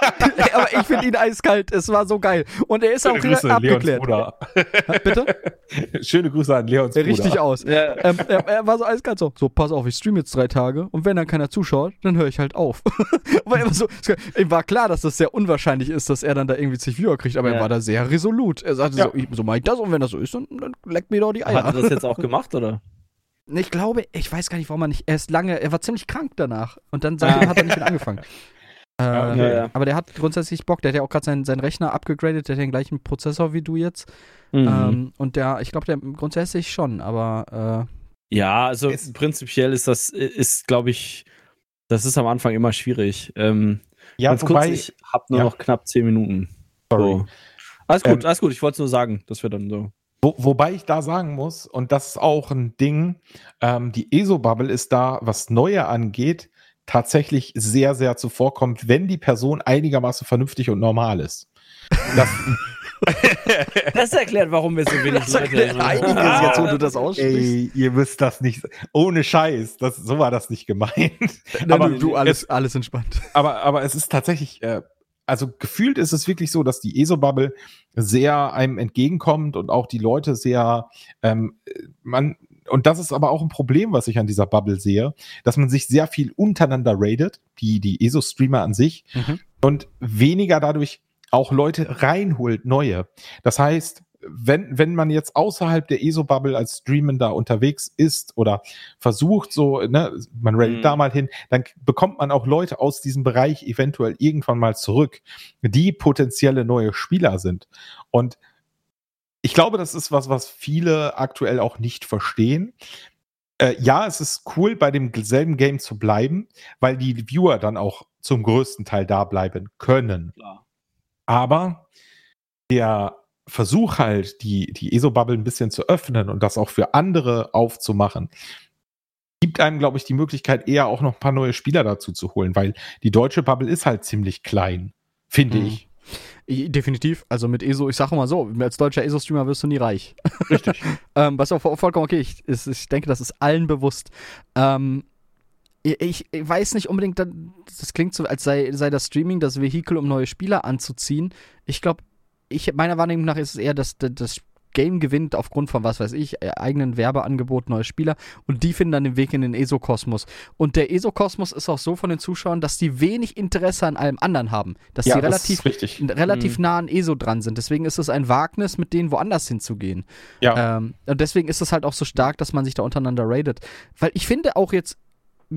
Aber ich finde ihn eiskalt. Es war so geil. Und er ist auch Grüße, Leons abgeklärt. Bruder. Bitte? Schöne Grüße an Leons Bruder. Richtig aus. Ja. Ähm, er, er war so eiskalt so, so, pass auf, ich streame jetzt drei Tage und wenn dann keiner zuschaut, dann höre ich halt auf. aber er war so, es- ihm war klar, dass das sehr unwahrscheinlich ist, dass er dann da irgendwie zig Viewer kriegt, aber er Ja. war da sehr resolut. Er sagte Ja. so, ich, so mach ich das und wenn das so ist, dann, dann leckt mir doch die Eier. Hat er das jetzt auch gemacht, oder? Ich glaube, ich weiß gar nicht, warum er nicht, er ist lange, er war ziemlich krank danach und dann seitdem hat er nicht wieder angefangen. Äh, Ja, okay. Ja, ja. Aber der hat grundsätzlich Bock, der hat ja auch gerade seinen, seinen Rechner abgegradet, der hat den gleichen Prozessor wie du jetzt. Mhm. Ähm, und der, ich glaube, der grundsätzlich schon, aber Ja, also Es- prinzipiell ist das, ist, glaube ich, das ist am Anfang immer schwierig. Ähm, Ja, ganz wobei, kurz, ich habe nur ja. noch knapp zehn Minuten. sorry. So. Alles gut, Ähm, alles gut. Ich wollte es nur sagen, dass wir dann so. Wo, wobei ich da sagen muss, und das ist auch ein Ding, ähm, die ESO-Bubble ist da, was Neue angeht, tatsächlich sehr, sehr zuvorkommt, wenn die Person einigermaßen vernünftig und normal ist. Das, Das erklärt, warum wir so wenig Das erklärt einiges jetzt, wo du das aussprichst. ey, ihr müsst das nicht, ohne Scheiß, das, so war das nicht gemeint. Nein, aber du, du alles, alles entspannt. aber, aber es ist tatsächlich, äh, also gefühlt ist es wirklich so, dass die ESO-Bubble sehr einem entgegenkommt und auch die Leute sehr, ähm, man, und das ist aber auch ein Problem, was ich an dieser Bubble sehe, dass man sich sehr viel untereinander raidet, die, die ESO-Streamer an sich, Mhm. und weniger dadurch auch Leute reinholt, neue. Das heißt, wenn, wenn man jetzt außerhalb der ESO-Bubble als Streamender unterwegs ist oder versucht, so, ne, man raidet Mhm. da mal hin, dann bekommt man auch Leute aus diesem Bereich eventuell irgendwann mal zurück, die potenzielle neue Spieler sind. Und ich glaube, das ist was, was viele aktuell auch nicht verstehen. Äh, ja, es ist cool, bei demselben Game zu bleiben, weil die Viewer dann auch zum größten Teil da bleiben können. Klar. Aber der Versuch halt, die, die ESO-Bubble ein bisschen zu öffnen und das auch für andere aufzumachen, gibt einem, glaube ich, die Möglichkeit, eher auch noch ein paar neue Spieler dazu zu holen, weil die deutsche Bubble ist halt ziemlich klein, finde Mhm. ich. Definitiv. Also mit ESO, ich sage mal so, als deutscher ESO-Streamer wirst du nie reich. Richtig. Ähm, was auch vo- vollkommen okay ich, ist. Ich denke, das ist allen bewusst. Ähm, ich, ich weiß nicht unbedingt, da- das klingt so, als sei, sei das Streaming das Vehikel, um neue Spieler anzuziehen. Ich glaube, ich, meiner Wahrnehmung nach ist es eher, dass das- das Game gewinnt aufgrund von, was weiß ich, äh, eigenen Werbeangebot neue Spieler und die finden dann den Weg in den ESO-Kosmos. Und der ESO-Kosmos ist auch so von den Zuschauern, dass die wenig Interesse an allem anderen haben. Dass die das relativ richtig. relativ Mhm. nah an ESO dran sind. Deswegen ist es ein Wagnis, mit denen woanders hinzugehen. Ja. Ähm, und deswegen ist es halt auch so stark, dass man sich da untereinander raidet. Weil ich finde auch jetzt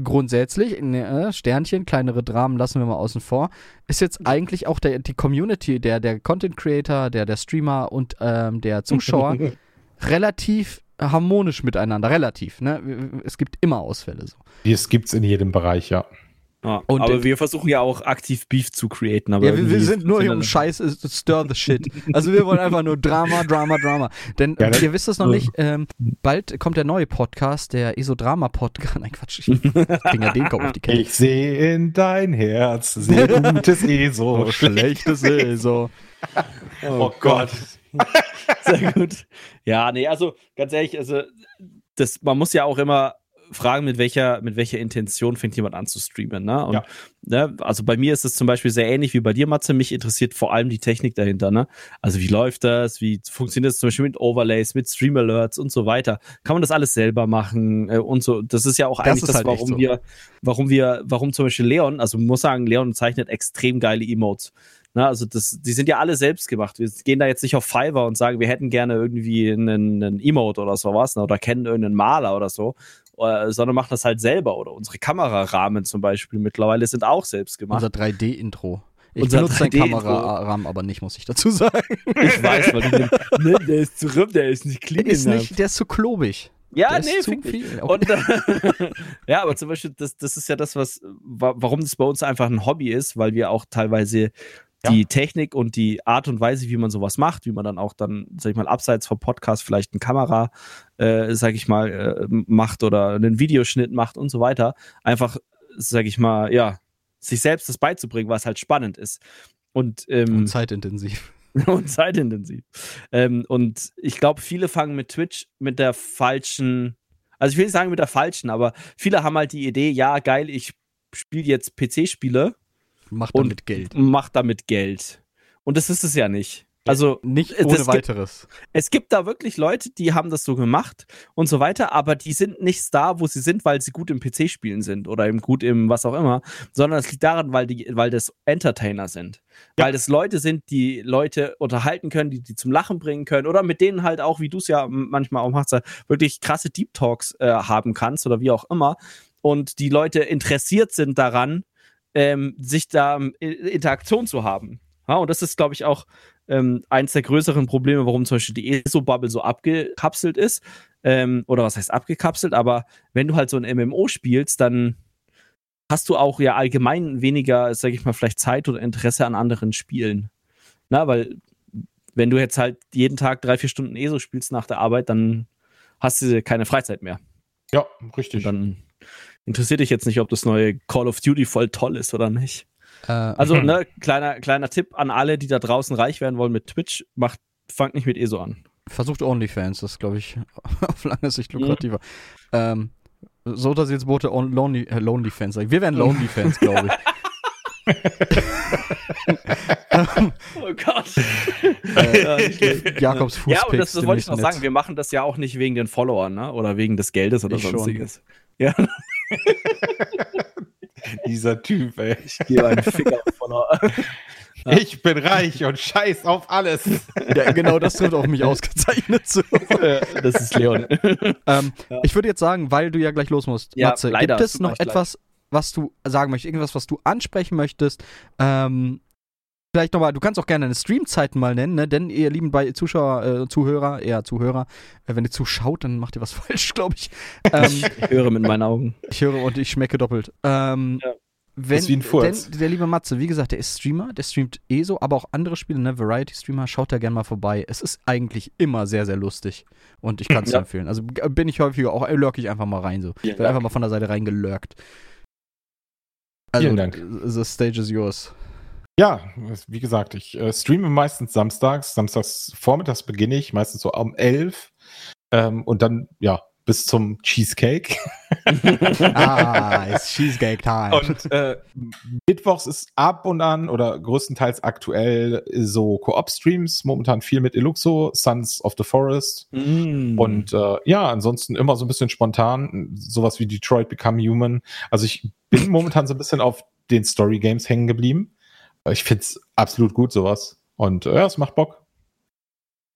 grundsätzlich, ne, äh, Sternchen, kleinere Dramen lassen wir mal außen vor, ist jetzt eigentlich auch der, die Community, der, der Content Creator, der, der Streamer und ähm, der Zuschauer relativ harmonisch miteinander. Relativ, ne? Es gibt immer Ausfälle so. Das gibt's in jedem Bereich, ja. Ja, Und aber den- wir versuchen ja auch aktiv Beef zu createn. Aber Ja, wir, wir sind nur hier um Scheiß, äh, stir the shit. Also wir wollen einfach nur Drama, Drama, Drama. Denn Ja, äh, ihr wisst es noch nicht, ähm, bald kommt der neue Podcast, der ESO-Drama-Podcast. Nein, Quatsch, ich bring ja den Kopf auf die Kette. Ich sehe in dein Herz sehr gutes ESO. Oh, schlechtes ESO. das. Oh Gott. Sehr gut. Ja, nee, also ganz ehrlich, also das, man muss ja auch immer fragen, mit welcher, mit welcher Intention fängt jemand an zu streamen. Ne? Und, ja. ne, also bei mir ist es zum Beispiel sehr ähnlich wie bei dir, Matze. Mich interessiert vor allem die Technik dahinter. Ne? Also wie läuft das? Wie funktioniert das zum Beispiel mit Overlays, mit Stream Alerts und so weiter? Kann man das alles selber machen äh, und so? Das ist ja auch das eigentlich das, halt warum so. wir, warum wir, warum zum Beispiel Leon, also man muss sagen, Leon zeichnet extrem geile Emotes. Na, also das, die sind ja alle selbst gemacht. Wir gehen da jetzt nicht auf Fiverr und sagen, wir hätten gerne irgendwie einen, einen Emote oder sowas ne, oder kennen irgendeinen Maler oder so, sondern machen das halt selber. Oder unsere Kamerarahmen zum Beispiel mittlerweile sind auch selbst gemacht. Unser 3D-Intro. Ich Unser benutze deinen Kamerarahmen aber nicht, muss ich dazu sagen. Ich weiß, weil du den, ne, der ist zu rum, der ist nicht clean. Der ist, nicht, der ist zu klobig. Ja, der nee, zu viel. Und, äh, ja, aber zum Beispiel, das, das ist ja das, was, warum das bei uns einfach ein Hobby ist, weil wir auch teilweise die. Technik und die Art und Weise, wie man sowas macht, wie man dann auch dann, sag ich mal, abseits vom Podcast vielleicht eine Kamera, äh, sag ich mal, äh, macht oder einen Videoschnitt macht und so weiter, einfach, sag ich mal, ja, sich selbst das beizubringen, was halt spannend ist. Und, ähm, und zeitintensiv. und zeitintensiv. Ähm, und ich glaube, viele fangen mit Twitch mit der falschen, also ich will nicht sagen mit der falschen, aber viele haben halt die Idee, ja, geil, ich spiele jetzt PC-Spiele Macht damit Geld. Macht damit Geld. Und das ist es ja nicht. Also nicht ohne weiteres. Gibt, es gibt da wirklich Leute, die haben das so gemacht und so weiter, aber die sind nicht da, wo sie sind, weil sie gut im PC-Spielen sind oder eben gut im was auch immer, sondern es liegt daran, weil die, weil das Entertainer sind. Ja. Weil das Leute sind, die Leute unterhalten können, die die zum Lachen bringen können oder mit denen halt auch, wie du es ja manchmal auch machst, wirklich krasse Deep Talks äh, haben kannst oder wie auch immer. Und die Leute interessiert sind daran, ähm, sich da ähm, Interaktion zu haben. Ja, und das ist, glaube ich, auch ähm, eins der größeren Probleme, warum zum Beispiel die ESO-Bubble so abgekapselt ist. Ähm, oder was heißt abgekapselt? Aber wenn du halt so ein MMO spielst, dann hast du auch ja allgemein weniger, sag ich mal, vielleicht Zeit oder Interesse an anderen Spielen. Na, weil wenn du jetzt halt jeden Tag drei, vier Stunden ESO spielst nach der Arbeit, dann hast du keine Freizeit mehr. Ja, richtig. Und dann interessiert dich jetzt nicht, ob das neue Call of Duty voll toll ist oder nicht. Äh, also, ne, kleiner, kleiner Tipp an alle, die da draußen reich werden wollen mit Twitch, macht, fangt nicht mit ESO an. Versucht OnlyFans, das ist, glaube ich, auf lange Sicht lukrativer. Mhm. Ähm, so, dass jetzt Boote Lonely, äh, Lonely Fans sagen. Wir wären Lonely Fans, glaube ich. oh Gott. Äh, Jakobs Fußpicks. Ja, und das, das wollte ich noch sagen. Wir machen das ja auch nicht wegen den Followern, ne? Oder wegen des Geldes oder ich sonstiges. Schon. Ja. Dieser Typ, ey. Ich gebe einen Ficker voller. Ich bin reich und scheiß auf alles. Ja, genau, das wird auf mich ausgezeichnet. So. Das ist Leon. Ähm, ja. Ich würde jetzt sagen, weil du ja gleich los musst, ja, Matze, leider, gibt es noch etwas, was du sagen möchtest, irgendwas, was du ansprechen möchtest, ähm, vielleicht nochmal, du kannst auch gerne deine Streamzeiten mal nennen, ne? denn ihr lieben bei Zuschauer, äh, Zuhörer, eher Zuhörer, äh, wenn ihr zuschaut, dann macht ihr was falsch, glaube ich. Ähm, ich höre mit meinen Augen. Ich höre und ich schmecke doppelt. Ähm, ja. Wenn, ist wie ein Furz. Denn, der liebe Matze, wie gesagt, der ist Streamer, der streamt eh so, aber auch andere Spiele, ne, Variety-Streamer, schaut da gerne mal vorbei. Es ist eigentlich immer sehr, sehr lustig und ich kann es ja. empfehlen. Also bin ich häufiger auch, lurk ich einfach mal rein so. Ich einfach mal von der Seite reingelurkt. Also, Vielen Dank. The stage is yours. Ja, wie gesagt, ich äh, streame meistens samstags. Samstags vormittags beginne ich, meistens so um 11. Ähm, und dann, ja, bis zum Cheesecake. ah, ist Cheesecake Time. Und äh, Mittwochs ist ab und an oder größtenteils aktuell so Koop-Streams, momentan viel mit Eluxo, Sons of the Forest. Mm. Und äh, ja, ansonsten immer so ein bisschen spontan, sowas wie Detroit Become Human. Also ich bin momentan so ein bisschen auf den Story Games hängen geblieben. Ich finde es absolut gut, sowas. Und äh, ja, es macht Bock.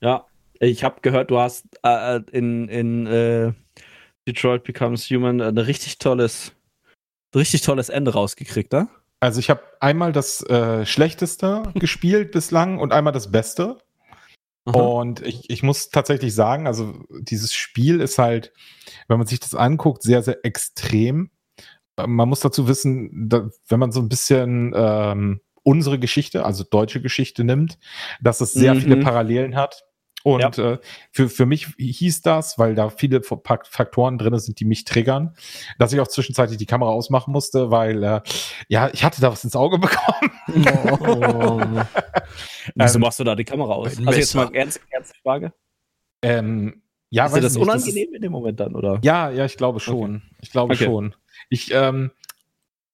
Ja, ich habe gehört, du hast äh, in, in äh, Detroit Becomes Human ein richtig tolles, richtig tolles Ende rausgekriegt, ne? Also ich habe einmal das äh, Schlechteste gespielt bislang und einmal das Beste. Aha. Und ich, ich muss tatsächlich sagen, also dieses Spiel ist halt, wenn man sich das anguckt, sehr, sehr extrem. Man muss dazu wissen, da, wenn man so ein bisschen ähm, unsere Geschichte, also deutsche Geschichte nimmt, dass es sehr mhm. viele Parallelen hat. Und ja. äh, für, für mich hieß das, weil da viele Faktoren drin sind, die mich triggern, dass ich auch zwischenzeitlich die Kamera ausmachen musste, weil äh, ja, ich hatte da was ins Auge bekommen. Oh. Wieso ähm, machst du da die Kamera aus? Also jetzt mal ernst, ernste Frage. Ähm, Ja, ist dir weiß das ich nicht, unangenehm in dem Moment dann, oder? Ja, ja, ich glaube schon. Ich glaube Okay. schon. Ich, ähm,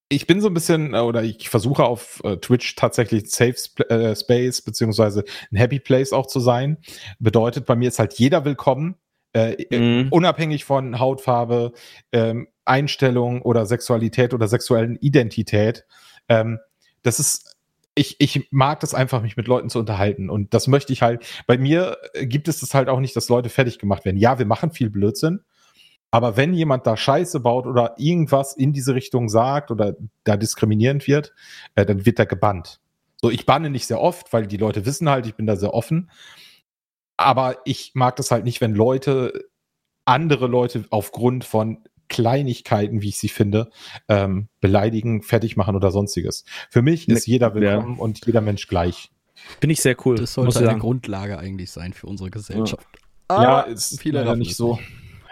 ich bin so ein bisschen, äh, oder ich versuche auf äh, Twitch tatsächlich Safe äh, Space beziehungsweise ein Happy Place auch zu sein. Bedeutet, bei mir ist halt jeder willkommen, äh, Mhm. unabhängig von Hautfarbe, ähm, Einstellung oder Sexualität oder sexuellen Identität. Ähm, das ist, ich, ich mag das einfach, mich mit Leuten zu unterhalten. Und das möchte ich halt, bei mir gibt es das halt auch nicht, dass Leute fertig gemacht werden. Ja, wir machen viel Blödsinn. Aber wenn jemand da Scheiße baut oder irgendwas in diese Richtung sagt oder da diskriminierend wird, äh, dann wird er gebannt. So, ich banne nicht sehr oft, weil die Leute wissen halt, ich bin da sehr offen. Aber ich mag das halt nicht, wenn Leute andere Leute aufgrund von Kleinigkeiten, wie ich sie finde, ähm, beleidigen, fertig machen oder sonstiges. Für mich ist Ne- jeder willkommen und jeder Mensch gleich. Finde ich sehr cool. Das muss sollte eine sagen. Grundlage eigentlich sein für unsere Gesellschaft. ja, Aber ist viele leider nicht so.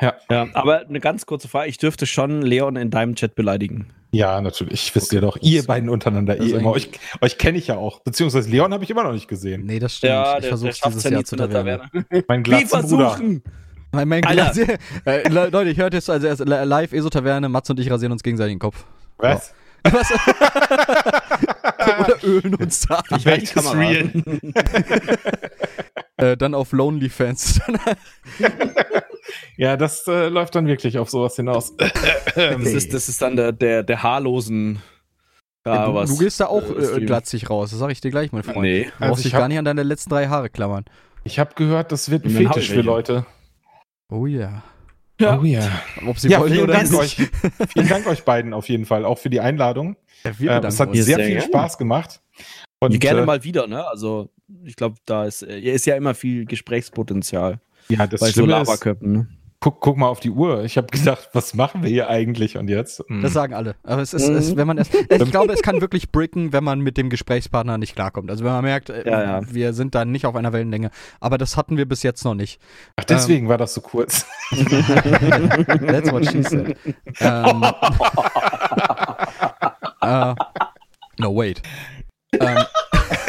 Ja, Ja, aber eine ganz kurze Frage. Ich dürfte schon Leon in deinem Chat beleidigen. ja, natürlich. Wisst ihr Okay, doch. das- Ihr beiden untereinander das eh immer. Euch, euch kenne ich ja auch. Beziehungsweise Leon habe ich immer noch nicht gesehen. Nee, das stimmt. ich versuche dieses Jahr zu Taverne. Mein glatzen Bruder. versuchen? Mein, mein. Glas, äh, Le- Leute, ich hörte jetzt also erst li- live ESO-Taverne, Mats und ich rasieren uns gegenseitig den Kopf. Was? Was? Oder ölen uns da. Ich werde Kamera. Real? Äh, dann auf Lonely Fans. Ja, das äh, läuft dann wirklich auf sowas hinaus. Das ist, das ist dann der, der, der haarlosen. Ja, du, was, du gehst da auch äh, äh, glatzig raus, das sag ich dir gleich, mein Freund. Nee. Du Also brauchst ich dich hab- gar nicht an deine letzten drei Haare klammern. Ich habe gehört, das wird ein Fetisch für. Leute. Oh ja. Ja. Oh ja. Ob sie Ja, wollen vielen oder Dank nicht. euch. Vielen Dank euch beiden auf jeden Fall, auch für die Einladung. Ja, Äh, es hat sehr sehr viel gerne. Spaß gemacht. Und, Gerne äh, mal wieder, ne? Also, ich glaube, da ist, äh, ist ja immer viel Gesprächspotenzial Ja, das bei so Schlimme ist, Laberköppen. Ne? guck, guck mal auf die Uhr. Ich habe gedacht, was machen wir hier eigentlich? Und jetzt? Hm. Das sagen alle. Aber es ist, Mhm. es, wenn man erst, ich glaube, es kann wirklich bricken, wenn man mit dem Gesprächspartner nicht klarkommt. Also wenn man merkt, äh, Ja, ja. wir sind da nicht auf einer Wellenlänge. Aber das hatten wir bis jetzt noch nicht. Ach, deswegen war das so kurz. That's what she said. ähm, äh, no, wait. Ähm,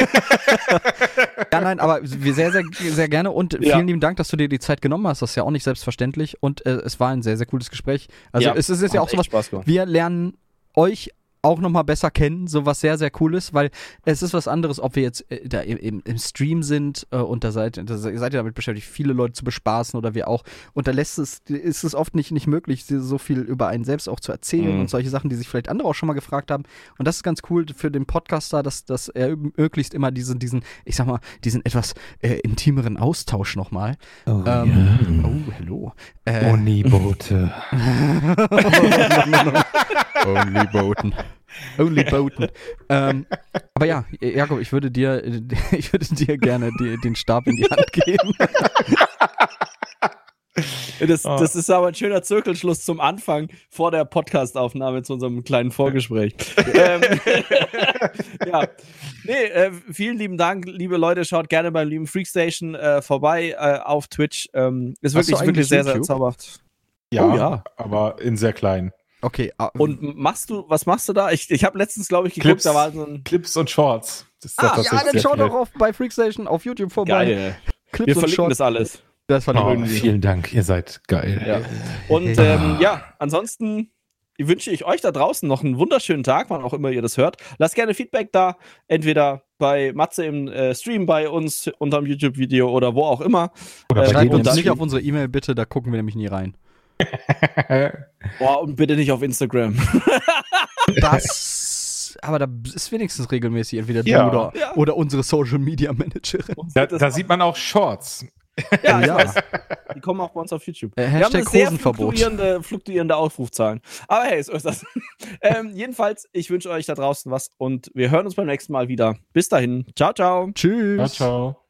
ja, nein, aber wir sehr, sehr, sehr gerne und vielen Ja. lieben Dank, dass du dir die Zeit genommen hast. Das ist ja auch nicht selbstverständlich und äh, es war ein sehr, sehr cooles Gespräch. Also Ja, es ist, es ist ja auch sowas, wir lernen euch auch nochmal besser kennen, so was sehr, sehr cool ist, weil es ist was anderes, ob wir jetzt äh, da im, im, Stream sind äh, und da seid, da seid ihr damit beschäftigt, viele Leute zu bespaßen oder wir auch. Und da lässt es, ist es oft nicht, nicht möglich, so viel über einen selbst auch zu erzählen Mhm. und solche Sachen, die sich vielleicht andere auch schon mal gefragt haben. Und das ist ganz cool für den Podcaster, dass, dass er möglichst immer diesen, diesen, ich sag mal, diesen etwas äh, intimeren Austausch nochmal. Oh, Ähm, Oh, hello. Äh, Boote. Only Boten. Only Boten. ähm, aber ja, Jakob, ich würde dir, ich würde dir gerne die, den Stab in die Hand geben. Das, Oh. das ist aber ein schöner Zirkelschluss zum Anfang vor der Podcastaufnahme zu unserem kleinen Vorgespräch. ähm, ja, nee, äh, vielen lieben Dank, liebe Leute. Schaut gerne beim lieben Freakstation äh, vorbei äh, auf Twitch. Ähm, ist Hast wirklich, wirklich sehr, sehr YouTube? zauberhaft. Ja, Oh, ja. aber in sehr klein. Okay, ah, Und machst du, was machst du da? Ich, ich habe letztens, glaube ich, geguckt, Clips. da war so ein Clips und Shorts. Das ist ah, doch ja, dann schau sehr doch auf bei Freakstation auf YouTube vorbei. geil. Clips Wir und verlinken Shorts. das alles. Das ich Oh, irgendwie. vielen Dank, ihr seid geil. Ja. Und ähm, ja, ansonsten wünsche ich euch da draußen noch einen wunderschönen Tag, wann auch immer ihr das hört. Lasst gerne Feedback da, entweder bei Matze im äh, Stream, bei uns unterm YouTube-Video oder wo auch immer. Oder Äh, Schreibt uns das- nicht auf unsere E-Mail bitte, da gucken wir nämlich nie rein. Boah, und bitte nicht auf Instagram. Das, aber da ist wenigstens regelmäßig entweder du Ja. oder, Ja. oder unsere Social Media Managerin. Da, da sieht man auch Shorts. ja, ich Ja. weiß. Die kommen auch bei uns auf YouTube. Äh, Wir haben eine sehr fluktuierende, fluktuierende Aufrufzahlen. Aber hey, so ist das. ähm, jedenfalls, ich wünsche euch da draußen was und wir hören uns beim nächsten Mal wieder. Bis dahin. Ciao, ciao. Tschüss. Ciao, ciao.